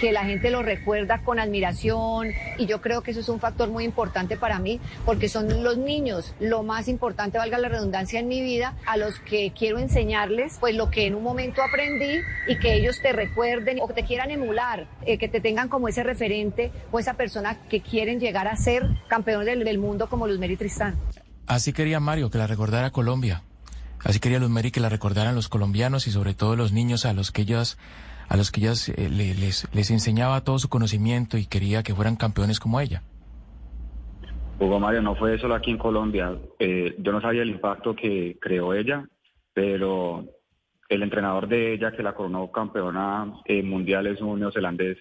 que la gente lo recuerda con admiración y yo creo que eso es un factor muy importante para mí porque son los niños lo más importante, valga la redundancia en mi vida, a los que quiero enseñarles pues lo que en un momento aprendí y que ellos te recuerden o que te quieran emular, eh, que te tengan como ese referente o esa persona que quieren llegar a ser campeón del, mundo como Luz Mary Tristán. Así quería Mario que la recordara Colombia. Así quería Luz Mary que la recordaran los colombianos y sobre todo los niños a los que ellos a los que ella eh, les, les enseñaba todo su conocimiento y quería que fueran campeones como ella. Hugo Mario, no fue solo aquí en Colombia. Eh, yo no sabía el impacto que creó ella, pero el entrenador de ella que la coronó campeona eh, mundial es un neozelandés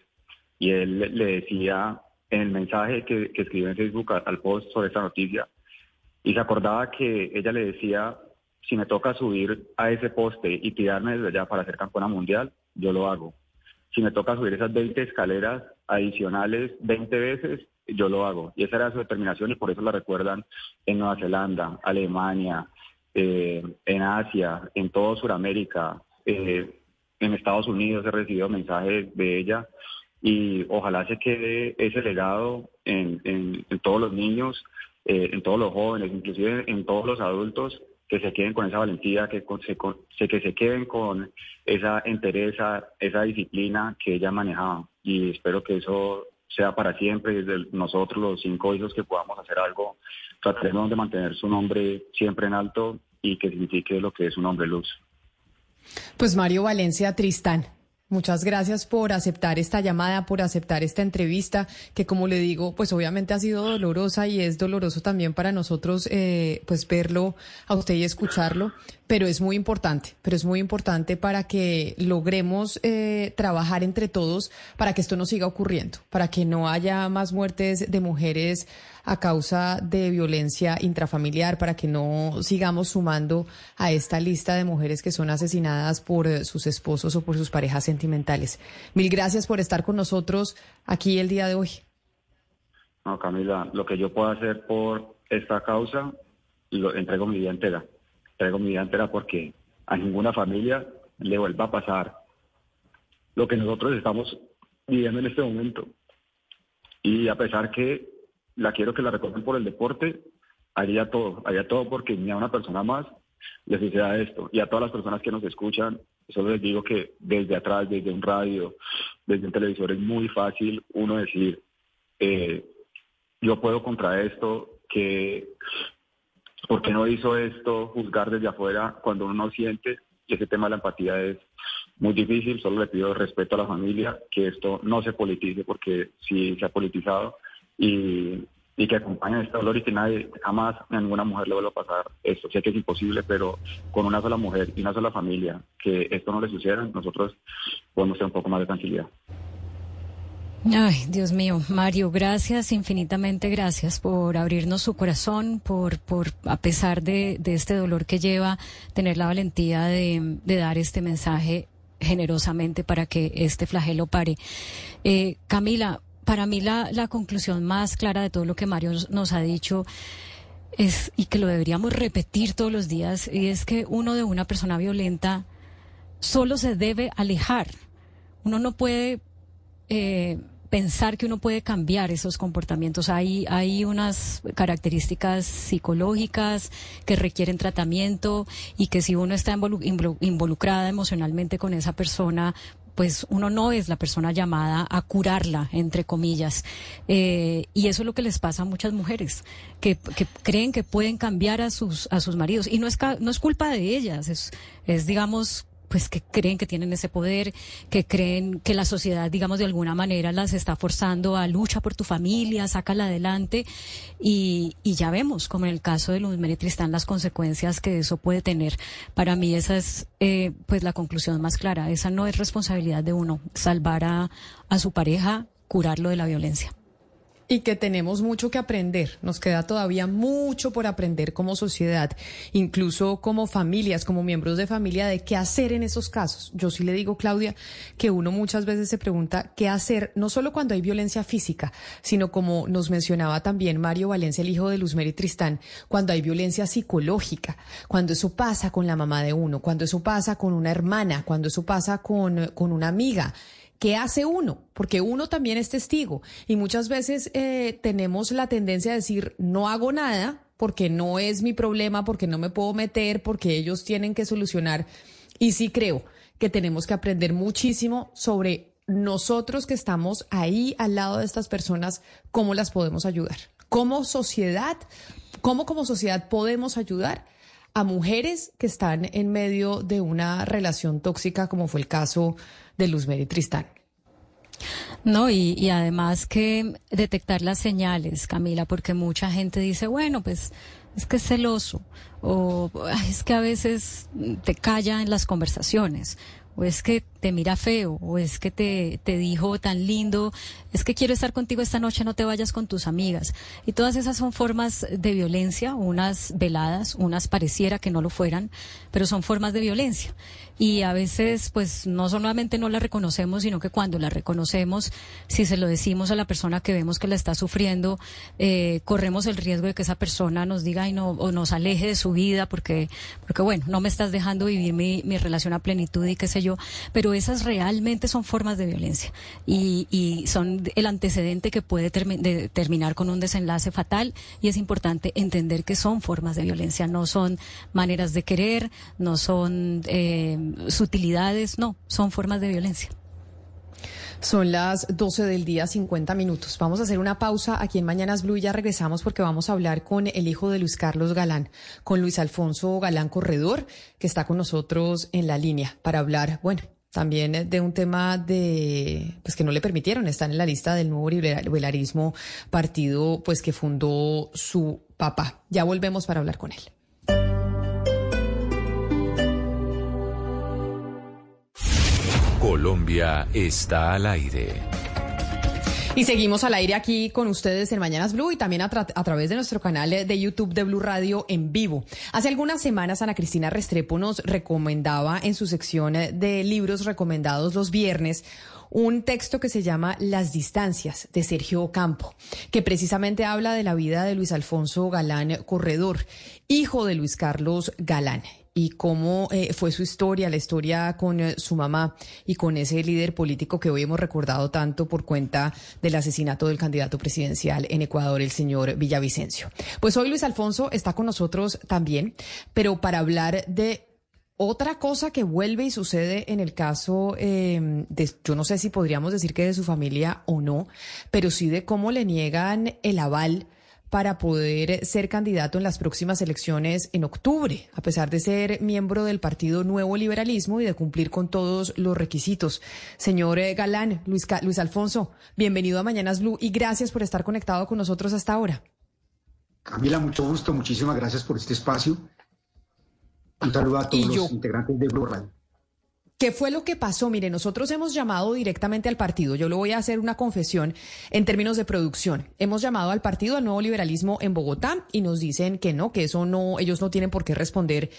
y él le decía en el mensaje que, que escribió en Facebook al post sobre esta noticia y se acordaba que ella le decía si me toca subir a ese poste y tirarme desde allá para ser campeona mundial, yo lo hago. Si me toca subir esas 20 escaleras adicionales 20 veces, yo lo hago. Y esa era su determinación y por eso la recuerdan en Nueva Zelanda, Alemania, eh, en Asia, en todo Sudamérica, eh, en Estados Unidos he recibido mensajes de ella y ojalá se quede ese legado en, todos los niños, eh, en todos los jóvenes, inclusive en todos los adultos que se queden con esa valentía, que se, que se queden con esa entereza, esa disciplina que ella manejaba. Y espero que eso sea para siempre, desde nosotros los cinco hijos que podamos hacer algo, tratemos de mantener su nombre siempre en alto y que signifique lo que es un hombre luz. Pues Mario Valencia Tristán, Muchas gracias por aceptar esta llamada, por aceptar esta entrevista, que como le digo, pues obviamente ha sido dolorosa y es doloroso también para nosotros, eh, pues verlo a usted y escucharlo pero es muy importante, pero es muy importante para que logremos eh, trabajar entre todos para que esto no siga ocurriendo, para que no haya más muertes de mujeres a causa de violencia intrafamiliar, para que no sigamos sumando a esta lista de mujeres que son asesinadas por sus esposos o por sus parejas sentimentales. Mil gracias por estar con nosotros aquí el día de hoy. No, Camila, lo que yo puedo hacer por esta causa, lo entrego mi vida entera traigo mi vida entera porque a ninguna familia le vuelva a pasar lo que nosotros estamos viviendo en este momento. Y a pesar que la quiero que la recuerden por el deporte, haría todo, haría todo porque ni a una persona más le suceda esto. Y a todas las personas que nos escuchan, solo les digo que desde atrás, desde un radio, desde un televisor, es muy fácil uno decir, eh, yo puedo contra esto, que ¿Por qué no hizo esto? Juzgar desde afuera cuando uno no siente. Y ese tema de la empatía es muy difícil, solo le pido respeto a la familia, que esto no se politice porque sí se ha politizado y, y que acompañen este dolor y que nadie, jamás a ninguna mujer le vuelva a pasar esto. Sé que es imposible, pero con una sola mujer y una sola familia, que esto no le suceda, nosotros podemos tener un poco más de tranquilidad. Ay, Dios mío, Mario, gracias, infinitamente gracias por abrirnos su corazón, por, por a pesar de, este dolor que lleva, tener la valentía de, de, dar este mensaje generosamente para que este flagelo pare. Eh, Camila, para mí la, la conclusión más clara de todo lo que Mario nos ha dicho es, y que lo deberíamos repetir todos los días, y es que uno de una persona violenta solo se debe alejar. Uno no puede eh, pensar que uno puede cambiar esos comportamientos. Hay, hay unas características psicológicas que requieren tratamiento y que si uno está involu involucrada emocionalmente con esa persona, pues uno no es la persona llamada a curarla, entre comillas. Eh, y eso es lo que les pasa a muchas mujeres, que, que, creen que pueden cambiar a sus, a sus maridos. Y no es, no es culpa de ellas, es, es digamos, pues que creen que tienen ese poder, que creen que la sociedad, digamos, de alguna manera las está forzando a lucha por tu familia, sácala adelante. Y, y ya vemos, como en el caso de Luz Tristán, las consecuencias que eso puede tener. Para mí esa es, eh, pues, la conclusión más clara. Esa no es responsabilidad de uno, salvar a, a su pareja, curarlo de la violencia. Y que tenemos mucho que aprender, nos queda todavía mucho por aprender como sociedad, incluso como familias, como miembros de familia, de qué hacer en esos casos. Yo sí le digo, Claudia, que uno muchas veces se pregunta qué hacer, no solo cuando hay violencia física, sino como nos mencionaba también Mario Valencia, el hijo de Luzmeri Tristán, cuando hay violencia psicológica, cuando eso pasa con la mamá de uno, cuando eso pasa con una hermana, cuando eso pasa con, con una amiga. ¿Qué hace uno? Porque uno también es testigo y muchas veces eh, tenemos la tendencia a decir, no hago nada porque no es mi problema, porque no me puedo meter, porque ellos tienen que solucionar. Y sí creo que tenemos que aprender muchísimo sobre nosotros que estamos ahí al lado de estas personas, cómo las podemos ayudar. Como sociedad, cómo como sociedad podemos ayudar a mujeres que están en medio de una relación tóxica, como fue el caso de Luzmeri Tristán. No, y, y, además que detectar las señales, Camila, porque mucha gente dice, bueno, pues es que es celoso, o es que a veces te calla en las conversaciones, o es que te mira feo, o es que te, te dijo tan lindo, es que quiero estar contigo esta noche, no te vayas con tus amigas. Y todas esas son formas de violencia, unas veladas, unas pareciera que no lo fueran, pero son formas de violencia. Y a veces, pues, no solamente no la reconocemos, sino que cuando la reconocemos, si se lo decimos a la persona que vemos que la está sufriendo, eh, corremos el riesgo de que esa persona nos diga y no, o nos aleje de su vida porque, porque bueno, no me estás dejando vivir mi, mi relación a plenitud y qué sé yo. Pero esas realmente son formas de violencia y, son el antecedente que puede termi de terminar con un desenlace fatal y es importante entender que son formas de violencia, no son maneras de querer, no son eh, sutilidades, no, son formas de violencia. Son las 12 del día, 50 minutos. Vamos a hacer una pausa aquí en Mañanas Blue y ya regresamos porque vamos a hablar con el hijo de Luis Carlos Galán, con Luis Alfonso Galán Corredor, que está con nosotros en la línea para hablar, bueno, también de un tema de pues que no le permitieron estar en la lista del nuevo liberalismo partido pues que fundó su papá. Ya volvemos para hablar con él. Colombia está al aire. Y seguimos al aire aquí con ustedes en Mañanas Blue y también a, través de nuestro canal de YouTube de Blue Radio en vivo. Hace algunas semanas Ana Cristina Restrepo nos recomendaba en su sección de libros recomendados los viernes un texto que se llama Las distancias de Sergio Campo, que precisamente habla de la vida de Luis Alfonso Galán Corredor, hijo de Luis Carlos Galán y cómo eh, fue su historia, la historia con eh, su mamá y con ese líder político que hoy hemos recordado tanto por cuenta del asesinato del candidato presidencial en Ecuador, el señor Villavicencio. Pues hoy Luis Alfonso está con nosotros también, pero para hablar de otra cosa que vuelve y sucede en el caso eh, de, yo no sé si podríamos decir que de su familia o no, pero sí de cómo le niegan el aval para poder ser candidato en las próximas elecciones en octubre, a pesar de ser miembro del Partido Nuevo Liberalismo y de cumplir con todos los requisitos. Señor eh, Galán, Luis, Luis Alfonso, bienvenido a Mañanas Blue y gracias por estar conectado con nosotros hasta ahora. Camila, mucho gusto, muchísimas gracias por este espacio. Un saludo a todos los integrantes de Blue Radio. ¿Qué fue lo que pasó? Mire, nosotros hemos llamado directamente al partido. Yo le voy a hacer una confesión en términos de producción. Hemos llamado al partido, al nuevo liberalismo en Bogotá, y nos dicen que no, que eso no, ellos no tienen por qué responder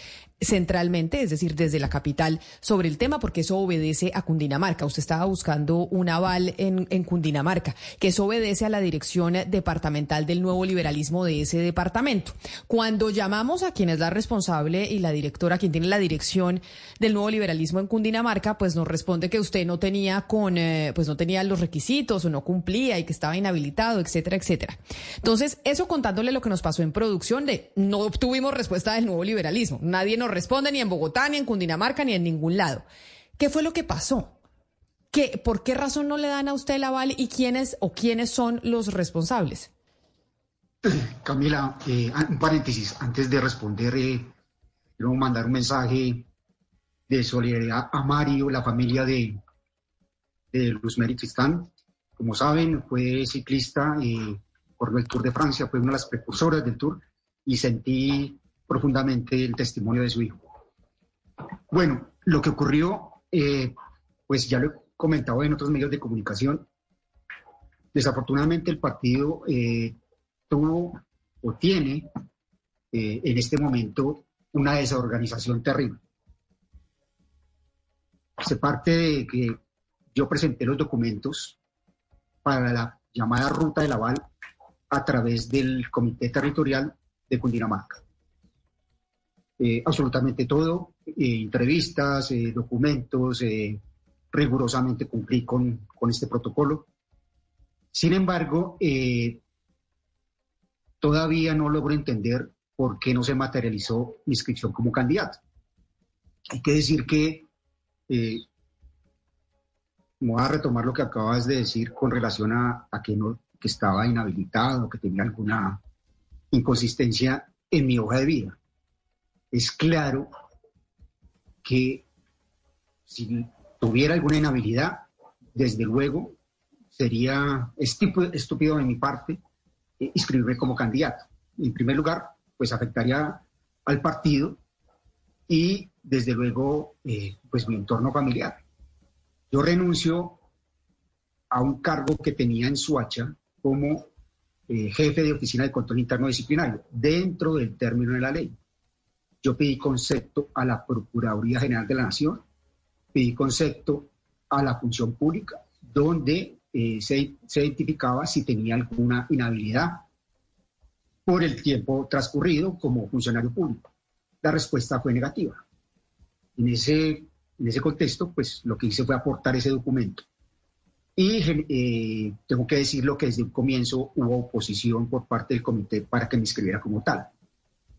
centralmente, es decir, desde la capital, sobre el tema, porque eso obedece a Cundinamarca. Usted estaba buscando un aval en, en, Cundinamarca, que eso obedece a la dirección departamental del nuevo liberalismo de ese departamento. Cuando llamamos a quien es la responsable y la directora, quien tiene la dirección del nuevo liberalismo en Cundinamarca, pues nos responde que usted no tenía con, eh, pues no tenía los requisitos o no cumplía y que estaba inhabilitado, etcétera, etcétera. Entonces, eso contándole lo que nos pasó en producción de no obtuvimos respuesta del nuevo liberalismo. Nadie nos responde ni en Bogotá, ni en Cundinamarca, ni en ningún lado. ¿Qué fue lo que pasó? ¿Qué, ¿Por qué razón no le dan a usted el aval y quiénes o quiénes son los responsables? Camila, eh, un paréntesis, antes de responder, eh, quiero mandar un mensaje de solidaridad a Mario, la familia de, de Luz Tristán. Como saben, fue ciclista, corrió el Tour de Francia, fue una de las precursoras del Tour y sentí profundamente el testimonio de su hijo. Bueno, lo que ocurrió, eh, pues ya lo he comentado en otros medios de comunicación, desafortunadamente el partido eh, tuvo o tiene eh, en este momento una desorganización terrible. Se parte de que yo presenté los documentos para la llamada ruta del aval a través del Comité Territorial de Cundinamarca. Eh, absolutamente todo, eh, entrevistas, eh, documentos, rigurosamente cumplí con, con, este protocolo. Sin embargo, todavía no logro entender por qué no se materializó mi inscripción como candidato. Hay que decir que, voy a retomar lo que acabas de decir con relación a, a que, no, que estaba inhabilitado, que tenía alguna inconsistencia en mi hoja de vida es claro que si tuviera alguna inhabilidad, desde luego sería estúpido de mi parte eh, inscribirme como candidato. En primer lugar, pues afectaría al partido y desde luego eh, pues mi entorno familiar. Yo renuncio a un cargo que tenía en Suacha como eh, jefe de oficina de control interno disciplinario dentro del término de la ley. Yo pedí concepto a la Procuraduría General de la Nación, pedí concepto a la función pública, donde eh, se, identificaba si tenía alguna inhabilidad por el tiempo transcurrido como funcionario público. La respuesta fue negativa. En ese, contexto, pues lo que hice fue aportar ese documento. Y eh, tengo que decirlo que desde un comienzo hubo oposición por parte del comité para que me inscribiera como tal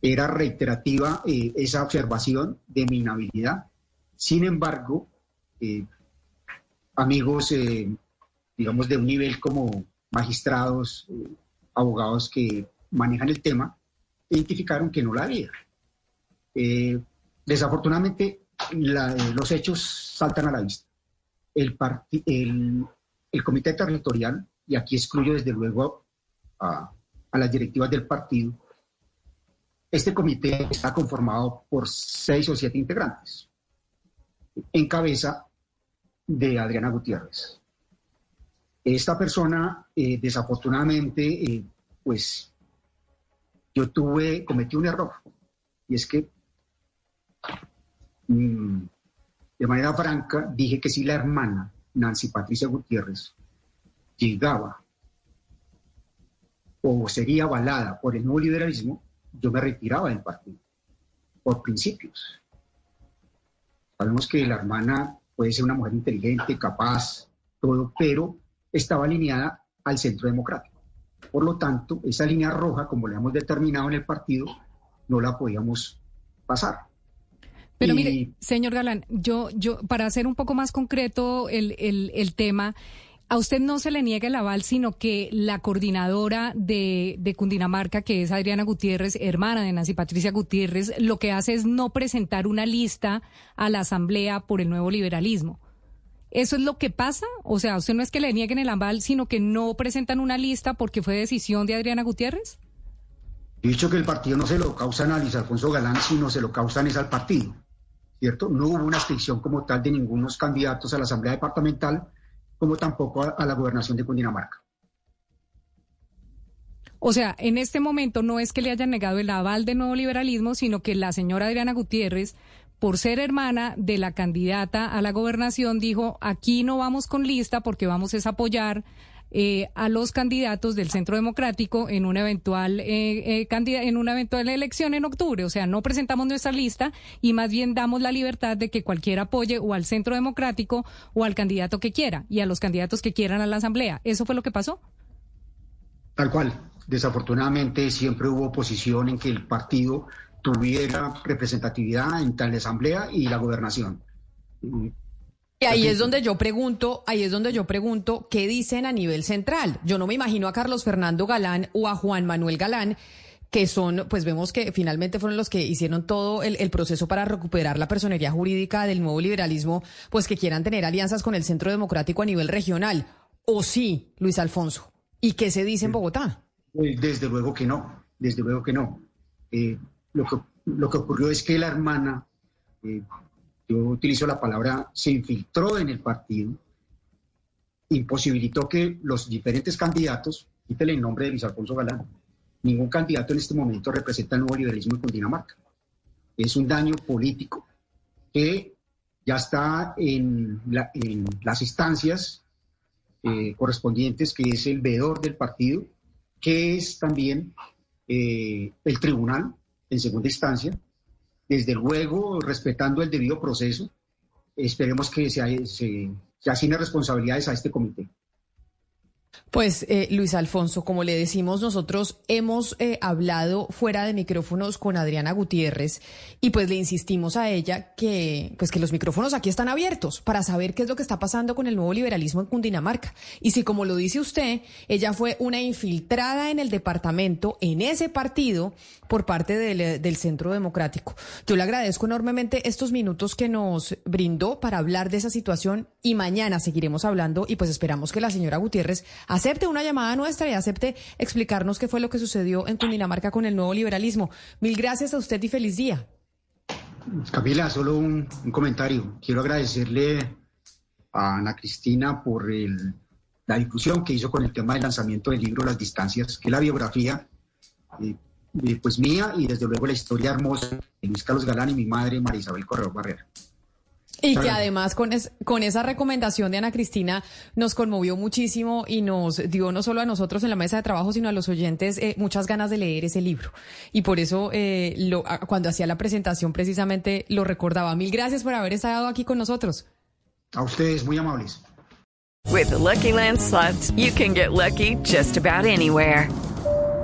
era reiterativa eh, esa observación de mi inhabilidad. Sin embargo, eh, amigos, eh, digamos, de un nivel como magistrados, abogados que manejan el tema, identificaron que no la había. desafortunadamente, los hechos saltan a la vista. El, el, el, comité territorial, y aquí excluyo desde luego a, a las directivas del partido, este comité está conformado por seis o siete integrantes, en cabeza de Adriana Gutiérrez. Esta persona, eh, desafortunadamente, eh, pues yo tuve, cometí un error, y es que mm, de manera franca dije que si la hermana Nancy Patricia Gutiérrez llegaba o sería avalada por el nuevo liberalismo, yo me retiraba del partido, por principios. Sabemos que la hermana puede ser una mujer inteligente, capaz, todo, pero estaba alineada al centro democrático. Por lo tanto, esa línea roja, como le hemos determinado en el partido, no la podíamos pasar. Pero mire, señor Galán, yo, yo, para hacer un poco más concreto el, el, el tema, a usted no se le niega el aval, sino que la coordinadora de, de, Cundinamarca, que es Adriana Gutiérrez, hermana de Nancy Patricia Gutiérrez, lo que hace es no presentar una lista a la Asamblea por el nuevo liberalismo. ¿Eso es lo que pasa? O sea, usted no es que le nieguen el aval, sino que no presentan una lista porque fue decisión de Adriana Gutiérrez. He dicho que el partido no se lo causan a Luis Alfonso Galán, sino se lo causan es al partido, ¿cierto? No hubo una inscripción como tal de ningunos candidatos a la Asamblea Departamental, como tampoco a, la gobernación de Cundinamarca. O sea, en este momento no es que le hayan negado el aval de nuevo liberalismo, sino que la señora Adriana Gutiérrez por ser hermana de la candidata a la gobernación, dijo, aquí no vamos con lista porque vamos a apoyar eh, a los candidatos del Centro Democrático en una eventual eh, eh en una eventual elección en octubre. O sea, no presentamos nuestra lista y más bien damos la libertad de que cualquiera apoye o al Centro Democrático o al candidato que quiera y a los candidatos que quieran a la Asamblea. ¿Eso fue lo que pasó? Tal cual. Desafortunadamente siempre hubo oposición en que el partido tuviera representatividad en tal asamblea y la gobernación. Y ahí es donde yo pregunto, ahí es donde yo pregunto, ¿qué dicen a nivel central? Yo no me imagino a Carlos Fernando Galán o a Juan Manuel Galán, que son, pues vemos que finalmente fueron los que hicieron todo el, el, proceso para recuperar la personería jurídica del nuevo liberalismo, pues que quieran tener alianzas con el Centro Democrático a nivel regional. ¿O sí, Luis Alfonso? ¿Y qué se dice en Bogotá? Desde luego que no, desde luego que no. Eh, lo que, lo que ocurrió es que la hermana, eh, yo utilizo la palabra, se infiltró en el partido, imposibilitó que los diferentes candidatos, quítele el nombre de Luis Alfonso Galán, ningún candidato en este momento representa el nuevo liberalismo en Cundinamarca. Es un daño político que ya está en, las instancias eh, correspondientes, que es el veedor del partido, que es también eh, el tribunal, en segunda instancia, desde luego respetando el debido proceso. Esperemos que se, se, se asigne responsabilidades a este comité. Pues eh, Luis Alfonso, como le decimos, nosotros hemos eh, hablado fuera de micrófonos con Adriana Gutiérrez y pues le insistimos a ella que pues que los micrófonos aquí están abiertos para saber qué es lo que está pasando con el nuevo liberalismo en Cundinamarca. Y si como lo dice usted, ella fue una infiltrada en el departamento, en ese partido, por parte del, eh, del Centro Democrático. Yo le agradezco enormemente estos minutos que nos brindó para hablar de esa situación y mañana seguiremos hablando y pues esperamos que la señora Gutiérrez acepte una llamada nuestra y acepte explicarnos qué fue lo que sucedió en Cundinamarca con el nuevo liberalismo. Mil gracias a usted y feliz día. Camila, solo un, comentario. Quiero agradecerle a Ana Cristina por la difusión que hizo con el tema del lanzamiento del libro Las Distancias, que es la biografía eh, pues mía y desde luego la historia hermosa de Luis Carlos Galán y mi madre María Isabel Correo Barrera. Y que además con, con esa recomendación de Ana Cristina nos conmovió muchísimo y nos dio no solo a nosotros en la mesa de trabajo, sino a los oyentes eh, muchas ganas de leer ese libro. Y por eso eh, lo, cuando hacía la presentación precisamente lo recordaba. Mil gracias por haber estado aquí con nosotros. A ustedes, muy amables. With the Lucky Land slots, you can get lucky just about anywhere.